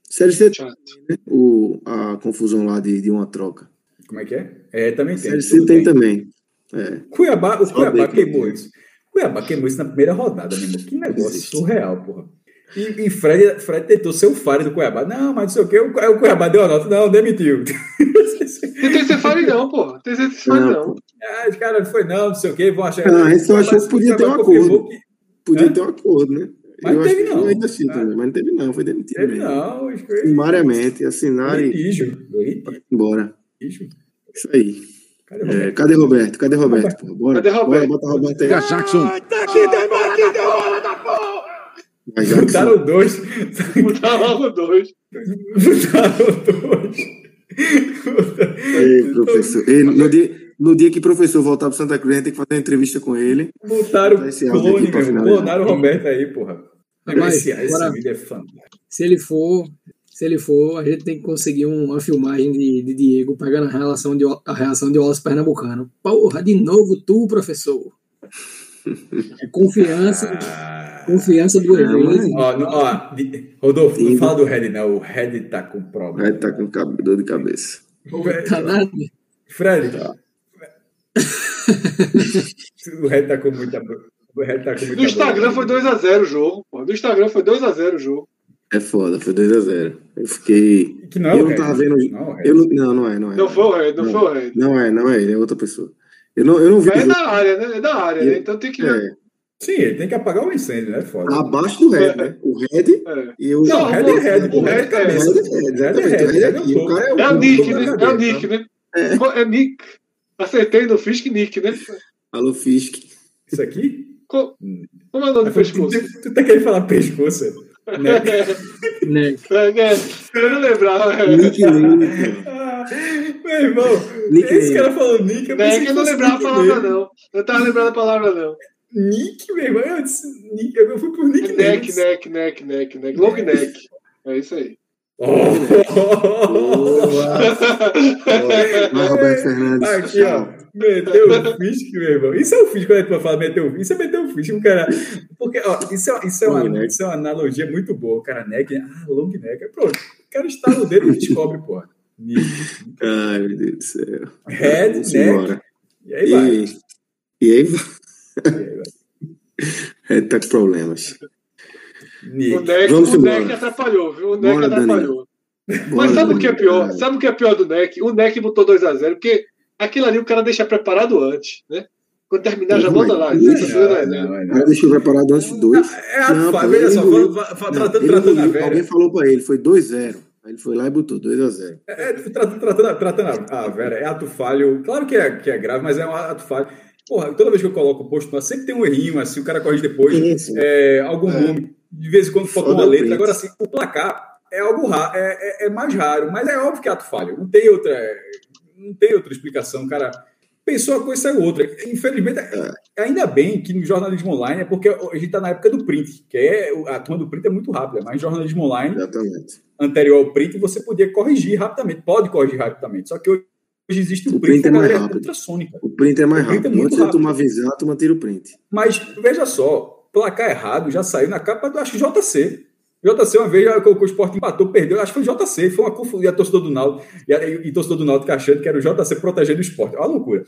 Série C, Chato. o, a confusão lá de, de uma troca. Como é que é? É, também tem. Série C tem tem. também. É. Cuiabá, o Cuiabá queimou tem. isso. Cuiabá queimou isso na primeira rodada, meu irmão. Que negócio Existe. surreal, porra. E, e Fred, Fred tentou ser o Fare do Cuiabá. Não, mas não sei o quê. O, o Cuiabá deu a nota. Não, demitiu. Não tem que ser fale não, pô. Tem que ser fale Não, não. ah, os caras foi não, não sei o quê. Vão achar. Não, só Mas achou que podia ter um acordo. que- Podia ter um acordo, né? Mas Eu não teve, que não. ainda assim Ah. também, mas não teve não, foi demitido Teve mesmo. não. que- Sumariamente, assinar e Litígio. Litígio. embora. Litígio. Isso aí. Cadê o É, Roberto? cadê Roberto? Cadê Roberto? pô? Bora, Cadê Roberto? Bora, bota Roberto aí. Jackson. Vai, Jackson. Botaram dois. Botar logo dois. Botaram dois. Ei, professor. Ei, no, dia, no dia que o professor voltar para Santa Cruz, a gente tem que fazer uma entrevista com ele. Botaram clone. Clonaram o Roberto aí, porra. Rapaz, esse, esse agora- vídeo é fantástico. Se ele for, se ele for, a gente tem que conseguir um- uma filmagem de, de Diego pegando a relação de, a reação de Wallace Pernambucano. Porra, de novo tu, professor. Confiança, Ah. confiança duas Não, vezes. Ó, não, ó, Rodolfo, não Sim. fala do Red, não. O Red tá com problema. estar com cab- dor de cabeça. Tá nada. Fred. o Red tá com muita. O Red tá com muita. No Instagram foi 2x0 o jogo. Pô. No Instagram foi 2x0 o jogo. É foda, foi 2x0. Eu fiquei. Que não é eu o não Red. tava vendo. Não, é o Red. Eu não, não, não é, não é. Não foi o Red, não foi o Red. Não é, não é, ele é outra pessoa. Eu não, eu não vi. Mas o é da área, né? É da área, né? Então tem que. É, Sim, ele tem que apagar o incêndio, né? Foda. abaixo do Red, né? O Red É. e o. Não, o Red é Red, o Red é Red é- cabeça. O Red é exatamente. O Red é. O cara é o. É o Nick, né? É o Nick, né? É Nick. Acertei no Fisk Nick, né? Alô, Fisk. Isso aqui? Co- Como é o nome do pescoço? tu, tá querendo falar pescoço? É, é, eu não lembrava. é. Nick. Ah, meu irmão, Nick esse Lane. cara falou Nick, eu pensei Nick, que eu não lembrava a Nick palavra, mesmo. não. Eu tava lembrando a palavra, não. Nick, meu irmão, eu disse Nick, eu fui por Nick Neck, neck, neck, neck, neck. Long neck. É isso aí. Vai, Roberto Fernandes. Aqui, ó. Meteu o Fisk, meu irmão. Isso é o Fisk, quando a gente fala meteu o Fisk, isso é meter o Fisk, o cara. Porque, ó, isso é, isso, é uma, isso é uma analogia muito boa. O cara neck, ah, long neck. Pronto. O cara está no dedo e descobre, pô. Nick. Ai, meu Deus do céu. Head, Vamos neck. embora. E aí vai. E, e aí vai. E aí vai. Red tá com problemas. O Nick. neck, Vamos o neck atrapalhou, viu? O neck Bora, atrapalhou. Bora, Mas sabe o que é pior? Sabe o que é pior do neck? O neck botou 2x0, porque aquilo ali o cara deixa preparado antes, né? Quando terminar, já mas- lá. O cara deixou preparado antes de dois. É a Não, veja só, Não, tratando, tratando a engoliu. velha. Alguém falou pra ele, foi 2-0. Aí ele foi lá e botou 2x0. É, tratando, tratando, tratando a, a Vera, é ato falho. Claro que é, que é grave, mas é um ato falho. Porra, toda vez que eu coloco o post, no ar, sempre tem um errinho, assim, o cara corrige depois. É, algum É. nome. De vez em quando falta uma letra. print. Agora, assim, o placar é algo raro, é, é- é mais raro, mas é óbvio que é ato falho. Não tem outra, não tem outra explicação. O cara pensou uma coisa e saiu outra. Infelizmente, ainda bem que no jornalismo online é porque a gente está na época do print, que é a turma do print é muito rápida, mas jornalismo online Exatamente. Anterior ao print, você podia corrigir rapidamente, pode corrigir rapidamente. Só que hoje existe o, O print, print é mais rápido. ultrassônica. O print é mais print é rápido. muito Antes rápido. tu avisar, tu tira o print. Mas veja só, placar errado já saiu na capa do acho JC. JC uma vez colocou o Sport empatou, perdeu, acho que foi JC, foi uma confusão. E a torcedor do Náutico, e, a, e, e torcedor do Náutico achando que era o JC protegendo o esporte. Olha a loucura.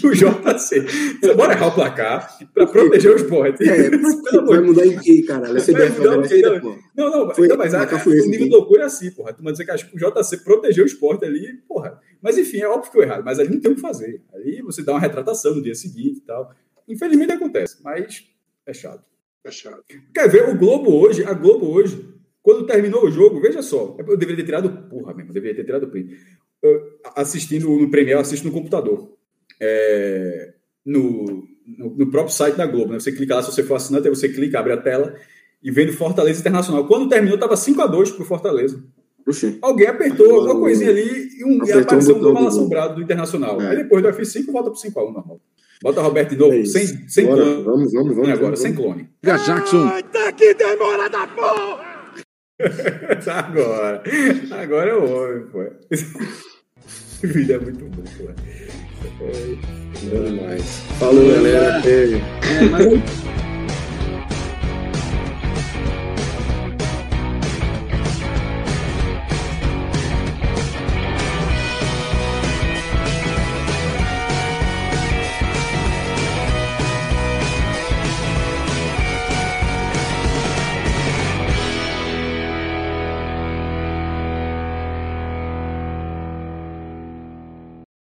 que o JC. Bora errar o placar para proteger o esporte. É, vai mudar em que, caralho? A Vai mudar o ainda, pô. Não, não, Foi- não mas a, foi a- esse o nível de loucura é assim, porra. Tu vai dizer que acho que o JC protegeu o esporte ali, porra. Mas enfim, é óbvio que foi errado, mas ali não tem o que fazer. Ali você dá uma retratação no dia seguinte e tal. Infelizmente acontece, mas é chato. Chato. Quer ver, o Globo hoje, a Globo hoje, quando terminou o jogo, veja só, eu deveria ter tirado, porra mesmo, eu deveria ter tirado o print. Eu, assistindo no Premiere, eu assisto no computador. É, no, no, no próprio site da Globo, né? Você clica lá, se você for assinante, aí você clica, abre a tela e vendo Fortaleza Internacional. Quando terminou, estava 5x2 pro Fortaleza. Oxê. Alguém apertou alguma coisinha ali e, um, e Apertou apareceu um mal do assombrado do Internacional. É. Aí depois do F5 volta pro 5x1 normal. Bota Roberto de novo, É sem, sem Bora, clone Vamos, vamos, vamos. agora, vamos, sem clone. Jackson. Agora. Agora é o homem, pô. Esse vídeo é muito bom, pô. Bom demais. Falou, galera. É, mas